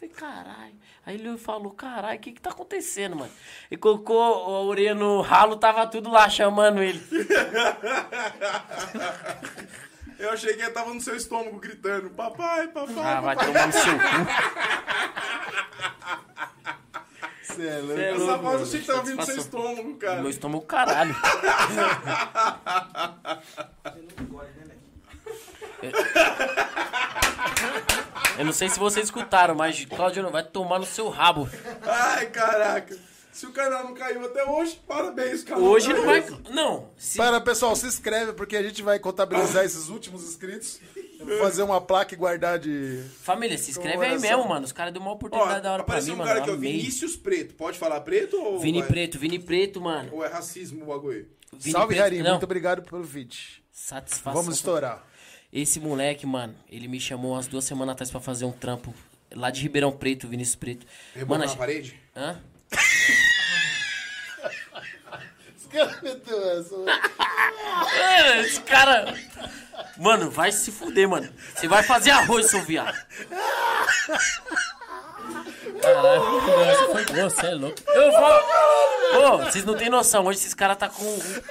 Eu falei, caralho. Aí ele falou, caralho, o que que tá acontecendo, mano? E colocou a orelha no ralo, tava tudo lá chamando ele. [LAUGHS] Eu achei que ele tava no seu estômago gritando: Papai, papai. Ah, vai tomar no seu cu. Cê é louco. É Essa voz eu mano. achei que tava vindo do seu estômago, cara. Meu estômago, caralho. Eu não sei se vocês escutaram, mas Claudio não vai tomar no seu rabo. Ai, caraca. Se o canal não caiu até hoje, parabéns, canal. Hoje não vai. Não. Se... Para, pessoal, se inscreve, porque a gente vai contabilizar esses últimos inscritos. Fazer uma placa e guardar de. Família, se inscreve aí mesmo, mano. Os caras deu uma Ó, oportunidade da hora pra apareceu mim, um mano. cara aqui, ó. Vinícius Preto. Pode falar preto ou. Vini vai- Preto, Vini Preto, mano. Ou é racismo o bagulho? Vini Salve, Preto- Rarim. Não, Muito obrigado pelo vídeo. Satisfação. Vamos estourar. Esse moleque, mano, ele me chamou umas duas semanas atrás pra fazer um trampo lá de Ribeirão Preto, Vinícius Preto. A na gente- parede? Hã? Os caras meteu essa. mano. É, Esse cara. Mano, vai se fuder, mano. Você vai fazer arroz, seu viado. Caralho, foi você é louco. Eu vou. Ô, vocês não têm noção. Hoje esses caras tá com,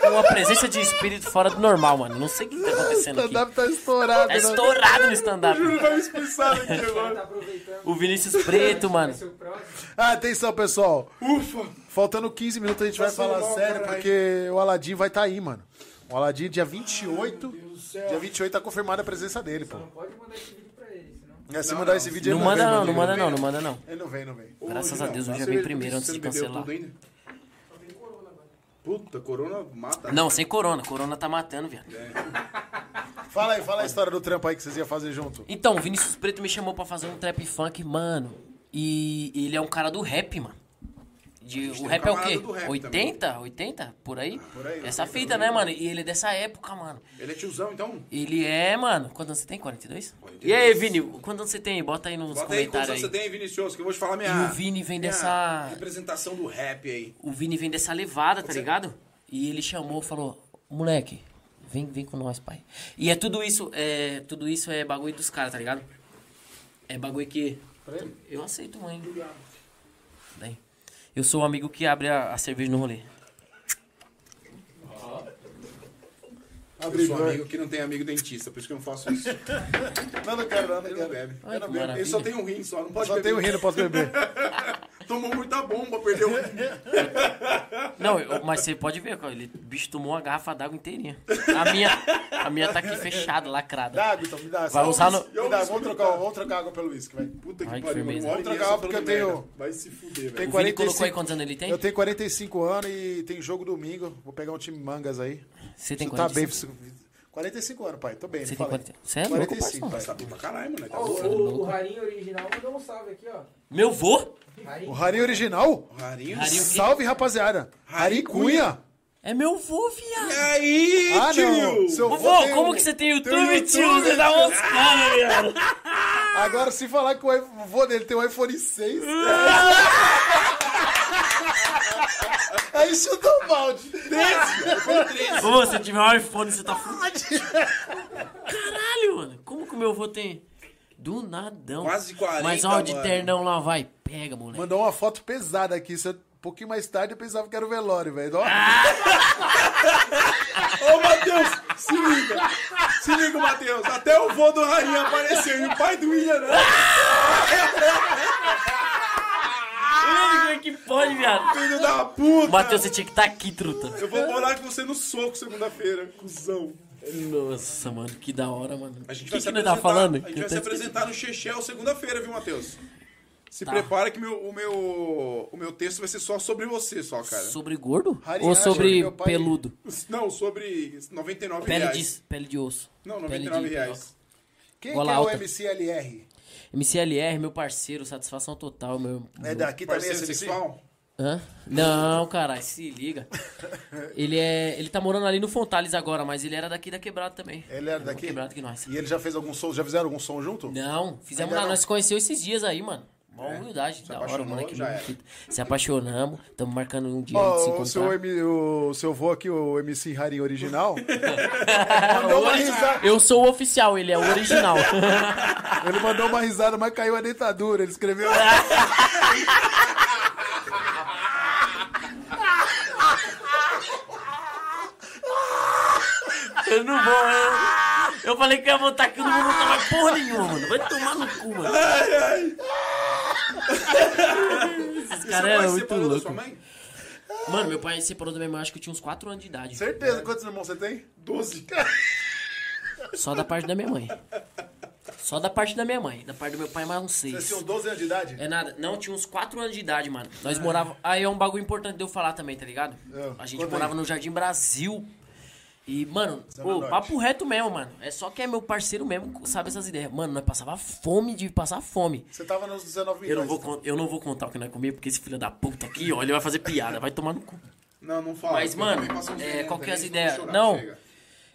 uma presença de espírito fora do normal, mano. Não sei o que tá O acontecendo aqui. stand-up tá estourado. Tá né? estourado no stand-up. Vai me Tá agora. aproveitando. O Vinícius Preto, mano. Ah, atenção, pessoal. Ufa! Faltando 15 minutos a gente vai Passou falar mal, sério, caralho. porque o Aladim vai estar aí, mano. O Aladim, dia 28. Dia 28 tá confirmada a presença dele, pô. Não pode mandar esse vídeo. É, se Não, mandar não, esse vídeo Não manda vem, não, não manda não, não manda não. Ele não vem, não vem. Graças a Deus, eu já vim cerveja primeiro antes de cancelar. Puta, corona mata. Não, sem corona. Corona tá matando, viado. Fala aí, fala a história do trampo aí que vocês iam fazer junto. Então, o Vinícius Preto me chamou pra fazer um trap funk, mano. E ele é um cara do rap, mano. De, o um rap é o quê? rap 80? 80? Por aí? Por aí, Essa fita, né, mano? E ele é dessa época, mano. Ele é tiozão, então? Ele é, mano. Quantos anos você tem? 42? 42. E aí, Vini? Quantos anos você tem? Bota aí nos Bota aí quantos comentários anos você tem, Vinicius, que eu vou te falar minha... E o Vini vem dessa- representação do rap aí. O Vini vem dessa levada, tá ligado? E ele chamou, falou, moleque, vem, vem com nós, pai. E é tudo isso, é, tudo isso é bagulho dos caras, tá ligado? É bagulho que eu aceito, mãe. Daí. Eu sou o amigo que abre a, a cerveja no rolê. Eu sou amigo que não tem amigo dentista, por isso que eu não faço isso. [LAUGHS] Não, não quero, não, não Ele quero. não bebe. Ai, Eu não. Ele só tem um rim, só não pode Só beber. tenho rindo, não posso beber. [LAUGHS] Tomou muita bomba, perdeu. [LAUGHS] Não, eu- mas você pode ver, cara, ele, o bicho tomou uma garrafa d'água inteirinha. A minha, a minha tá aqui fechada, lacrada. Dá água, então, me dá. Vai só usar no- Me dá, vamos trocar, vamos trocar água pelo uísque, vai. Puta que Ai, que pariu, mano. firmeza. E trocar meia porque eu falando tenho- merda. Vai se fuder, velho. O Vini colocou 45 aí quantos anos ele tem? Eu tenho 45 anos e tem jogo domingo. Vou pegar um time mangas aí. Você tem Você tá bem. 45? 45 anos, pai. Tô bem. Você não tem fala aí. 40? Você é louco, 45, parceiro. pai. Tá bem pra caralho, mano. Tá Ó, o, o Rarinho original mandou um salve aqui, ó. Meu vô? O Rari original? Rarinho. Rarinho. quê? Salve, rapaziada. Rari Cunha. É meu vô, E viado. aí, Ah, tio? não. Seu Ô, vô vô, tem como um- que você tem tem YouTube, YouTube, tio? Você tá tio. moscando, viado. [LAUGHS] Agora, se falar que o i- o vô dele tem um iPhone 6. Aí chutou o balde. Ô, se tiver um iPhone, você tá fudido. [LAUGHS] Caralho, mano. Como que o meu vô tem? Do nadão. Quase 40, Mas ó, de mano. ternão lá vai. Pega, moleque. Mandou uma foto pesada aqui. Isso é- um pouquinho mais tarde eu pensava que era o velório, velho. Ó, [LAUGHS] Ô, Matheus, se liga. Se liga, Matheus. Até o vô do Rainha apareceu e o pai do William não. Mano, como é que pode, viado? Filho da puta. Matheus, você tinha que estar aqui, truta. Eu vou morar com você no soco segunda-feira, cuzão. Nossa, mano, que da hora, mano. A gente O vai que, se que tá falando? A gente vai se apresentar no Chechel segunda-feira, viu, Matheus? Se Tá. prepara que meu, o, meu, o meu texto vai ser só sobre você, só, cara. Sobre gordo? Ou sobre que meu pai- peludo? [LAUGHS] Não, sobre 99 Pele reais. de, pele de osso. Não, Pele 99 de reais. Quem que é alta. o MCLR? MCLR, meu parceiro, satisfação total, meu. É daqui também Parceiro esse MC? sexual? Hã? Não, caralho, se liga. Ele é. Ele tá morando ali no Fontales agora, mas ele era daqui da quebrada também. Ele era Mesmo daqui? Quebrado que nós. E ele já fez algum som? Já fizeram algum som junto? Não, fizemos lá, não? nós se conheceu esses dias aí, mano. Mó humildade, da hora, moleque. já era. Se apaixonamos, estamos marcando um dia aí de se Ó, o, seu, encontrar. M- o seu vô aqui, o MC Harim original, [LAUGHS] mandou uma risada. Eu sou o oficial, ele é o original. [LAUGHS] Ele mandou uma risada, mas caiu a dentadura. Ele escreveu. [LAUGHS] eu não vou, eu, Eu falei que ia voltar aqui, não vou voltar mais porra nenhuma, mano. Vai tomar no cu, mano. Esses Seu caras pai eram muito mãe? Mano, meu pai separou da minha mãe, acho que eu tinha uns 4 anos de idade. Certeza. Quantos irmãos você tem? Doze. [LAUGHS] Só da parte da minha mãe. Só da parte da minha mãe. Da parte do meu pai, mais uns Vocês 6. tinham 12 anos de idade? É nada. Não, tinha uns 4 anos de idade, mano. Nós morávamos. Aí é um bagulho importante de eu falar também, tá ligado? É, A gente morava aí. no Jardim Brasil. E, mano, ô, papo reto mesmo, mano. É só que é meu parceiro mesmo, que sabe essas ideias. Mano, nós passava fome de passar fome. Você tava nos 19 Eu não, milhões. vou, con- eu não vou contar o que nós comíamos, porque esse filho da puta aqui, ó, ele vai fazer piada, vai tomar no cu. Não, não fala. Mas, mano, é, qual que é as também, ideias? Não. chorar, chega.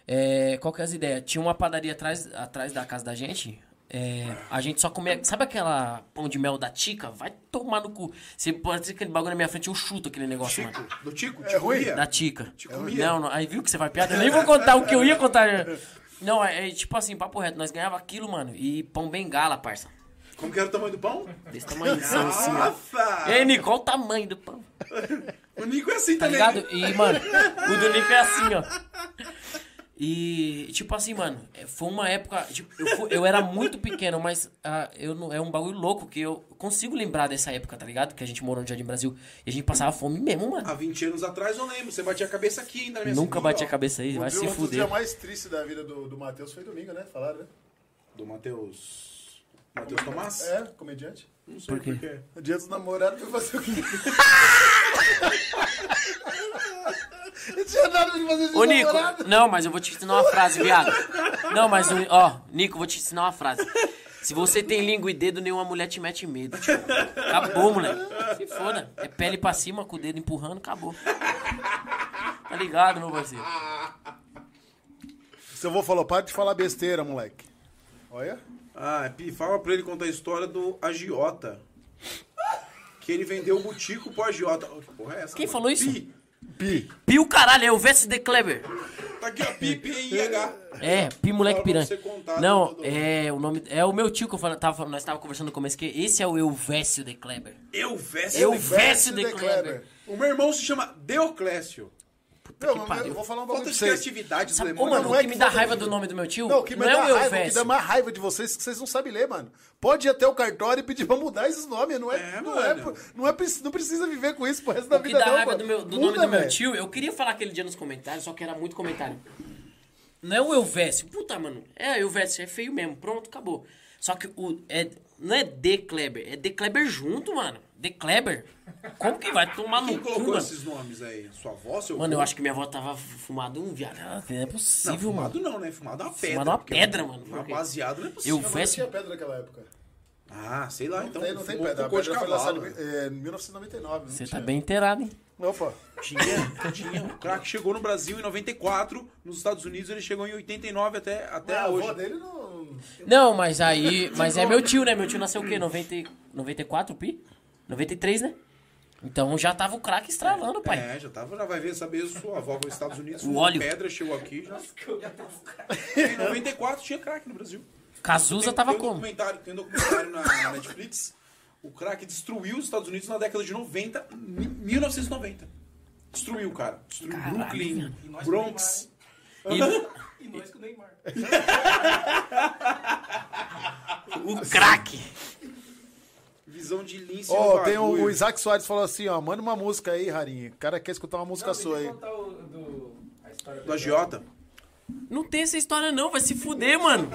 É, qual que é as ideias? Tinha uma padaria atrás, atrás da casa da gente. É, a gente só comia. Sabe aquela pão de mel da Tica? Vai tomar no cu. Se pode ser aquele bagulho na minha frente, eu chuto aquele negócio, mano. Do Tico? É Tico ruim? Da Tica. comia? Não, não, aí viu que você vai piada? Eu nem vou contar o que eu ia contar. Não, é, é tipo assim, papo reto. Nós ganhava aquilo, mano. E pão bengala, parça. Como que era o tamanho do pão? Desse tamanho assim, ó. Nossa! Ei, Nico, qual o tamanho do pão? [LAUGHS] O Nico é assim Tá também. ligado? E, mano, o do Nico é assim, ó. E, tipo assim, mano, é, foi uma época. Tipo, eu, fu- eu era muito pequeno, mas ah, eu não, é um bagulho louco que eu consigo lembrar dessa época, tá ligado? Que a gente morou no Jardim Brasil e a gente passava fome mesmo, mano. Há 20 anos atrás eu lembro. Você batia a cabeça aqui ainda minha Nunca bati ó. a cabeça aí, O vai dia- se um dos dias fuder. mais tristes da vida do, do Matheus foi domingo, né? Falaram, né? Do Matheus. Matheus Tomás? É, comediante. Não sei Por quê? quê. O dia dos namorados foi fazer o quê? [LAUGHS] Não tinha nada de fazer de Ô, Nico, namorado. não, mas eu vou te ensinar uma frase, viado. Não, mas, ó, Nico, vou te ensinar uma frase. Se você tem língua e dedo, nenhuma mulher te mete medo, tio. Acabou, moleque. Se foda. É pele pra cima, com o dedo empurrando, acabou. Tá ligado, meu parceiro? Seu avô falou, para de falar besteira, moleque. Olha. Ah, Pi, fala pra ele contar a história do agiota. Que ele vendeu o butico pro agiota. Que porra é essa? Quem mano? falou isso? Pi. Pi. Pio caralho, é o Vest de Kleber. Tá aqui, ó. Pi, P, I, H. É, Pi moleque piranha. Não, do- é o nome. É o meu tio que eu fala- tava, falando- nós tava conversando no começo que esse é o Elvésio de Kleber. Eu Vécio. Eu de- Vécio de de Kleber. O meu irmão se chama Deoclésio. Não, que pariu. eu vou falar um bagulho Falta de vocês. criatividade do Sabe, mano, não o é que que me dá raiva do nome do meu tio Não, o que me não é dá o raiva, o que dá mais raiva de vocês é que vocês não sabem ler, mano. Pode ir até o cartório e pedir pra mudar esses nomes. Não é, É, não, mano. é, não, é, não precisa viver com isso pro resto da O que vida, dá não, raiva do, meu- do Muda, nome do meu tio, eu queria falar aquele dia nos comentários, só que era muito comentário. Não é o Elvésio. Puta, mano. É Elvésio, é feio mesmo. Pronto, acabou. Só que o. É, não é De Kleber, é De Kleber junto, mano. De Kleber. Como que vai tomar no Quem cu, colocou mano? esses nomes aí? Sua avó, seu Mano, eu acho que minha avó tava fumado um viado. Não é Não, possível, fumado mano. não, né? Fumado é uma pedra. Fumado é uma porque pedra, mano. Uma Por quê? baseado não é possível. Eu Não, não tinha pedra naquela época. Ah, sei lá, então. Não tem, não tem fumou pedra. A cocô de pedra foi cavalo. lançada em é, 1999. não Você tinha. tá bem inteirado, hein? Opa. Tinha, tinha. O crack chegou no Brasil em 94, nos Estados Unidos ele chegou em 89 até, até a hoje. avó dele não... Não, mas aí. Mas é meu tio, né? Meu tio nasceu o quê? 90, e- 94, Pi? 93, né? Então já tava o craque estralando, pai. É, já tava, já vai ver, saber sua avó foi nos Estados Unidos, O óleo. pedra, chegou aqui. Já... Já tava Em 94 tinha crack no Brasil. Cazuza Tem- tava tem um como? Documentário, tem um documentário na, na Netflix. O crack destruiu os Estados Unidos na década de 90, mi- 1990. Destruiu, cara. Destruiu Brooklyn, Bronx. E E nós com o Neymar. [LAUGHS] o craque. Visão de lince Ó, no tem o, o Isaac Soares falou assim, ó, manda uma música aí, Rarinha. O cara quer escutar uma música Não, sua aí. contar o, do, a história Do agiota. Não tem essa história, não. Vai se fuder, mano.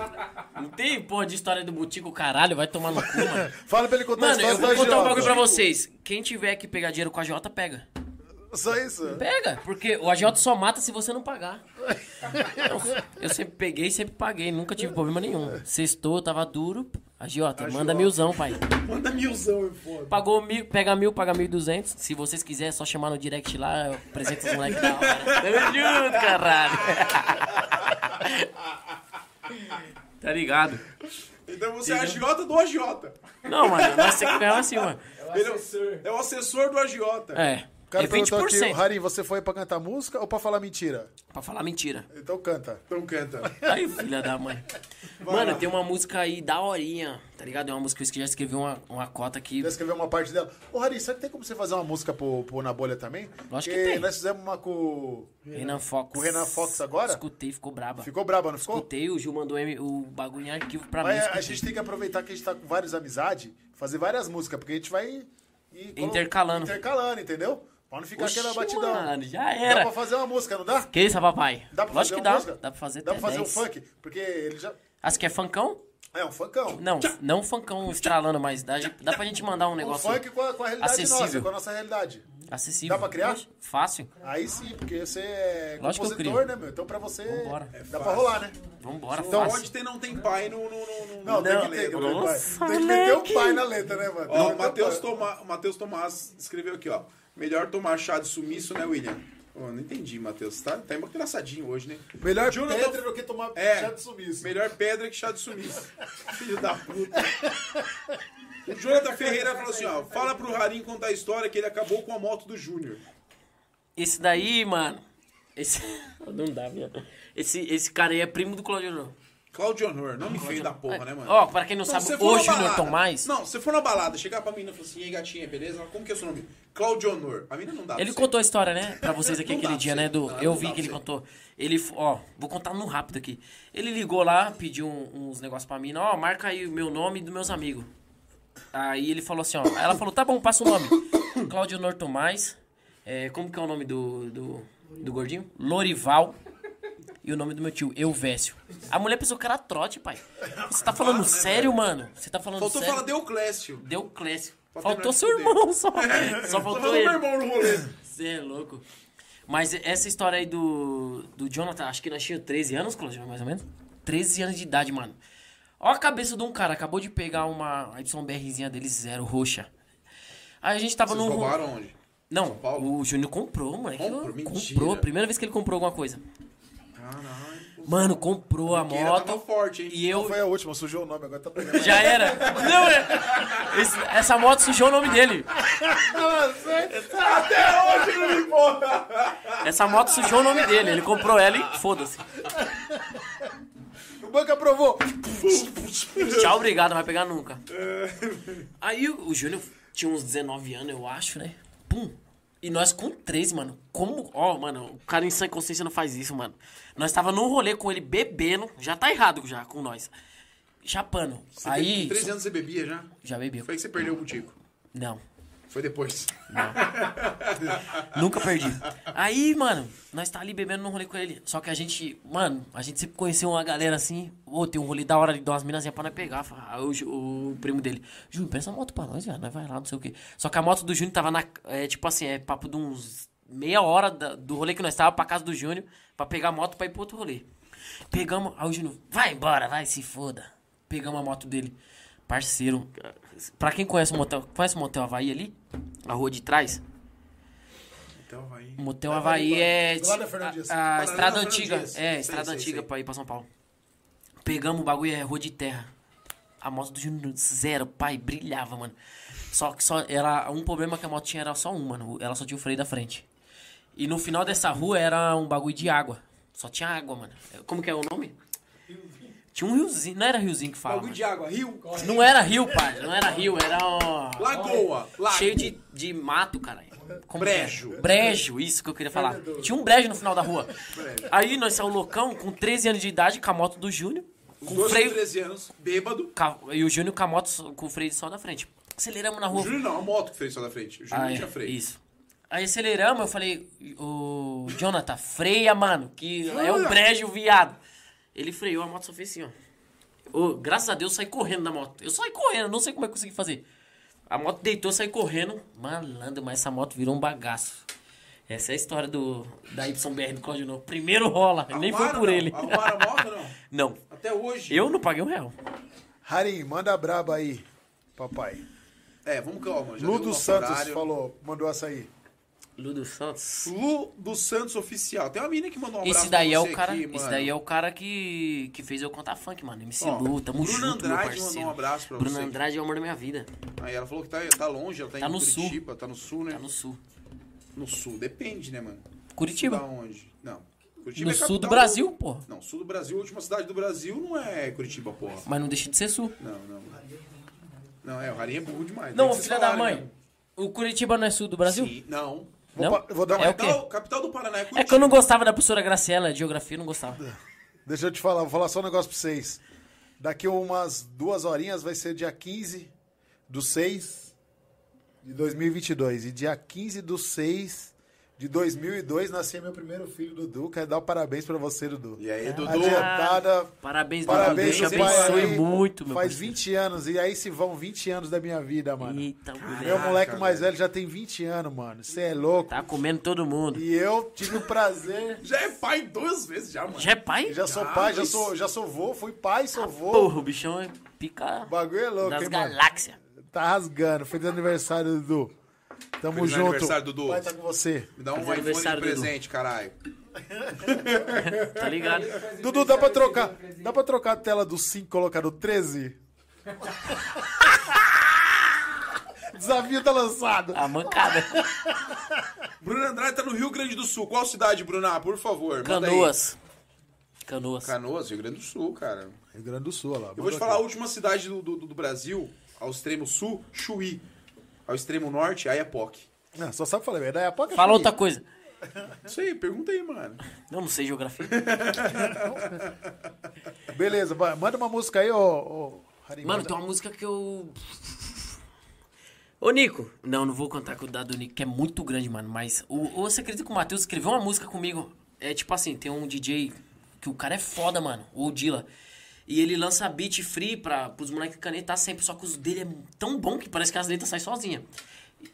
Não tem, porra, de história do Butico, caralho. Vai tomar no cu, mano. [LAUGHS] Fala pra ele contar Mano, a história eu vou do contar um bagulho pra vocês. Quem tiver que pegar dinheiro com a Jota, pega. Só isso? Pega, porque o agiota só mata se você não pagar. Eu, eu sempre peguei e sempre paguei, nunca tive problema nenhum. Sextou, tava duro. Agiota, manda milzão, pai. [LAUGHS] Manda milzão, é foda. Pagou mil, pega mil, paga mil e duzentos. Se vocês quiserem, é só chamar no direct lá, eu apresento os moleques da hora. [LAUGHS] Tamo junto, caralho. [LAUGHS] Tá ligado? Então você é agiota do agiota. Não, mano, nós temos que ganhar assim, mano. É o Ele é o- assessor. é o assessor do agiota. É. O cara é perguntou 20%. aqui, Harim, você foi pra cantar música ou pra falar mentira? Pra falar mentira. Então canta. Então canta. [LAUGHS] Aí, filha da mãe. [LAUGHS] Mano, tem uma música aí da horinha, tá ligado? É uma música que eu já escrevi uma, uma cota aqui. Já escreveu uma parte dela. Ô, Harim, será que tem como você fazer uma música pro, pro Na Bolha também? Lógico Porque que tem. nós fizemos uma com, Renan Fox. com o Renan Fox agora. Escutei, ficou braba. Ficou braba, não ficou? Escutei, o Gil mandou o bagulho em arquivo pra mim. Mas a escutei. gente tem que aproveitar que a gente tá com várias amizades, fazer várias músicas, porque a gente vai colo- Intercalando. Intercalando, entendeu? Pra não ficar Oxi, aquela batidão. mano, já Dá era. pra fazer uma música, não dá? Que isso, papai? Dá pra Lógico fazer que uma dá. música? Dá pra fazer Dá pra fazer 10. um funk? Porque ele já. Ah, você quer funkão? É um funkão. Não, não funkão estralando, mas dá, dá pra gente mandar um Um negócio funk com a, com a realidade nossa, acessível. com a nossa realidade. acessível. Dá pra criar? Oxe, Fácil. Aí sim, porque você é Lógico que eu compositor, crio. né, meu? Então pra você. Vambora. Dá pra rolar, né? Vambora, Então, fácil. Pode ter não tem pai no. no, no, no Não, tem que ter, tem, Nossa, tem que meter o moleque. pai na letra, né, mano? Tem Ó, que o meter Matheus pai. Toma, o Matheus Tomás escreveu aqui, ó. Melhor tomar chá de sumiço, né, William? Pô, não entendi, Matheus. Tá, tá engraçadinho hoje, né? Melhor Jonathan- pedra do que tomar É, chá de sumiço. melhor pedra que chá de sumiço. [LAUGHS] Filho da puta. O Jonathan Ferreira falou assim, ó. Fala pro Harim contar a história que ele acabou com a moto do Júnior. Esse daí, mano. Esse. [LAUGHS] Não dá, viado. Esse, esse cara aí é primo do Claudio Não. Claudio Honor, nome feio da porra, né, mano? Ó, pra quem não, Não, sabe, você o for na Júnior balada- Tomás. Não, você for na balada, chegar pra menina e falar assim, e aí gatinha, beleza? Como que é o seu nome? Claudio Honor. A menina não dá Ele pra você. contou a história, né? Pra vocês [LAUGHS] aqui Não aquele dia, pra né? você. Do, Não, eu não vi dá que ele você. contou. Ele, ó, vou contar no rápido aqui. Ele ligou lá, pediu um- uns negócios pra mim. Ó, marca aí o meu nome e dos meus amigos. Aí ele falou assim, ó. Ela falou, tá bom, passa o nome. [COUGHS] Claudio Nor Tomás. É, como que é o nome do, do, do gordinho? Lorival. E o nome do meu tio, Euvécio. A mulher pensou que era trote, pai. Você tá falando Claro, né, sério, mano? Você tá falando Faltou sério? falar Deuclésio. Deu Clécio. Pra Faltou seu fuder. irmão só. [LAUGHS] Só Só faltou falou ele. meu irmão no rolê. Você é louco. Mas essa história aí do, do Jonathan, acho que nós tínhamos 13 anos, Claudio, mais ou menos. 13 anos de idade, mano. Ó a cabeça de um cara, acabou de pegar uma YBRzinha dele zero, roxa. Aí a gente tava Vocês no. roubaram onde? Não, o Júnior comprou, moleque. Comprou? Comprou, Mentira. primeira vez que ele comprou alguma coisa. Caralho. Mano, comprou a moto. tava forte, hein? E eu. Não foi a última, sujou o nome, agora tá pegando. Já era. Não, é. esse- essa moto sujou o nome dele. Até hoje não me importa. Essa moto sujou o nome dele. Ele comprou ela e foda-se. O banco aprovou. Tchau, obrigado, não vai pegar nunca. Aí o, Júnior tinha uns 19 anos, eu acho, né? Pum. E nós com 13, mano. Como. Ó, mano, o cara em sã consciência não faz isso, mano. Nós tava num rolê com ele bebendo. Já tá errado já com nós. Chapando. Você Aí. teve 13 anos você bebia já? Já bebeu. Foi aí que você perdeu o butico. Não. Foi depois. [LAUGHS] Nunca perdi. Aí, mano, nós tá ali bebendo num rolê com ele. Só que a gente, mano, a gente sempre conheceu uma galera assim. Ô, tem um rolê da hora ali de umas minazinhas pra nós pegar. Aí o, o primo dele, Júnior, pensa a moto pra nós, velho. Nós vai lá, não sei o quê. Só que a moto do Júnior tava na. É, tipo assim, é papo de uns meia hora da- do rolê que nós tava pra casa do Júnior pra pegar a moto pra ir pro outro rolê. Pegamos. Aí o Júnior, vai embora, vai, se foda. Pegamos a moto dele. Parceiro. Pra quem conhece o motel. Conhece o motel Havaí ali? A rua de trás? Motel Havaí é Do lado da Fernando Dias. a, estrada antiga. É, Sei, estrada sei, antiga sei. pra ir pra São Paulo. Pegamos o bagulho, é rua de terra. A moto do Júnior zero, pai, brilhava, mano. Só que só era um problema que a moto tinha era só um, mano. Ela só tinha o freio da frente. E no final dessa rua era um bagulho de água. Só tinha água, mano. Como que é o nome? Tinha um riozinho, não era riozinho que fala. Bagulho mano. de água, rio. Não era rio, pai. Não era rio, era ó, Lagoa. Lago. cheio de, de mato, cara. Como é? Brejo. Brejo, isso que eu queria falar. Tinha um brejo no final da rua. Aí nós saímos loucão, com 13 anos de idade, com a moto do Júnior. Com dois freio. com 13 anos, bêbado. E o Júnior com a moto com o freio só da frente. Aceleramos na O rua. Júnior não, a moto que fez só da frente. O Júnior Ah, é, tinha freio. Isso. Aí aceleramos, eu falei, ô Jonathan, freia, mano, que é o brejo, viado. Ele freou, a moto só fez assim, ó. Ô, graças a Deus, eu saí correndo da moto. Eu saí correndo, não sei como é que eu consegui fazer. A moto deitou, eu saí correndo. Malandro, mas essa moto virou um bagaço. Essa é a história do, da YBR do Claudio Novo. Primeiro rola, nem foi Arrumaram, por não? ele. Arrumaram a moto não? [LAUGHS] Não, Até hoje. eu não paguei um real. Harim, manda braba aí, papai. É, vamos calma. Já Lu deu dos nosso Santos horário. falou, mandou açaí. Ludo Santos. Lu dos Santos Oficial. Tem uma menina que mandou um abraço Esse daí é o cara, aqui, esse daí é o cara que, que fez eu contar funk, mano. MC Ó, Lu, tamo Bruno junto, meu Andrade parceiro. mandou um abraço pra Bruno você. Andrade é o amor da minha vida. Aí ela falou que tá, tá longe, ela tá, Tá em no sul. Curitiba, tá no sul, né? Tá no sul. No sul, depende, né, mano? Curitiba. Da onde? Não. Curitiba No é sul do Brasil, porra. Não, sul do Brasil, a última cidade do Brasil não é Curitiba, porra. Mas não deixa de ser sul. Não, não. Não, é, o Rarinha é burro demais. Não, filha da mãe. né? O Curitiba não é sul do Brasil? Sim, não. Não? vou dar uma... É o quê? Capital, capital do Paraná é Curitiba. É que eu não gostava da professora Graciela, de geografia eu não gostava. [LAUGHS] Deixa eu te falar, vou falar só um negócio pra vocês. Daqui umas duas horinhas vai ser dia 15 do 6 de 2022. E dia 15 do 6 de 2002 nasceu meu primeiro filho, Dudu. Quero dar um parabéns pra você, Dudu. E aí, Dudu? Adiantada. Parabéns, Parabéns, Dudu. Deus te seu pai abençoe aí. muito, meu Faz parceiro. 20 anos. E aí se vão 20 anos da minha vida, mano. Eita, mulher. Meu moleque Caraca, mais velho. já tem 20 anos, mano. Você é louco. Tá comendo todo mundo. E eu tive o prazer. [LAUGHS] Já é pai duas vezes já, mano. Já é pai? Já sou Ah, pai, já sou, já sou vô, fui pai, sou vô. Porra, o bichão é pica O bagulho é louco, das hein, mano? galáxias. Tá rasgando. Feliz aniversário, Dudu. Tamo Feliz junto. aniversário, Dudu. Pai tá com você. Me dá um Feliz iPhone de aniversário, Dudu. presente, caralho. [LAUGHS] Tá ligado? Dudu, dá pra trocar. Dá pra trocar a tela do 5 e colocar no 13? [LAUGHS] Desafio tá lançado. A mancada. Bruno Andrade tá no Rio Grande do Sul. Qual cidade, Bruna? Por favor. Canoas. Canoas. Canoas, Rio Grande do Sul, cara. Rio Grande do Sul, olha lá. Eu vou te falar a última cidade do, do, do Brasil, ao extremo sul, Chuí. Ao extremo norte, Ayapoc. Não, só sabe falar, verdade? É a pouca Fala outra coisa. Isso aí, pergunta aí, mano. Eu não sei geografia. [LAUGHS] Beleza, vai, manda uma música aí, ô. ô Harim, Mano, manda. tem uma música que eu. Ô, Nico. Não, não vou contar com o dado do Nico, que é muito grande, mano. Mas o, o- você acredita que o Matheus escreveu uma música comigo? É tipo assim, tem um DJ que o cara é foda, mano. O Dila. E ele lança beat free pra, pros moleques canetar sempre. Só que os dele é tão bom que parece que as letras saem sozinha.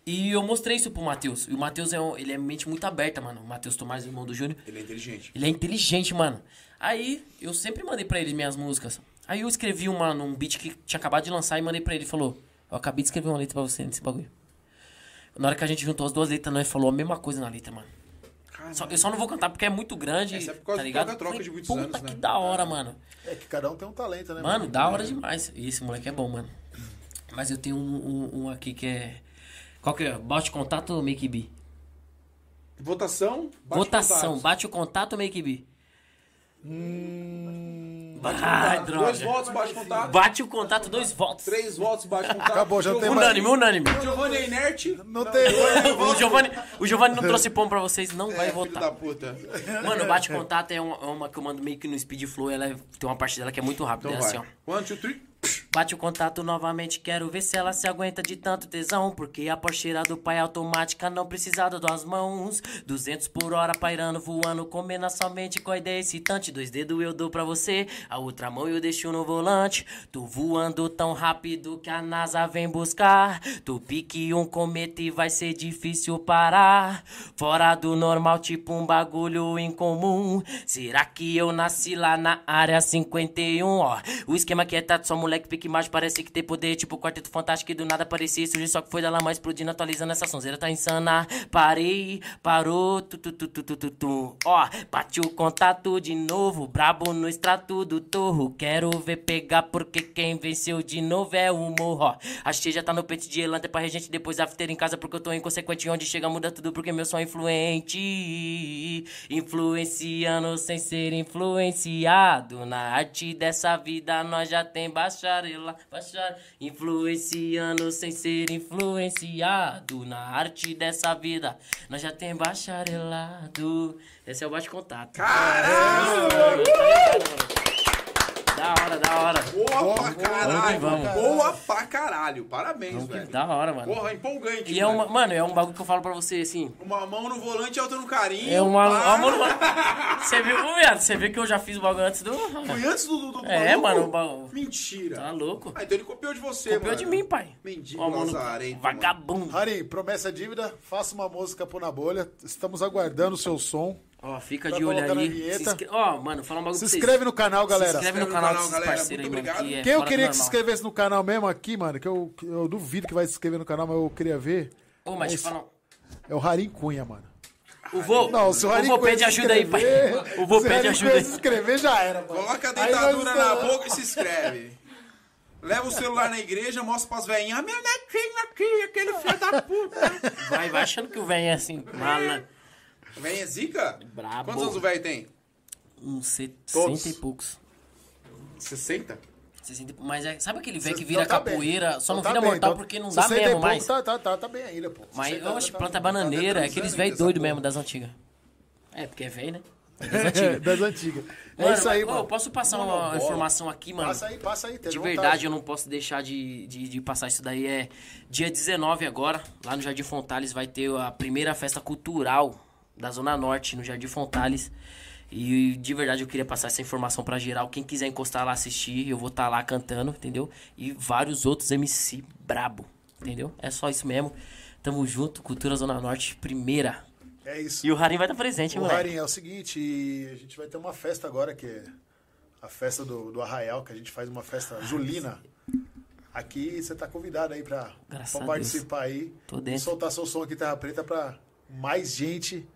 E eu mostrei isso pro Matheus. E o Matheus é, um, ele é mente muito aberta, mano. O Matheus Tomás, irmão do Júnior. Ele é inteligente. Ele é inteligente, mano. Aí, eu sempre mandei pra ele minhas músicas. Aí eu escrevi uma num beat que tinha acabado de lançar e mandei pra ele. Ele falou, eu acabei de escrever uma letra pra você nesse bagulho. Na hora que a gente juntou as duas letras, nós falou a mesma coisa na letra, mano. Só- eu só não vou cantar porque é muito grande, Essa é por causa tá do ligado? Falei, de muitos Puta anos, que né? da hora, mano. É que cada um tem um talento, né? Mano, da hora demais. E esse moleque é bom, mano. Mas eu tenho um, um- um aqui que é... Qual que é? Bate contato ou make be? Votação. bate Votação. contato. Bate o contato ou make be? Hum, Ai, droga. Dois votos, bate contato. Bate o contato, dois votos. Três votos, bate contato. Acabou, já tem mais. Unânime, unânime. Giovanni é inerte. Não tem. O Giovanni, o Giovanni não [LAUGHS] trouxe pão pra vocês, não vai É, filho da votar. puta. Mano, bate contato é uma, é uma que eu mando meio que no speed flow, ela é- tem uma parte dela que é muito rápida, Então é assim, vai. ó. One, two, three. Bate o contato novamente, quero ver se ela se aguenta de tanto tesão. Porque a porcheira do pai é automática não precisa das mãos. 200 por hora pairando, voando, comendo somente com a ideia excitante. Dois dedos eu dou pra você, a outra mão eu deixo no volante. Tô voando tão rápido que a NASA vem buscar. Tu pique um cometa e vai ser difícil parar. Fora do normal, tipo um bagulho incomum. Será que eu nasci lá na área 51? Ó, o esquema que é tato, só moleque pique mais parece que tem poder. Tipo quarteto fantástico que do nada parecia surgir. Só que foi da lá mais explodindo, atualizando essa sonzeira tá insana. Parei, parou, tu tu tu tu tu tu tu. Ó, bate o contato de novo, brabo no extrato do torro. Quero ver pegar porque quem venceu de novo é o morro. Ó, a já tá no peito de elanter pra regente depois after em casa porque eu tô inconsequente. Onde chega muda tudo porque meu som é influente. Influenciando sem ser influenciado. Na arte dessa vida nós já tem Bachar... Influenciando sem ser influenciado. Na arte dessa vida nós já tem bacharelado. Esse é o bate-contato. Caralho! Da hora, da hora. Boa pra caralho. vamos. Boa pra caralho. Parabéns, velho. Da hora, mano. Porra, empolgante. E é velho. uma, mano, é um bagulho que eu falo pra você assim. Uma mão no volante e outra no carinho. É uma. pá. Ó, mano, mano. Você viu, viado? Você viu que eu já fiz o bagulho antes do. Foi antes do, do, do É, maluco? mano, o bagulho. Mentira. Tá louco? Ah, então ele copiou de você, Copiou mano. de mim, pai. Mendigo mano, lazarento, Vagabundo. Harim, promessa dívida, faça uma música pro Na Bolha. Estamos aguardando o seu som. Ó, fica Pra de olho aí. Ó, mano, fala um bagulho Se inscreve no canal, galera. Se inscreve no no canal canal, galera. parceiros aí, Muito mano. obrigado. Que é Quem eu queria que se inscrevesse no canal mesmo aqui, mano, que eu, eu duvido que vai se inscrever no canal, mas eu queria ver, Ô, mas Esse- fala. é o Harim Cunha, mano. O vô. Não, se o o Harim vô pede ajuda aí, pai. O vô pede ajuda aí. se inscrever já era, mano. Coloca a dentadura na boca e se inscreve. Leva o celular na igreja, mostra pras velhinhas. A minha netinha aqui, aquele filho da puta. Vai, vai achando que o velho é assim, mala. Velhinha é zica? Brabo. Quantos anos o velho tem? Uns 60 Todos. e poucos. 60? 60 e pou- Mas é, sabe aquele velho que Então vira tá bem. capoeira, só não Então tá vira bem, mortal então porque não dá 60 mesmo pouco mais. Tá, tá, tá, tá bem ainda, pô. Mas 60 eu acho que tá- planta tá- bananeira, é aqueles doidos porra. mesmo das antigas. É, porque é velho, né? É [LAUGHS] das É, antigas. das antigas. É Mano, isso aí, mas, mano. posso passar uma informação aqui, mano? Passa aí, passa aí. De verdade, eu não posso deixar de, de, de passar isso daí. É dia 19 agora, lá no Jardim Fontales, vai ter a primeira festa cultural da Zona Norte, no Jardim Fontales. E de verdade eu queria passar essa informação pra geral. Quem quiser encostar lá assistir, eu vou estar lá cantando, entendeu? E vários outros MC brabo, entendeu? É só isso mesmo. Tamo junto, Cultura Zona Norte, primeira. É isso. E o Harim vai estar presente, O moleque. Harim, é o seguinte, e a gente vai ter uma festa agora, que é a festa do, do Arraial, que a gente faz uma festa julina. Aqui você tá convidado aí pra, participar aí. Tô E dentro. soltar seu som aqui Terra Preta pra mais gente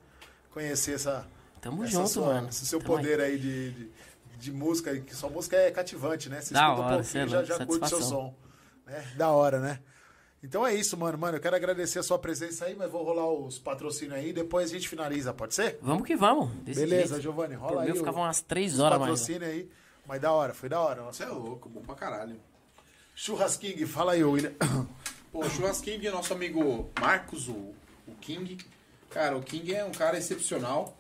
conhecer essa, Tamo essa junto, sua- mano. esse seu Tamo aí. poder aí de, de, de música, que sua música é cativante, né? Você Da escuta um hora, pouquinho, cê é já, já curte seu som. Né? Da hora, né? Então é isso, mano. Mano, eu quero agradecer a sua presença aí, mas vou rolar os patrocínios aí, depois a gente finaliza, pode ser? Vamos que vamos. desse Beleza, jeito. Giovanni, Por rola mim aí. eu o- ficava umas 3 os horas mais. patrocínio aí. Mas da hora, foi da hora. Você Nossa. é louco, bom pra caralho. Churrasking, fala aí, William. Pô, o Churrasking, nosso amigo Marcos, o, o King. Cara, o King é um cara excepcional.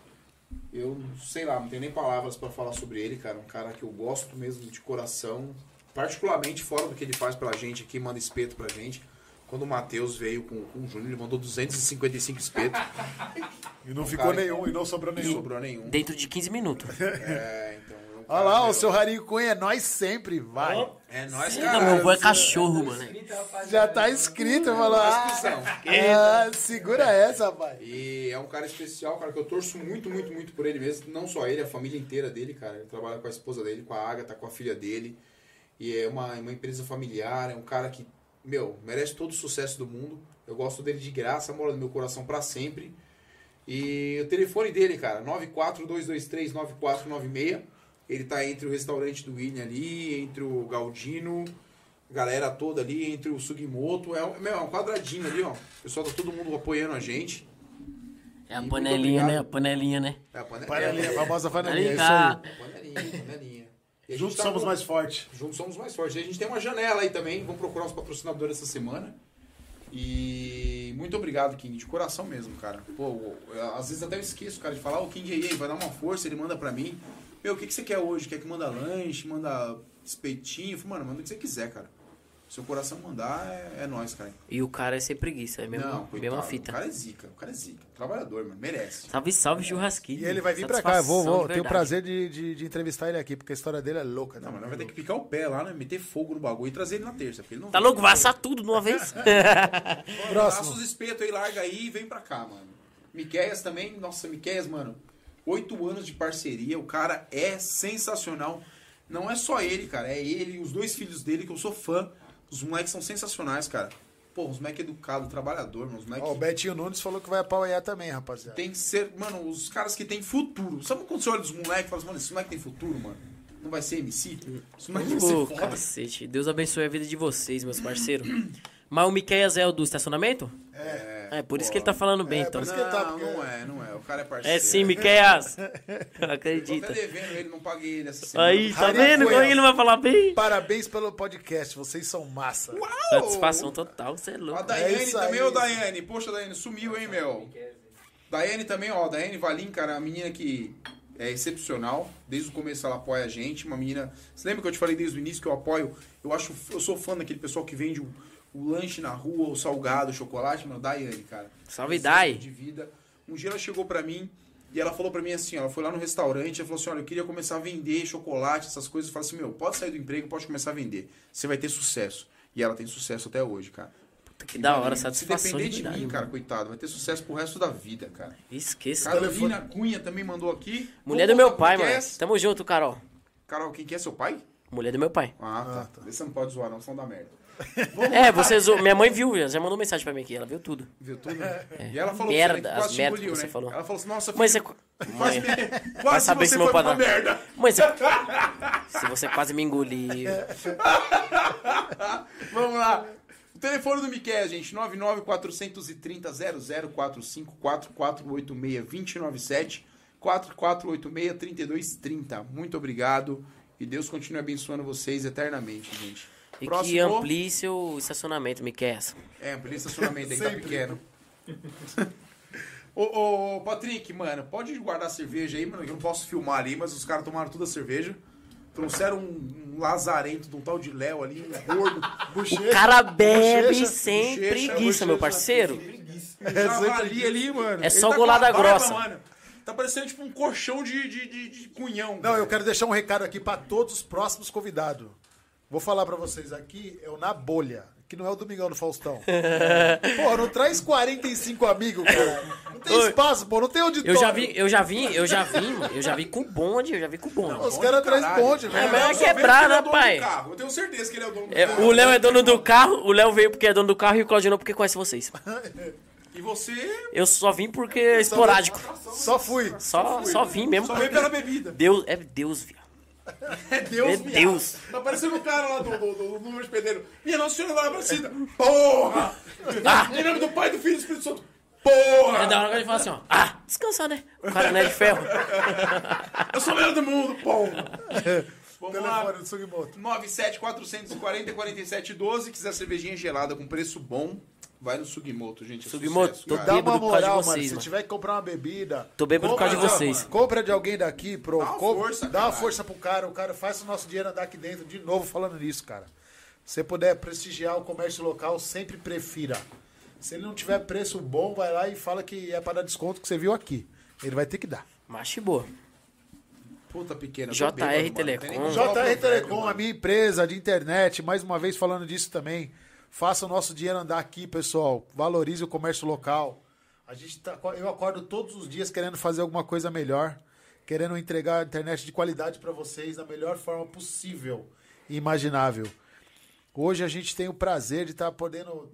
Eu sei lá, não tenho nem palavras pra falar sobre ele, cara. Um cara que eu gosto mesmo de coração. Particularmente fora do que ele faz pela gente aqui, manda espeto pra gente. Quando o Matheus veio com, com o Júnior, ele mandou 255 espetos. [LAUGHS] E não ficou cara, nenhum, e não sobrou Não nenhum. sobrou nenhum. Dentro de 15 minutos. É, um Olha lá, o meu, seu Rarinho Cunha é nós sempre, vai. É nóis, Não, cara. meu avô é cachorro, mano. Já tá escrito, falou. Ah, ah, segura essa, rapaz. E é um cara especial, cara, que eu torço muito, muito, muito por ele mesmo. Não só ele, a família inteira dele, cara. Ele trabalha com a esposa dele, com a Agatha, com a filha dele. E é uma, uma empresa familiar, é um cara que, meu, merece todo o sucesso do mundo. Eu gosto dele de graça, mora no meu coração pra sempre. E o telefone dele, cara, 942239496. Ele tá entre o restaurante do William ali, entre o Galdino, galera toda ali, entre o Sugimoto. É, um- meu, é um quadradinho ali, ó. O pessoal tá todo mundo apoiando a gente. É a Muito panelinha, né? A panelinha, né? É a pane- Panelinha, a famosa Tá panelinha, é isso ligado? aí. Panelinha, panelinha. E a gente Juntos tá somos com- mais fortes. Juntos somos mais fortes. E a gente tem uma janela aí também. Vamos procurar os patrocinadores essa semana. E muito obrigado, King, de coração mesmo, cara. Pô, eu- às vezes até eu esqueço, cara, de falar, o King aí, vai dar uma força, ele manda pra mim. Meu, o que, que você quer hoje? Quer que manda lanche, manda espetinho? Eu falei, Mano, manda o que você quiser, cara. Se seu coração mandar, é, é nóis, cara. E o cara é sem preguiça, é mesmo, Não, coitado, mesma O fita. cara é zica, o cara é zica. Trabalhador, mano, merece. Salve, salve, churrasquinho. E ele vai vir pra cá, eu vou, vou tenho o prazer de, de, de entrevistar ele aqui, porque a história dele é louca. Não, né? mas nós vai ter que picar o pé lá, né? Meter fogo no bagulho e trazer ele na terça. Porque ele não Tá louco? Vai assar tudo de uma vez? [LAUGHS] Passa os espetos aí, larga aí e vem pra cá, mano. Miqueias também, nossa, Miqueias, mano. Oito anos de parceria, o cara é sensacional. Não é só ele, cara, é ele e os dois filhos dele, que eu sou fã. Os moleques são sensacionais, cara. Pô, os moleques educados, trabalhador, mano. Os moleques Ó, o Betinho Nunes falou que vai apoiar também, rapaziada. tem que ser, mano, os caras que tem futuro. Sabe quando você olha os moleques e fala assim, mano, esse moleque tem futuro, mano? Não vai ser MC? Esse moleque vai ser foda. cacete. Deus abençoe a vida de vocês, meus parceiros. [CLEARS THROAT] Mas o Miqueias é o do estacionamento? É, É, por isso que ele tá falando bem, É, então. por isso que ele tá, Não, porque- não é, não é. O cara é parceiro. É sim, Miqueias. [LAUGHS] [LAUGHS] Tô Acredita. até devendo ele, não paguei ele essa semana. Aí, tá vendo? Como ele vai falar bem? Parabéns pelo podcast, vocês são massa. Satisfação total, você é A louco. Daiane É isso também, ô Daiane. Poxa, Daiane, sumiu, hein, meu? Daiane também, ó. Daiane Valim, cara, a menina que é excepcional. Desde o começo ela apoia a gente. Uma menina. Você lembra que eu te falei desde o início que eu apoio? Eu acho. Eu sou fã daquele pessoal que vende o, o lanche na rua, o salgado, o chocolate, mano. Daiane, cara. Salve, Dai. De vida. Um dia ela chegou pra mim e ela falou pra mim assim, ó, ela foi lá no restaurante, ela falou assim, olha, eu queria começar a vender chocolate, essas coisas. Eu falei assim, meu, pode sair do emprego, pode começar a vender. Você vai ter sucesso. E ela tem sucesso até hoje, cara. Que da hora, Se satisfação depender de de mim, cara, coitado, vai ter sucesso pro resto da vida, cara. Esqueça. Carolina Cunha também mandou aqui. Mulher do meu pai, mano. Cass. Tamo junto, Carol. Carol, quem que é seu pai? Mulher do meu pai. Ah, tá. Esse você não pode zoar, não, senão dá merda. É, você zoou. Minha mãe viu, já mandou mensagem pra mim aqui, ela viu tudo. Viu tudo? E ela falou Merda, que as quase merdas engoliu, que você né? falou. Ela falou assim, nossa, Mãe, você. quase, Mãe, me- vai quase saber você se meu foi pra padrão. merda. Mãe, você. Se você quase me engoliu. [LAUGHS] Vamos lá. O telefone do Miquel, gente, 99430-0045 4486-2097 4486-3230. Muito obrigado e Deus continue abençoando vocês eternamente, gente. E que Próximo. amplie seu estacionamento, Miquel. É, amplia estacionamento aí que tá pequeno. [LAUGHS] ô, ô, Patrick, mano, pode guardar a cerveja aí, mano. Eu não posso filmar ali, mas os caras tomaram toda a cerveja. Trouxeram um, um lazarento de um tal de Léo ali, um gordo. [LAUGHS] O cara bebe bochecha, sem bochecha, preguiça, meu bochecha. parceiro. Um javali ali, mano. É só tá golada grossa. mano. Tá parecendo tipo um colchão de, de, de, de cunhão. Não, cara. eu quero deixar um recado aqui pra todos os próximos convidados. Vou falar pra vocês aqui, é o Na Bolha, que não é o Domingão do Faustão. [LAUGHS] pô, não traz 45 amigos, cara. Não tem Oi. espaço, pô, não tem auditório. Eu já vi, eu já vi, eu já vi, eu já vi com bonde, eu já vi com bonde. Os caras trazem Caralho. bonde, É, velho. mas é só vejo quebrar, né, é o dono pai? do carro. Eu tenho certeza que ele é o dono do É, carro. o Léo é dono do carro, o Léo veio porque é dono do carro e o Claudio não porque conhece vocês. [LAUGHS] E você Eu só vim porque é esporádico. Só fui. Só, só vim mesmo. só veio pela bebida. Deus, é Deus, viado. É Deus, É viado. Deus. Tá parecendo o cara lá do, do, do, do número de pedreiro. Minha Nossa Senhora da Aparecida. Porra! Ah. Em nome do Pai, do Filho e do Espírito Santo. É Porra! da hora que ele fala assim, ó. Ah, descansar, né? O cara não é de ferro. [LAUGHS] Eu sou o melhor do mundo, porra! Vamos lá. Telefone do Sugimoto. 97440-4712. Quiser cervejinha gelada com preço bom, vai no Sugimoto, gente. É Sugimoto, sucesso, tô cara. Dá uma moral, vocês, mano. Se mano. tiver que comprar uma bebida. Tô bêbado por causa de compra vocês. Compra de alguém daqui, pro. Dá uma com- força, Dá uma força pro cara. O cara faz o nosso dinheiro andar aqui dentro. De novo falando nisso, cara. Se você puder prestigiar o comércio local, sempre prefira. Se ele não tiver preço bom, vai lá e fala que é para dar desconto que você viu aqui. Ele vai ter que dar. Macho boa. Puta pequena. JR bêbado, mano. Telecom. JR Telecom, mano. a minha empresa de internet, mais uma vez falando disso também. Faça o nosso dinheiro andar aqui, pessoal. Valorize o comércio local. A gente tá, eu acordo todos os dias querendo fazer alguma coisa melhor, querendo entregar internet de qualidade para vocês da melhor forma possível e imaginável. Hoje a gente tem o prazer de estar podendo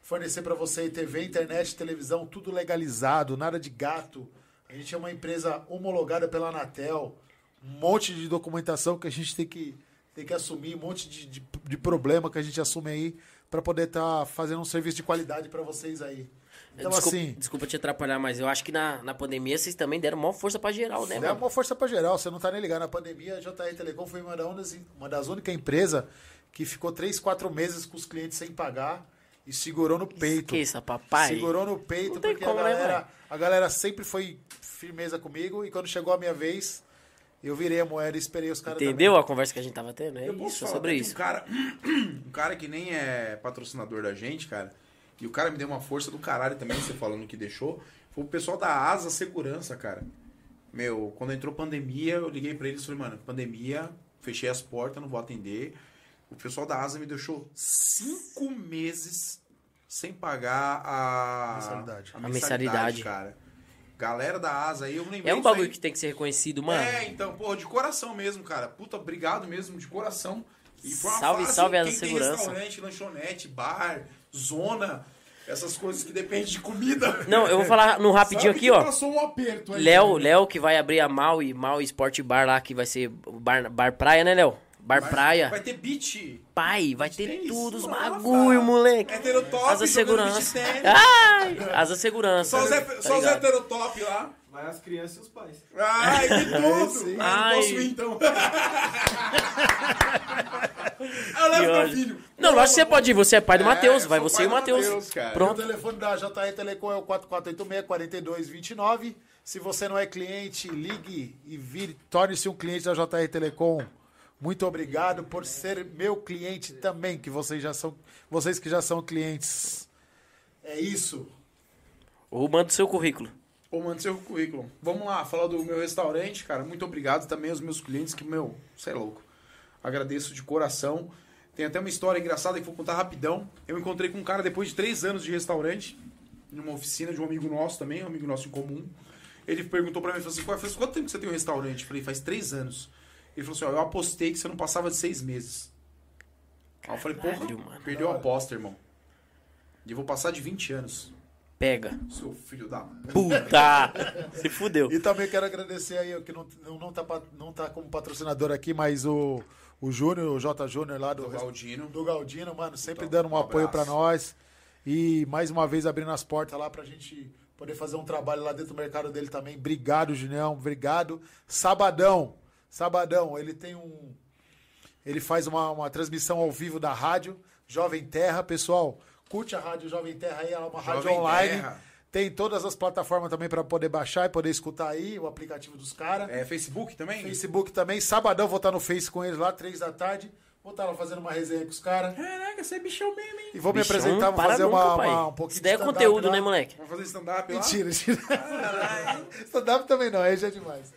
fornecer para você TV, internet, televisão, tudo legalizado, nada de gato. A gente é uma empresa homologada pela Anatel, um monte de documentação que a gente tem que, tem que assumir, um monte de, de, de problema que a gente assume aí para poder estar fazendo um serviço de qualidade para vocês aí. Então, desculpa, assim, desculpa te atrapalhar, mas eu acho que na, na pandemia vocês também deram maior força pra geral, né, mano? uma força para geral, você não tá nem ligado. Na pandemia, a JR Telecom foi uma das, uma das únicas empresas que ficou três, quatro meses com os clientes sem pagar e segurou no peito. Esqueça, papai. Segurou no peito, porque como, a, né, galera, vai? a galera sempre foi firmeza comigo e quando chegou a minha vez, eu virei a moeda e esperei os caras Entendeu a conversa que a gente tava tendo? É Eu isso, falar sobre isso. Um cara, [CLEARS THROAT] um cara que nem é patrocinador da gente, cara, e o cara me deu uma força do caralho também, você falando que deixou, foi o pessoal da Asa Segurança, cara. Meu, quando entrou pandemia, eu liguei pra eles e falei, mano, pandemia, fechei as portas, não vou atender. O pessoal da Asa me deixou cinco meses sem pagar a Mensalidade. a A mensalidade. cara. Galera da Asa aí, eu lembrei É um disso aí. bagulho que tem que ser reconhecido, mano. É, então, pô, de coração mesmo, cara. Puta, obrigado mesmo, de coração. E foi uma Salve, fase, salve a quem tem segurança. restaurante, lanchonete, bar, zona, essas coisas que dependem de comida. Não, eu vou falar no rapidinho Sabe aqui, ó. Passou um aperto aí. Léo, né? Léo que vai abrir a Mal e Mal Sport Bar lá, que vai ser bar, bar praia, né, Léo? Bar Vai- praia. Vai ter beat. Pai, vai ter tênis? tudo, os Nossa. bagulho, moleque. Heterotop, Asa segurança. Ai, asa segurança. Só os, tá só os ligado? heterotop lá. Vai as crianças e os pais. Ai, que [LAUGHS] tudo. Ah, Ai. não posso ir então. [LAUGHS] eu levo meu filho. Não, lógico que você pode ir, você é pai do É, Matheus, eu vai você e o Matheus. Cara. O Pronto. telefone da JR Telecom é o 4486-4229. Se você não é cliente, ligue e vire, torne-se um cliente da JR Telecom. Muito obrigado por ser meu cliente também, que vocês já são, vocês que já são clientes. É isso. Ou manda o seu currículo. Ou manda seu currículo. Vamos lá, falar do meu restaurante, cara. Muito obrigado também aos meus clientes, que, meu, você é louco. Agradeço de coração. Tem até uma história engraçada que vou contar rapidão. Eu encontrei com um cara depois de três anos de restaurante, numa oficina de um amigo nosso também, um amigo nosso em comum. Ele perguntou pra mim, falou assim, "Qual- faz quanto tempo que você tem um restaurante? Eu falei, faz três anos. Ele falou assim, ó, eu apostei que você não passava de seis meses. Aí eu falei, porra, Caralho, mano. perdeu a aposta, irmão. E eu vou passar de 20 anos. Pega. Seu filho da... Puta! [LAUGHS] Se fudeu. E também quero agradecer aí, que não, não, não, tá, não tá como patrocinador aqui, mas o, o Júnior, o J Júnior lá do, Do Galdino. do Galdino, mano, sempre Então, dando um um apoio pra abraço. nós. E mais uma vez abrindo as portas lá pra gente poder fazer um trabalho lá dentro do mercado dele também. Obrigado, Junião, obrigado. Sabadão, sabadão, ele tem um. Ele faz uma, uma transmissão ao vivo da rádio Jovem Terra, pessoal. Curte a rádio Jovem Terra aí, ela é uma rádio Jovem online. Terra. Tem todas as plataformas também pra poder baixar e poder escutar aí o aplicativo dos caras. É Facebook também? Facebook também. Sabadão vou estar no Face com eles lá, três da tarde. Vou estar lá fazendo uma resenha com os caras. Caraca, você é bichão mesmo, hein? E vou me Bichão, apresentar, vou para fazer nunca, uma, uma- um pouquinho é de stand-up conteúdo, lá. né, moleque? Vamos fazer stand-up lá? Mentira, mentira. [LAUGHS] stand-up também não, aí já é demais.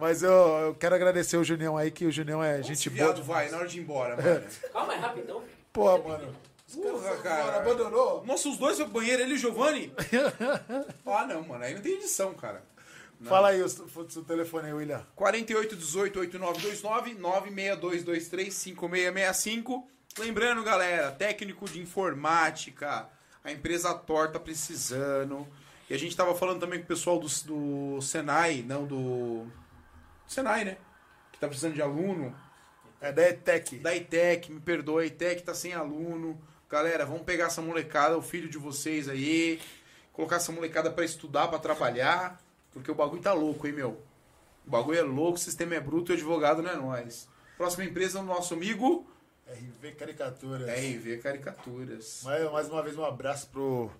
Mas eu, eu quero agradecer o Junião aí, que o Junião é gente Esse boa. viado vai na hora de ir embora, mano. Calma, é rapidão. Pô, mano. Porra, Cara, abandonou? Nossa, os dois foi pro banheiro, ele e o Giovanni? [LAUGHS] ah, não, mano. Aí não tem edição, cara. Fala aí o, seu- telefone aí, William. 4818-8929, 962235665. Lembrando, galera, técnico de informática, a empresa Torta precisando. E a gente tava falando também com o pessoal do, do Senai, não, do... Senai, né? Que tá precisando de aluno. É da ETEC. Da ITEC, me perdoa, a ITEC tá sem aluno. Galera, vamos pegar essa molecada, o filho de vocês aí, colocar essa molecada pra estudar, pra trabalhar, porque o bagulho tá louco, hein, meu? O bagulho é louco, o sistema é bruto e o advogado não é nós. Próxima empresa é o nosso amigo RV Caricaturas. RV Caricaturas. Mais, mais uma vez um abraço pro,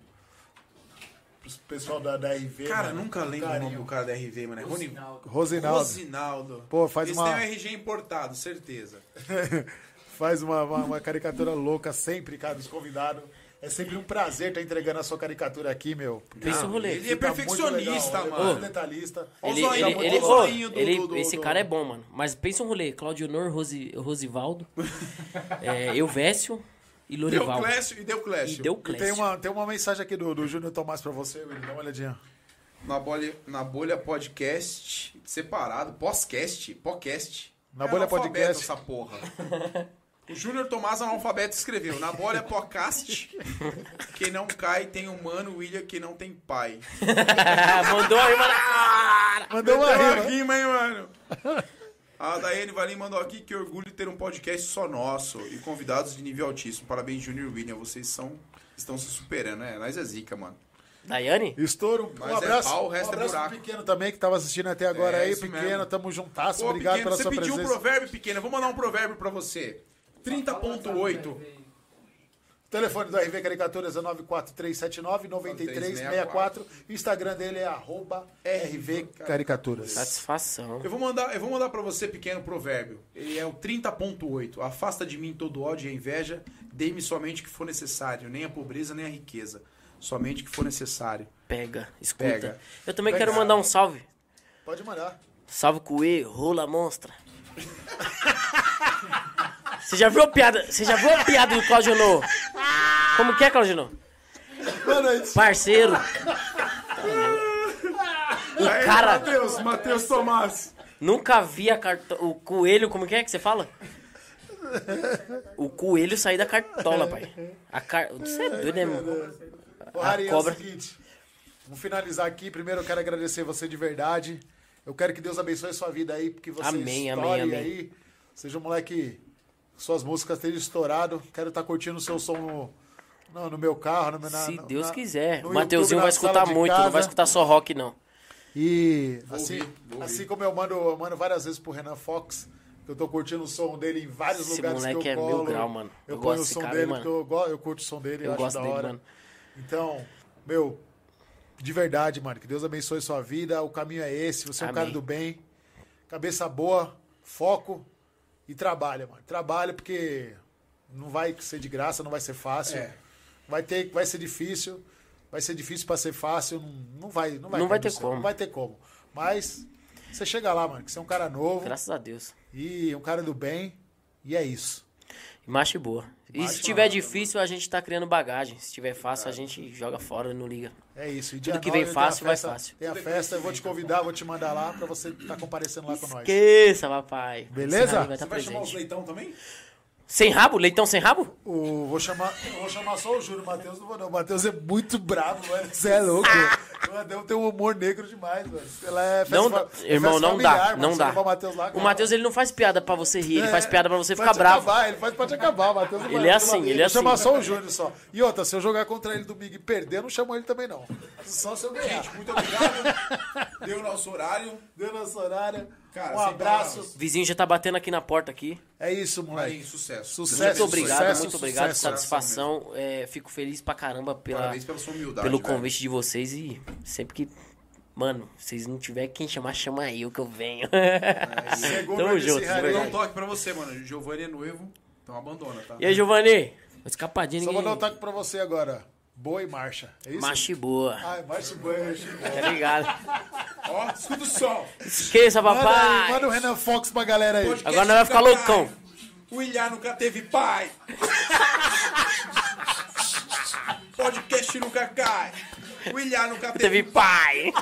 pro pessoal da, da RV. Cara, mano. nunca lembro o Carinho. nome do cara da RV, mano. É Rony... Rosinaldo. Rosinaldo. Pô, faz Esse uma- tem um RG importado, certeza. [LAUGHS] Faz uma, uma, uma caricatura louca sempre, cara, dos convidados. É sempre um prazer estar entregando a sua caricatura aqui, meu. Pensa o rolê. Ele é muito perfeccionista, legal, ele é mano. detalhista. Olha o Ele, zoinho, ele, ele, o ô, zoinho do- ele- do- do- esse do- cara é bom, mano. Mas pensa um rolê. Claudio Nor, Rosi, Rosivaldo, [LAUGHS] é, Elvésio e Deu Lorival. Clécio e deu Clécio. E deu E tem Clécio. uma, tem uma mensagem aqui do, do Júnior Tomás pra você, William. Dá uma olhadinha. Na bolha, na bolha podcast separado, pós-cast, podcast. Na É bolha podcast. essa porra. O Júnior Tomás analfabeto escreveu, na bolha podcast, quem não cai tem um mano, William que não tem pai. [LAUGHS] Mandou aí, mano. Ah! Mandou uma rima. rima, hein, mano? A Daiane Valim mandou aqui que orgulho ter um podcast só nosso e convidados de nível altíssimo. Parabéns, Júnior e William. Vocês são, estão se superando, né? Nós é zica, mano. Daiane? Estouro. Mas um é abraço. pau, o resto um é abraço pro buraco. pequeno também, que tava assistindo até agora É, aí. Pequeno, mesmo. tamo juntasso. Pô, Obrigado pequeno, pela você sua pediu um presença. provérbio, pequeno. Eu vou mandar um provérbio pra você. 30.8. Telefone do RV Caricaturas é 94379-9364. O Instagram dele é arroba RV Caricaturas. Satisfação. Eu vou mandar, eu vou mandar para você pequeno provérbio. Ele é o 30.8. Afasta de mim todo ódio e inveja, dê-me somente o que for necessário, nem a pobreza nem a riqueza, somente o que for necessário. Pega, escuta. Pega. Eu também Pega. quero mandar um salve. Pode mandar. Salve Coelho, rola monstra. [LAUGHS] Você já viu a piada? Você já viu a piada do Claudio No? Como que é, Claudio No? Manda aí. Parceiro. O cara Matheus, Matheus Tomás. nunca via carto... o coelho, como que é que você fala? O coelho sair da cartola, pai. A car... Você é doido, né, mano? Ô, A Harry, é cobra. o seguinte. Vamos finalizar aqui. Primeiro eu quero agradecer você de verdade. Eu quero que Deus abençoe a sua vida aí, porque você Amém, amém, amém. aí. Seja um moleque, suas músicas estejam estourado. Quero estar curtindo o seu som no, no, no meu carro. No, meu- na, Se na- Deus na- quiser. O Mateuzinho vai escutar muito, não vai escutar só rock, não. E Vou assim, ouvir, vou ouvir. assim como eu mando, eu mando várias vezes pro Renan Fox, que eu tô curtindo o som dele em vários Esse lugares moleque que eu é mil colo. grau, mano. Eu, Eu ponho gosto o som cara, dele, mano. porque eu, eu curto o som dele, eu, Eu acho gosto da dele, hora. mano. Então, meu, de verdade, mano, que Deus abençoe sua vida. O caminho é esse. Você é um Amém. cara do bem, cabeça boa, foco e trabalha, mano. Trabalha porque não vai ser de graça, não vai ser fácil. É. Vai ter, vai ser difícil. Vai ser difícil pra ser fácil, não, não vai, não vai, Não vai ter como. Não vai ter como. Mas você chega lá, mano, que você é um cara novo Graças a Deus. e um cara do bem, e é isso. Macho e boa. E se e tiver difícil, a gente tá criando bagagem. Se tiver fácil, a gente joga fora, não liga. É isso. E Tudo dia que vem fácil, vai festa- fácil. Tem a festa, eu vou te convidar, vou te mandar lá pra você estar comparecendo lá com nós. Esqueça, papai. Beleza? Vai estar Você vai chamar os leitão também? Sem rabo? Leitão sem rabo? O, vou, chamar, vou chamar só o Júnior, o Matheus não vou não. O Matheus é muito bravo, mano. Você é louco. [LAUGHS] O Matheus tem um humor negro demais, mano. Ela é festa, Não, dá- é irmão, não familiar, dá, mano. não Você dá. O Matheus lá, O. Matheus, ele não faz piada pra você rir, ele É, faz piada pra você pra ficar te bravo. Acabar, ele faz pra te acabar, o Matheus não Ele vai. é assim, ele é Vou chamar assim. só o Júnior só. E outra, se eu jogar contra ele domingo e perder, eu não chamo ele também, não. Só se eu ganhar. Gente, muito obrigado. Deu nosso horário. Deu nosso horário. Cara, um abraço. palavras. Vizinho já tá batendo aqui na porta aqui. É isso, moleque. Aí, sucesso. Sucesso. Muito obrigado, sucesso, muito obrigado. sucesso. Satisfação. É, fico feliz pra caramba pela, Parabéns pela sua humildade. pelo velho. convite de vocês e sempre que. Mano, vocês não tiver quem chamar, chama eu que eu venho. [LAUGHS] Chegou Tamo junto, Vou dar verdade. um toque pra você, mano. Giovanni é noivo, então abandona, tá? E aí, Giovanni? Escapadinho, Só vou dar um ninguém. toque pra você agora. Boa e marcha. É isso? Machi boa. Ai, marcha e boa, marcha e boa. Tá ligado? Ó, escuta o som. Esqueça, Manda aí, papai. manda o Renan Fox pra galera aí. Podcast Agora nós vai ficar loucão. O Ilha nunca teve pai. Podcast nunca cai. O Ilha nunca Teve teve pai.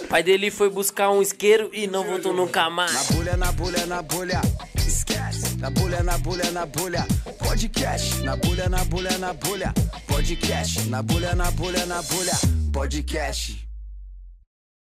O pai dele foi buscar um isqueiro e não voltou nunca Na mais. bolha, na bolha, na bolha. Esquece. Na bolha, na bolha, na bolha. Podcast. Na bolha, na bolha, na bolha. Podcast. Na bolha, na bolha, na bolha. Podcast.